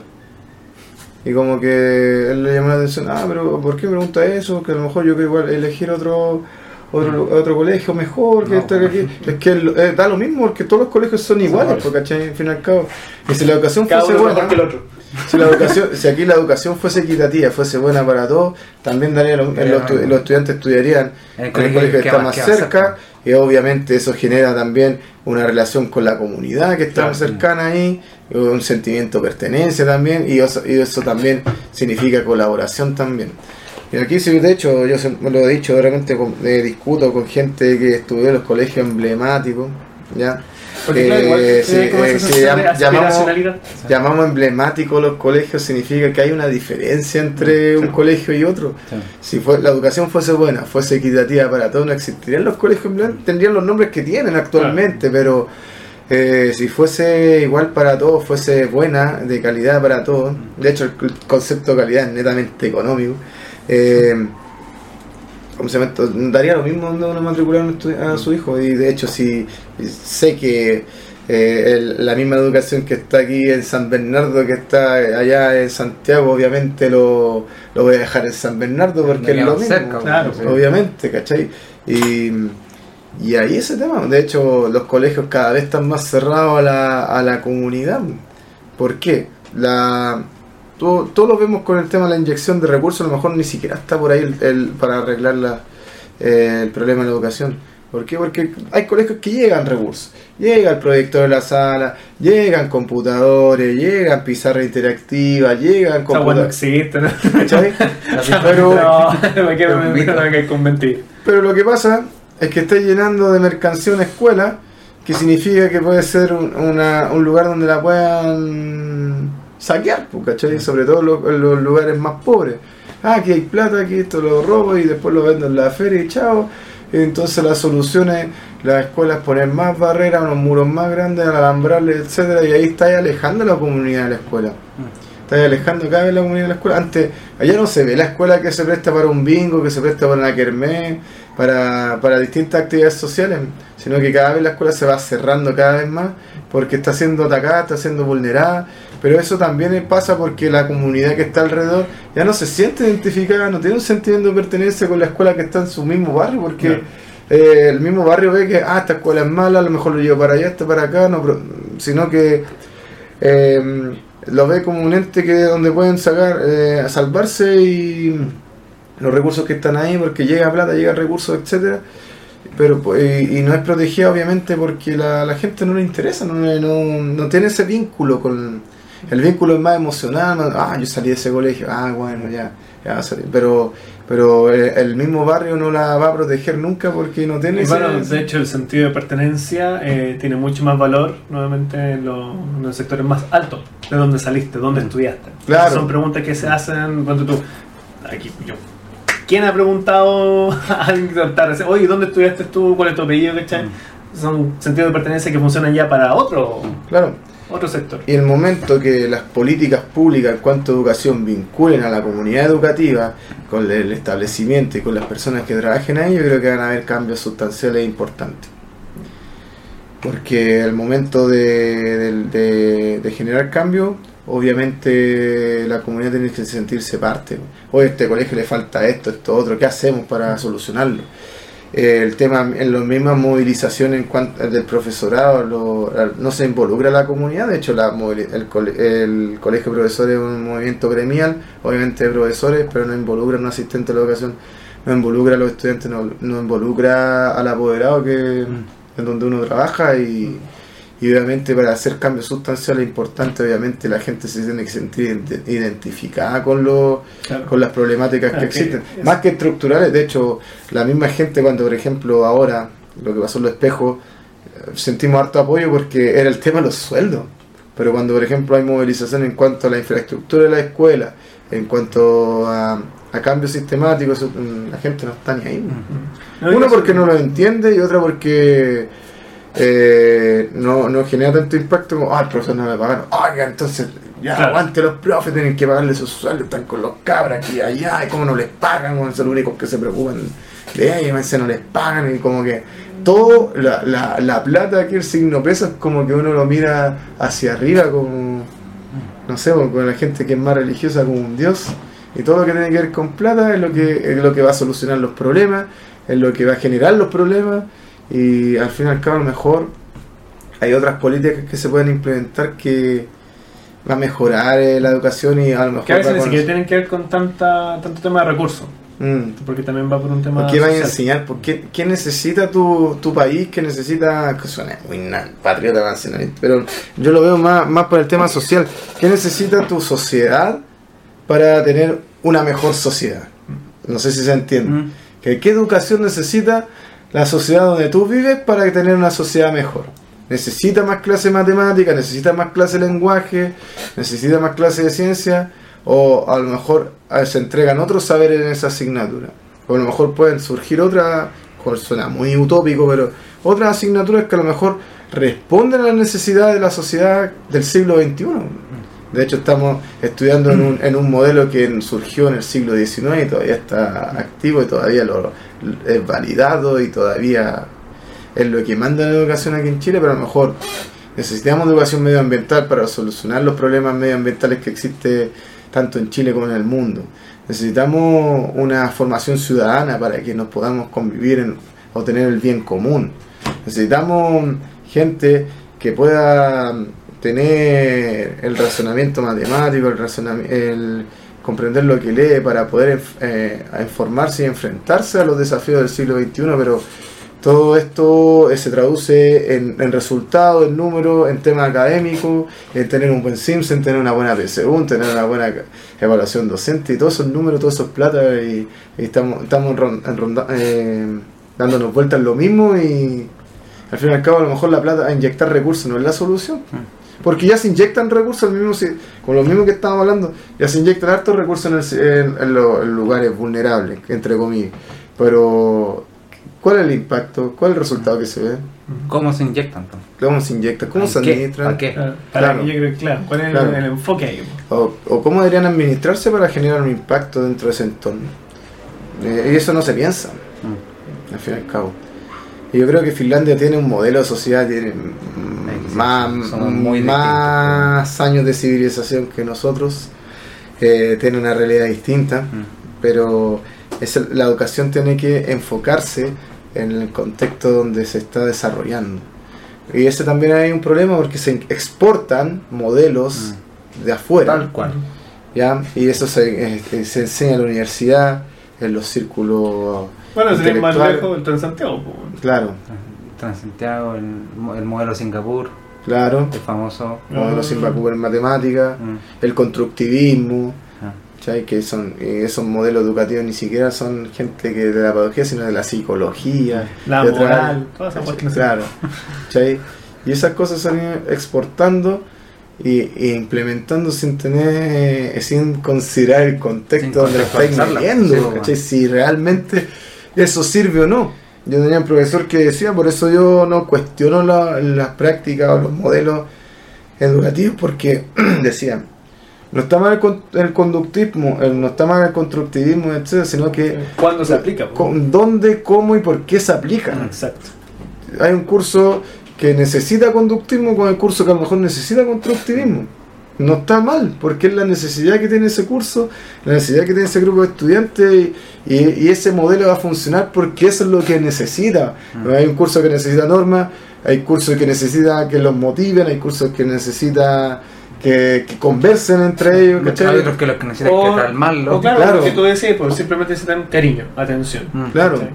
Y como que él le llamó la atención, ah, pero ¿por qué me pregunta eso? Que a lo mejor yo quiero igual elegir otro otro, otro colegio mejor que No, este que aquí. Es que eh, da lo mismo porque todos los colegios son iguales, porque. Al fin y al cabo. Y si la educación Cada fuese buena, que el otro. Si, la educación, si aquí la educación fuese equitativa, fuese buena para todos, también daría lo- Pero los, estudiantes estudiarían En el colegio que que está más- más más cerca, cerca. y obviamente eso genera también una relación con la comunidad que está Claro. cercana ahí, un sentimiento de pertenencia también, y eso, y eso también significa colaboración también. Y aquí, sí, de hecho, yo siempre lo he dicho, de repente con- eh, discuto con gente que estudió en los colegios emblemáticos, ¿ya? Porque claro, igual Eh, sí, eh, sí, llam- llamamos, llamamos emblemáticos los colegios, significa que hay una diferencia entre un colegio y otro. Sí. Si fue, la educación fuese buena, fuese equitativa para todos, no existirían los colegios emblemáticos, tendrían los nombres que tienen actualmente, pero eh, si fuese igual para todos, fuese buena, de calidad para todos, de hecho el concepto de calidad es netamente económico, eh, ¿cómo se llama esto? daría lo mismo donde uno matricular a un estu- a su hijo, y de hecho si sé que eh, el- la misma educación que está aquí en San Bernardo, que está allá en Santiago, obviamente lo, lo voy a dejar en San Bernardo porque es lo mismo. cerca, claro. Obviamente, ¿cachai? Y, y ahí ese tema. De hecho, los colegios cada vez están más cerrados a la, a la comunidad. ¿Por qué? La, todo, todo lo vemos con el tema de la inyección de recursos, a lo mejor ni siquiera está por ahí el, el- para arreglar la, eh, el problema de la educación. ¿Por qué? Porque hay colegios que llegan recursos. Llega el proyector de la sala, llegan computadores, llegan pizarra interactiva, llegan computadores. existe, ¿no? [LAUGHS] Pero- No, me quedo Un me me con mentir. Pero lo que pasa es que está llenando de mercancía una escuela, que significa que puede ser un, una- un lugar donde la puedan saquear, pues, ¿cachai? Sobre todo lo- en los lugares más pobres. Ah, aquí hay plata, aquí esto lo robo y después lo vendo en la feria y chao. Entonces la solución es las escuelas poner más barreras, unos muros más grandes, alambrarles, etcétera, y ahí está alejando la comunidad de la escuela. Está alejando cada vez la comunidad de la escuela. Antes, allá no se ve la escuela que se presta para un bingo, que se presta para una kermés, para, para distintas actividades sociales, sino que cada vez la escuela se va cerrando cada vez más porque está siendo atacada, está siendo vulnerada. Pero eso también pasa porque la comunidad que está alrededor ya no se siente identificada, no tiene un sentimiento de pertenencia con la escuela que está en su mismo barrio, porque eh, el mismo barrio ve que, ah, esta escuela es mala, a lo mejor lo llevo para allá, esta para acá, no, pero- sino que eh, lo ve como un ente que donde pueden sacar, eh, salvarse y los recursos que están ahí, porque llega plata, llega recursos, etcétera pero y, y no es protegida obviamente porque la, la gente no le interesa, no, no, no tiene ese vínculo con el vínculo es más emocional, más, ah, yo salí de ese colegio, ah, bueno, ya, ya salí. pero pero el, mismo barrio no la va a proteger nunca porque no tiene Y ese- bueno, de hecho, el sentido de pertenencia eh, tiene mucho más valor nuevamente en, los- en los sectores más altos, de dónde saliste, dónde estudiaste. Claro. Son preguntas que se hacen cuando tú. Aquí, yo. ¿Quién ha preguntado [LAUGHS] a alguien que Oye, ¿dónde estudiaste tú? ¿Cuál es tu apellido? ¿Cachai? Son sentidos de pertenencia que funcionan ya para otro, claro otro sector. Y el momento que las políticas públicas en cuanto a educación vinculen a la comunidad educativa con el establecimiento y con las personas que trabajen ahí, yo creo que van a haber cambios sustanciales e importantes. Porque al momento de, de- de- de generar cambio, obviamente la comunidad tiene que sentirse parte. Oye, a este colegio le falta esto, esto, otro, ¿qué hacemos para solucionarlo? Eh, el tema en las mismas movilizaciones en cuanto del profesorado lo- no se involucra la comunidad de hecho la el, el colegio de profesores es un movimiento gremial obviamente de profesores pero no involucra a un asistente de la educación no involucra a los estudiantes no, no involucra al apoderado que en donde uno trabaja y, y obviamente para hacer cambios sustanciales importantes obviamente la gente se tiene que sentir ident- identificada con los Claro. con las problemáticas que que existen. Más que estructurales, de hecho, la misma gente cuando, por ejemplo, ahora, lo que pasó en los espejos, eh, sentimos harto apoyo porque era el tema de los sueldos. Pero cuando, por ejemplo, hay movilización en cuanto a la infraestructura de la escuela, en cuanto a, a cambios sistemáticos, mm, la gente no está ni ahí. No, Uno porque no lo entiende y otra porque eh, no, no genera tanto impacto como, ah, el profesor no le pagaron. Oiga, entonces ya Claro. aguante los profes, tienen que pagarle sus sueldos, están con los cabras aquí y allá, y cómo no les pagan, son los únicos que se preocupan de ellos, no les pagan, y como que todo, la, la, la plata aquí, el signo peso, es como que uno lo mira hacia arriba como, no sé, con la gente que es más religiosa como un dios, y todo lo que tiene que ver con plata es lo que, es lo que va a solucionar los problemas, es lo que va a generar los problemas, y al fin y al cabo a lo mejor hay otras políticas que se pueden implementar que, va a mejorar eh, la educación y a lo mejor Que a veces ni siquiera tienen que ver con tanta, tanto tema de recursos, Mm. porque también va por un tema ¿Por qué van a enseñar? ¿Por qué, qué necesita tu, tu país? ¿Qué necesita? Que suena muy patriota nacionalista, pero yo lo veo más, más por el tema social. ¿Qué necesita tu sociedad para tener una mejor sociedad? No sé si se entiende. Mm. ¿Que ¿Qué educación necesita la sociedad donde tú vives para tener una sociedad mejor? Necesita más clase de matemática, necesita más clase de lenguaje, necesita más clase de ciencia, o a lo mejor se entregan otros saberes en esa asignatura. O a lo mejor pueden surgir otras, suena muy utópico, pero otras asignaturas que a lo mejor responden a las necesidades de la sociedad del siglo XXI. De hecho, estamos estudiando en un, en un modelo que surgió en el siglo XIX y todavía está activo y todavía lo, es validado y todavía es lo que manda la educación aquí en Chile, pero a lo mejor necesitamos educación medioambiental para solucionar los problemas medioambientales que existe tanto en Chile como en el mundo. Necesitamos una formación ciudadana para que nos podamos convivir en, o tener el bien común. Necesitamos gente que pueda tener el razonamiento matemático, el, razonami- el comprender lo que lee para poder eh, informarse y enfrentarse a los desafíos del siglo XXI, pero todo esto eh, se traduce en, en resultados, en números, en temas académicos, en tener un buen SIMS, en tener una buena PSU, en tener una buena evaluación docente y todos esos números, todos esos plata y, y estamos, estamos en ronda- eh, dándonos vueltas en lo mismo y al fin y al cabo a lo mejor la plata a inyectar recursos no es la solución. Porque ya se inyectan recursos, el mismo, con lo mismo que estábamos hablando, ya se inyectan hartos recursos en, el- en- en los en lugares vulnerables, entre comillas. Pero, ¿cuál es el impacto? ¿Cuál es el resultado que se ve? ¿Cómo se inyectan? entonces? ¿Cómo se inyecta? ¿Cómo ¿En se administran? ¿Para qué? Claro, para Claro. yo creo que, claro, ¿cuál es el- Claro. el, enfoque ahí? O, o cómo deberían administrarse para generar un impacto dentro de ese entorno. Eh, y eso no se piensa, Mm. al fin y al cabo. Y yo creo que Finlandia tiene un modelo de sociedad, tiene mm, más, somos muy más años de civilización que nosotros, eh, tiene una realidad distinta, Mm. pero es el- la educación tiene que enfocarse en el contexto donde se está desarrollando. Y ese también hay un problema porque se exportan modelos de afuera. Tal cual. ¿ya? Y eso se, eh, se enseña en la universidad, en los círculos Bueno, sería más lejos el Transantiago. Claro, Transantiago, el, el modelo Singapur, claro. el famoso. Modelo Ah. Singapur en matemática, Mm. el constructivismo, Ah. ¿cachai? que son eh, esos modelos educativos ni siquiera son gente que de la pedagogía, sino de la psicología, La de moral, todas esas cuestiones. Claro, ¿cachai? Y esas cosas se han ido exportando y, e implementando sin tener, eh, sin considerar el Sin contexto donde lo estáis. Si realmente eso sirve o no. Yo tenía un profesor que decía, por eso yo no cuestiono la- las prácticas o los modelos educativos, porque [CLEARS THROAT] decía, no está mal el, con- el conductismo, el- no está mal el constructivismo, etcétera, sino que ¿Cuándo se aplica? con- dónde, cómo y por qué se aplica Exacto. hay un curso que necesita conductismo con el curso que a lo mejor necesita constructivismo. No está mal, porque es la necesidad que tiene ese curso, la necesidad que tiene ese grupo de estudiantes y, y- y ese modelo va a funcionar porque eso es lo que necesita. Mm. Hay un curso que necesita normas, hay cursos que necesita que los motiven, hay cursos que necesita que, que conversen entre ellos. Hay otros que los que necesitan O- que calmarlo. o claro, Claro. lo que tú decías, pues simplemente necesitan cariño, atención. Mm. Claro. ¿cachai?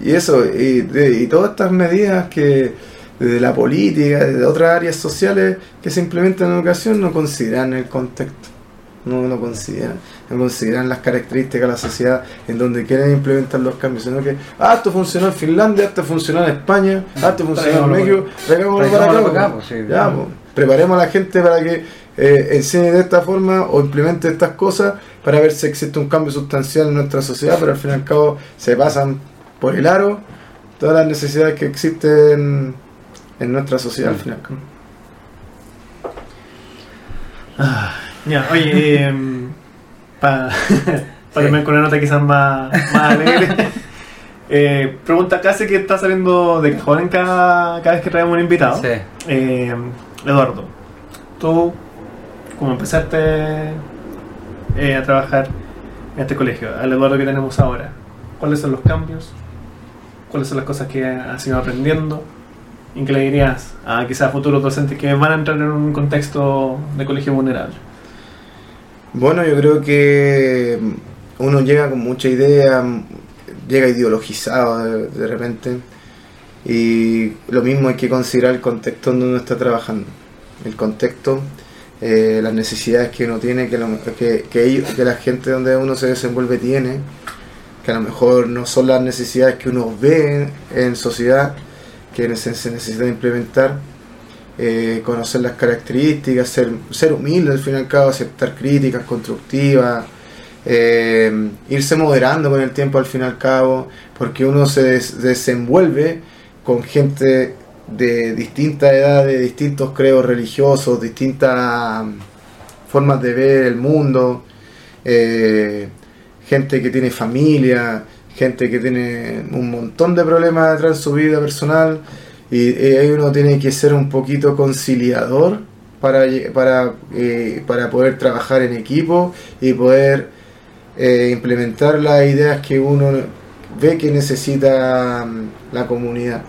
Y eso, y, de- y todas estas medidas que desde la política, desde otras áreas sociales que se implementan en educación no consideran el contexto, no lo consideran, no consideran las características de la sociedad en donde quieren implementar los cambios, sino que, ah, esto funcionó en Finlandia, esto funcionó en España, ah, esto funcionó en México, traigámoslo para acá. Pues. pues, sí. Ya, pues, preparemos a la gente para que eh, enseñe de esta forma o implemente estas cosas para ver si existe un cambio sustancial en nuestra sociedad, pero al fin y al cabo se pasan por el aro todas las necesidades que existen en nuestra sociedad al fin y al cabo. Ya, oye, eh, para terminar con una nota quizás más, más alegre. [LAUGHS] Eh, pregunta casi que está saliendo de cajón en cada, cada vez que traemos un invitado. Sí. Eh, Eduardo, tú, como empezaste eh, a trabajar en este colegio, al Eduardo que tenemos ahora, ¿cuáles son los cambios? ¿Cuáles son las cosas que has ido aprendiendo? ¿Y qué le dirías a quizás futuros docentes que van a entrar en un contexto de colegio vulnerable? Bueno, yo creo que uno llega con mucha idea, llega ideologizado de, repente. Y lo mismo hay que considerar el contexto donde uno está trabajando. El contexto, eh, las necesidades que uno tiene, que, lo- que, que, la gente donde uno se desenvuelve tiene, que a lo mejor no son las necesidades que uno ve en sociedad, que se necesita implementar. Eh, conocer las características, ser, ser humilde al fin y al cabo, aceptar críticas constructivas, eh, irse moderando con el tiempo al fin y al cabo, porque uno se des- desenvuelve con gente de distintas edades, distintos creos religiosos, distintas formas de ver el mundo, eh, gente que tiene familia, gente que tiene un montón de problemas detrás de su vida personal, y eh, ahí uno tiene que ser un poquito conciliador para, para, eh, para poder trabajar en equipo y poder eh, implementar las ideas que uno ve que necesita mm, la comunidad.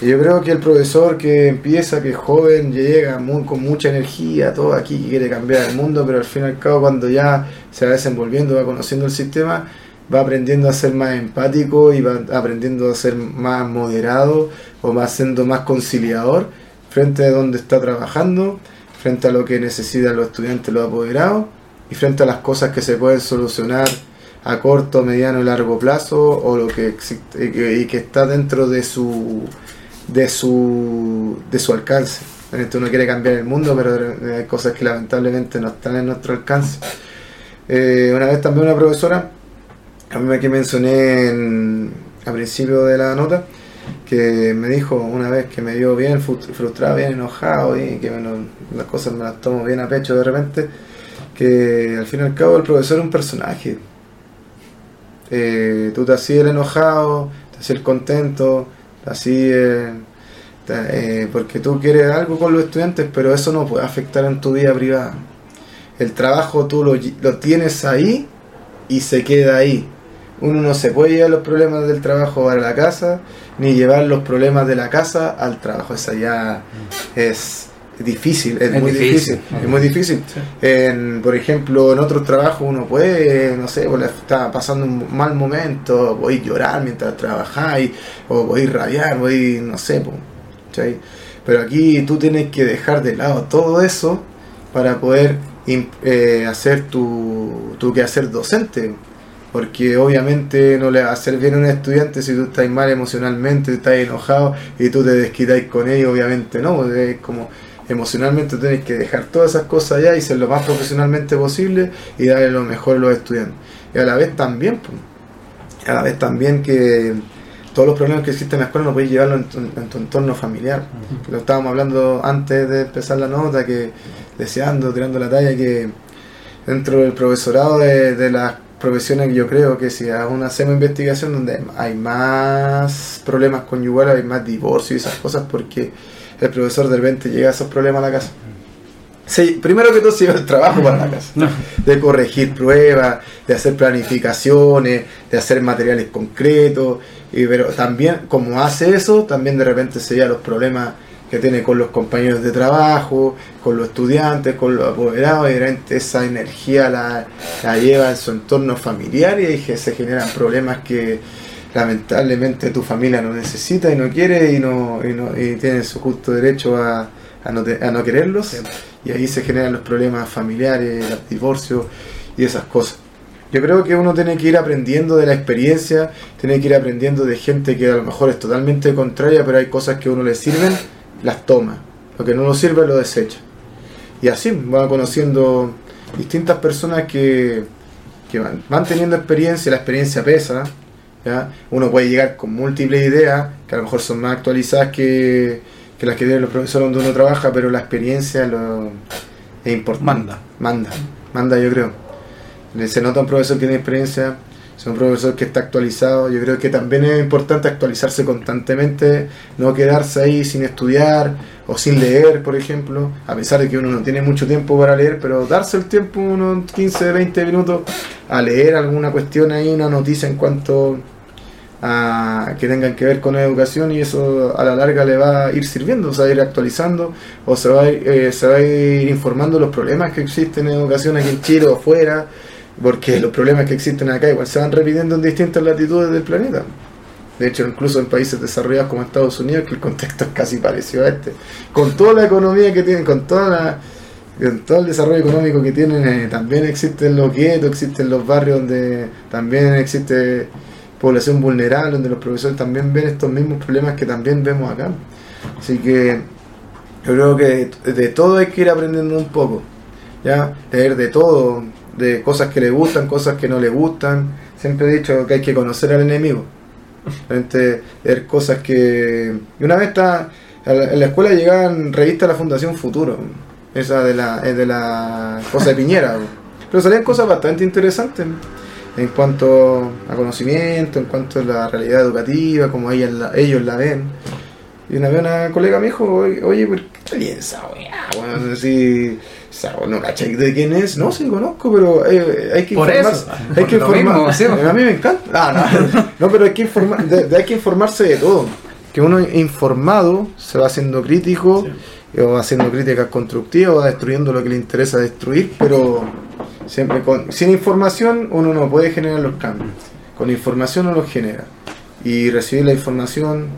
Y yo creo que el profesor que empieza, que es joven, llega con mucha energía, todo aquí, que quiere cambiar el mundo, pero al fin y al cabo cuando ya se va desenvolviendo, va conociendo el sistema, va aprendiendo a ser más empático y va aprendiendo a ser más moderado o va siendo más conciliador frente a donde está trabajando, frente a lo que necesitan los estudiantes, los apoderados y frente a las cosas que se pueden solucionar a corto, mediano y largo plazo o lo que existe y que, está dentro de su de su de su alcance. Uno quiere cambiar el mundo, pero hay cosas que lamentablemente no están en nuestro alcance. Eh, una vez también una profesora, a mí que mencioné en, a principio de la nota, que me dijo una vez que me vio bien frustrado, bien enojado y que me las cosas me las tomo bien a pecho de repente, que al fin y al cabo el profesor es un personaje. Eh, tú te hacías el enojado, te hacías el contento, te hacías el- eh, porque tú quieres algo con los estudiantes, pero eso no puede afectar en tu vida privada. El trabajo tú lo, lo tienes ahí y se queda ahí. Uno no se puede llevar los problemas del trabajo a la casa, ni llevar los problemas de la casa al trabajo. Esa ya es difícil, es, Es muy difícil. difícil, es muy difícil. En, por ejemplo, en otros trabajos uno puede, no sé, pues está pasando un mal momento, voy a llorar mientras trabajáis, o voy a rabiar, voy, no sé, pues, ¿cachai? pero aquí tú tienes que dejar de lado todo eso para poder eh, hacer tu, tu quehacer docente. Porque obviamente no le va a hacer bien a un estudiante si tú estás mal emocionalmente, estás enojado y tú te desquitáis con ellos, obviamente no. pues, Es como emocionalmente tienes que dejar todas esas cosas allá y ser lo más profesionalmente posible y darle lo mejor a los estudiantes. Y a la vez también, pues, a la vez también que todos los problemas que existen en la escuela no puedes llevarlo en tu, en tu entorno familiar. Lo estábamos hablando antes de empezar la nota, que deseando, tirando la talla, que dentro del profesorado de, de las profesiones que yo creo que si aún hacemos investigación donde hay más problemas conyugales, hay más divorcio y esas cosas, porque el profesor de repente llega a esos problemas a la casa. Sí, primero que todo se lleva el trabajo para la casa, de corregir pruebas, de hacer planificaciones, de hacer materiales concretos, y, pero también como hace eso, también de repente se lleva los problemas que tiene con los compañeros de trabajo, con los estudiantes, con los apoderados, y de repente esa energía la, la lleva en su entorno familiar y ahí que se generan problemas que lamentablemente tu familia no necesita y no quiere y no, y no y tiene su justo derecho a, a no, te- a no quererlos y ahí se generan los problemas familiares, los divorcios y esas cosas. Yo creo que uno tiene que ir aprendiendo de la experiencia, tiene que ir aprendiendo de gente que a lo mejor es totalmente contraria, pero hay cosas que a uno le sirven, las toma. Lo que no nos sirve lo desecha. Y así va conociendo distintas personas que, que van, van teniendo experiencia, la experiencia pesa. ¿ya? Uno puede llegar con múltiples ideas, que a lo mejor son más actualizadas que, que las que tienen los profesores donde uno trabaja, pero la experiencia lo, es importante. Manda. Manda, manda yo creo. Se nota un profesor que tiene experiencia, es un profesor que está actualizado. Yo creo que también es importante actualizarse constantemente, no quedarse ahí sin estudiar o sin leer, por ejemplo, a pesar de que uno no tiene mucho tiempo para leer, pero darse el tiempo, unos 15, 20 minutos, a leer alguna cuestión ahí, una noticia en cuanto a- que tengan que ver con educación y eso a la larga le va a ir sirviendo, se va a ir actualizando o se va a ir, eh, se va a ir informando los problemas que existen en educación aquí en Chile o afuera, porque los problemas que existen acá igual se van repitiendo en distintas latitudes del planeta. De hecho, incluso en países desarrollados como Estados Unidos, que el contexto es casi parecido a este, con toda la economía que tienen, con toda la, con todo el desarrollo económico que tienen, eh, también existen los guetos, existen los barrios donde también existe población vulnerable, donde los profesores también ven estos mismos problemas que también vemos acá. Así que yo creo que de todo hay que ir aprendiendo un poco, ya de todo, de cosas que le gustan, cosas que no le gustan. Siempre he dicho que hay que conocer al enemigo. Realmente leer cosas que... Y una vez está, en la escuela llegaban revistas de la Fundación Futuro, esa de la, de la cosa de Piñera, pero salían cosas bastante interesantes en cuanto a conocimiento, en cuanto a la realidad educativa, como ellas la- ellos la ven. Y una vez una colega me dijo, oye, ¿por qué esa weá? Bueno, así, esa weá, no cachai de quién es, no, sí conozco, pero eh, hay que Por informarse. eso. Hay que Por lo informar. mismo, sí. A mí me encanta. Ah, no, no, pero hay que, de- de- hay que informarse de todo. Que uno informado se va haciendo crítico, Sí. o va haciendo críticas constructivas, va destruyendo lo que le interesa destruir, pero siempre con, sin información uno no puede generar los cambios. Con información uno los genera. Y recibir la información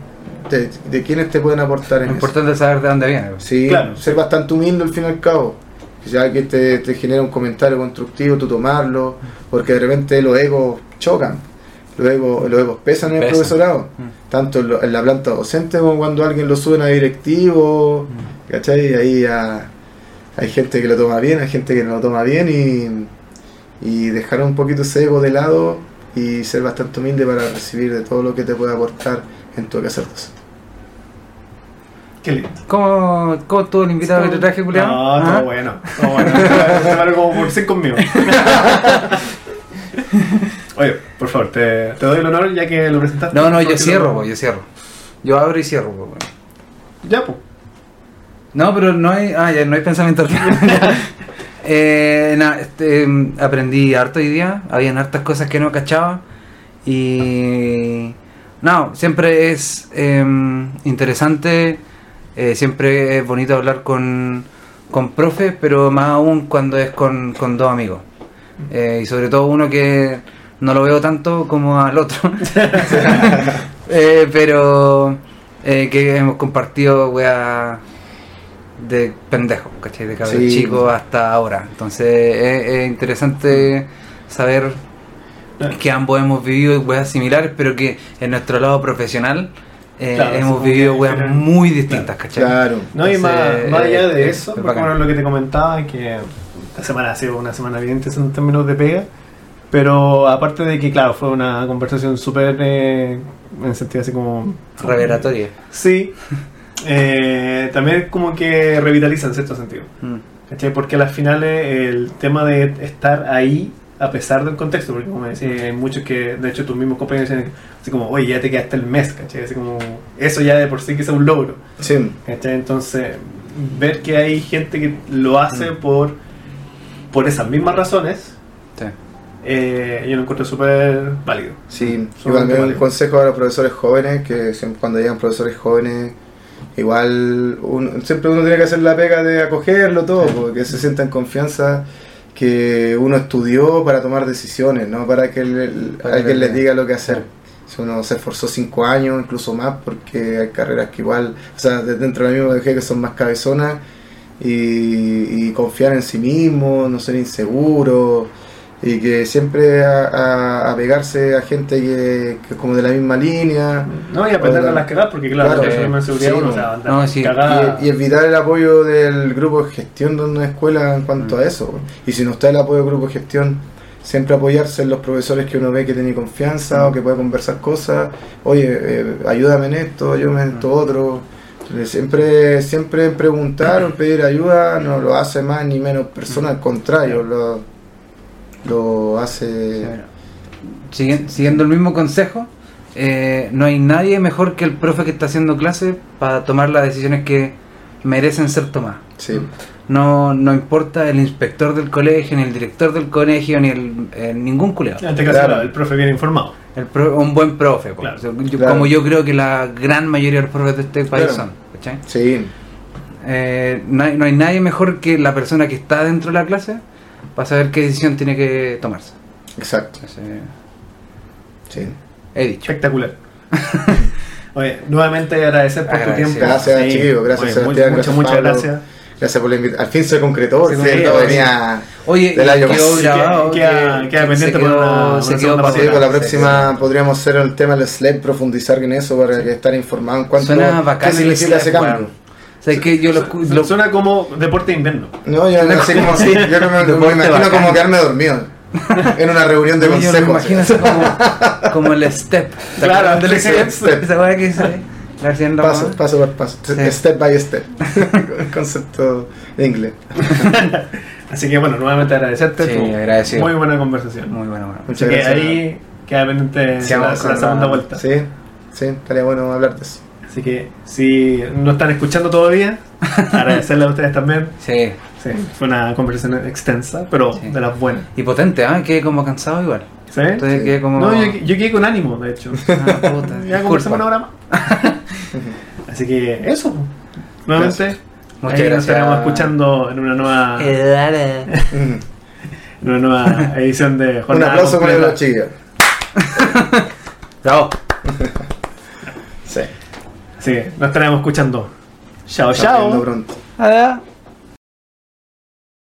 de, de quienes te pueden aportar Lo en eso. importante es saber de dónde viene. Sí, Claro. ser bastante humilde al fin y al cabo. Si alguien te, te genera un comentario constructivo, tú tomarlo, porque de repente los egos chocan, los egos, los egos pesan en el Pesan. profesorado, Mm. tanto en, lo- en la planta docente como cuando alguien lo sube a directivo, Mm. ¿cachai? Ahí ah, hay gente que lo toma bien, hay gente que no lo toma bien y, y dejar un poquito ese ego de lado y ser bastante humilde para recibir de todo lo que te puede aportar en tu quehacer docente. Qué lindo. ¿Cómo, ¿Cómo estuvo el invitado que te traje, Julián? No, ¿Ah? todo bueno. Todo bueno. [LAUGHS] Se me como por 5 conmigo. [LAUGHS] Oye, por favor, te, te doy el honor ya que lo presentaste. No, no, yo cierro, lo- po, yo cierro. Yo abro y cierro, po, weón. Ya, pues. No, pero no hay, ah, ya, no hay pensamiento. [LAUGHS] eh, este, mm, aprendí harto hoy día, habían hartas cosas que no cachaba y no, siempre es em, interesante, eh, siempre es bonito hablar con, con profes, pero más aún cuando es con, con dos amigos. Eh, y sobre todo uno que no lo veo tanto como al otro. [LAUGHS] Eh, pero eh, que hemos compartido weá de pendejo, ¿cachai? De cabros Sí. chicos hasta ahora. Entonces es, es interesante saber [LAUGHS] que ambos hemos vivido weas similares, pero que en nuestro lado profesional eh, Claro, hemos vivido muy weas muy distintas, ¿cachai? Claro. No, y más, Entonces, más allá eh, de es- eso, es bueno, lo que te comentaba, que esta semana ha sido una semana bien intensa en términos de pega, pero aparte de que, claro, fue una conversación súper, eh, en sentido así como... Revelatoria. Sí, eh, también como que revitaliza en cierto sentido. Mm. ¿Cachai? Porque a las finales el tema de estar ahí a pesar del contexto, porque como decía, hay muchos que, de hecho tus mismos compañeros dicen así como, oye, ya te quedaste el mes, ¿cachai? Así como, eso ya de por sí que es un logro, Sí. ¿cachai? Entonces, ver que hay gente que lo hace Mm. por, por esas mismas razones, Sí. eh, yo lo encuentro súper válido. Sí, Son igual un consejo a los profesores jóvenes, que siempre cuando llegan profesores jóvenes, igual uno- siempre uno tiene que hacer la pega de acogerlo todo, porque se sienta en confianza que uno estudió para tomar decisiones, no para que le- Para alguien les le- diga lo que hacer. Si uno se esforzó cinco años, incluso más, porque hay carreras que igual, o sea, de- dentro de la misma que son más cabezonas, y, y confiar en sí mismo, no ser inseguro, y que siempre a, a- apegarse a gente que, que es como de la misma línea No, y aprender a las cagadas, porque claro, Claro, eh, seguridad sí, uno no. se va a andar No, sí. y, y evitar el apoyo del grupo de gestión de una escuela en cuanto Mm. a eso. Y si no está el apoyo del grupo de gestión, siempre apoyarse en los profesores que uno ve que tiene confianza o que puede conversar cosas. Oye, eh, ayúdame en esto, ayúdame en esto otro. Eh, Siempre, siempre preguntar o pedir ayuda no lo hace más ni menos persona, al contrario, lo, lo hace... Sigui- Siguiendo el mismo consejo, eh, no hay nadie mejor que el profe que está haciendo clase para tomar las decisiones que merecen ser tomadas. Sí. No, no importa el inspector del colegio, ni el director del colegio, ni el, eh, ningún culeado. En este caso, Claro. el profe bien informado. El pro- un buen profe, po. Claro. O sea, yo- Claro. como yo creo que la gran mayoría de los profes de este país Claro. son. ¿cachai? Sí, Eh, no, hay, no hay nadie mejor que la persona que está dentro de la clase para saber qué decisión tiene que tomarse. exacto. Entonces, Sí. he dicho. Espectacular. [LAUGHS] Oye, nuevamente agradecer por tu tiempo. Gracias, chiquillos, gracias, Oye, Sebastián, muchas, gracias, muchas gracias. Gracias por la invitación. Al fin se concretó, Se ¿cierto? concretó, Venía. Oye, del y año quedó pasado. grabado. Queda- que- queda que pendiente quedó, una- una se quedó segunda para Sí, con la se próxima podríamos hacer el tema del SLED, profundizar en eso para que estar informado en cuanto Suena bacán qué significa ese cambio. O sea, es que yo lo, lo- Suena como deporte de invierno. No, yo no [LAUGHS] sé cómo sí, yo que me, [LAUGHS] me imagino bacán. como quedarme dormido en una reunión de yo me consejos. imagino así como, como el step. ¿Te Claro, del step? step. Esa weá que dice Paso, paso por paso, Sí. step by step. el [LAUGHS] concepto de inglés. Así que bueno, nuevamente agradecerte. Sí, Fue agradecido. Muy buena conversación. Muy bueno, bueno. Así Muchas que gracias. ahí queda pendiente Sí, la, la segunda vuelta. Sí, sí, estaría bueno hablar de eso. Así que si no están escuchando todavía, [LAUGHS] agradecerle a ustedes también. Sí. Sí, fue una conversación extensa, pero Sí. de las buenas. Y potente, ¿ah? Quedé como cansado igual. ¿Sí? Entonces Sí. quedé como. No, yo, yo quedé con ánimo, de hecho. [LAUGHS] Ah, puta. ya conversamos una hora más. [LAUGHS] Así que eso. Nuevamente, Muchas ahí nos gracias. estaremos escuchando en una nueva, en una nueva edición de Un Jornada aplauso para los chicos. Bravo. Sí. Nos estaremos escuchando. Chao, chao. pronto. Adiós.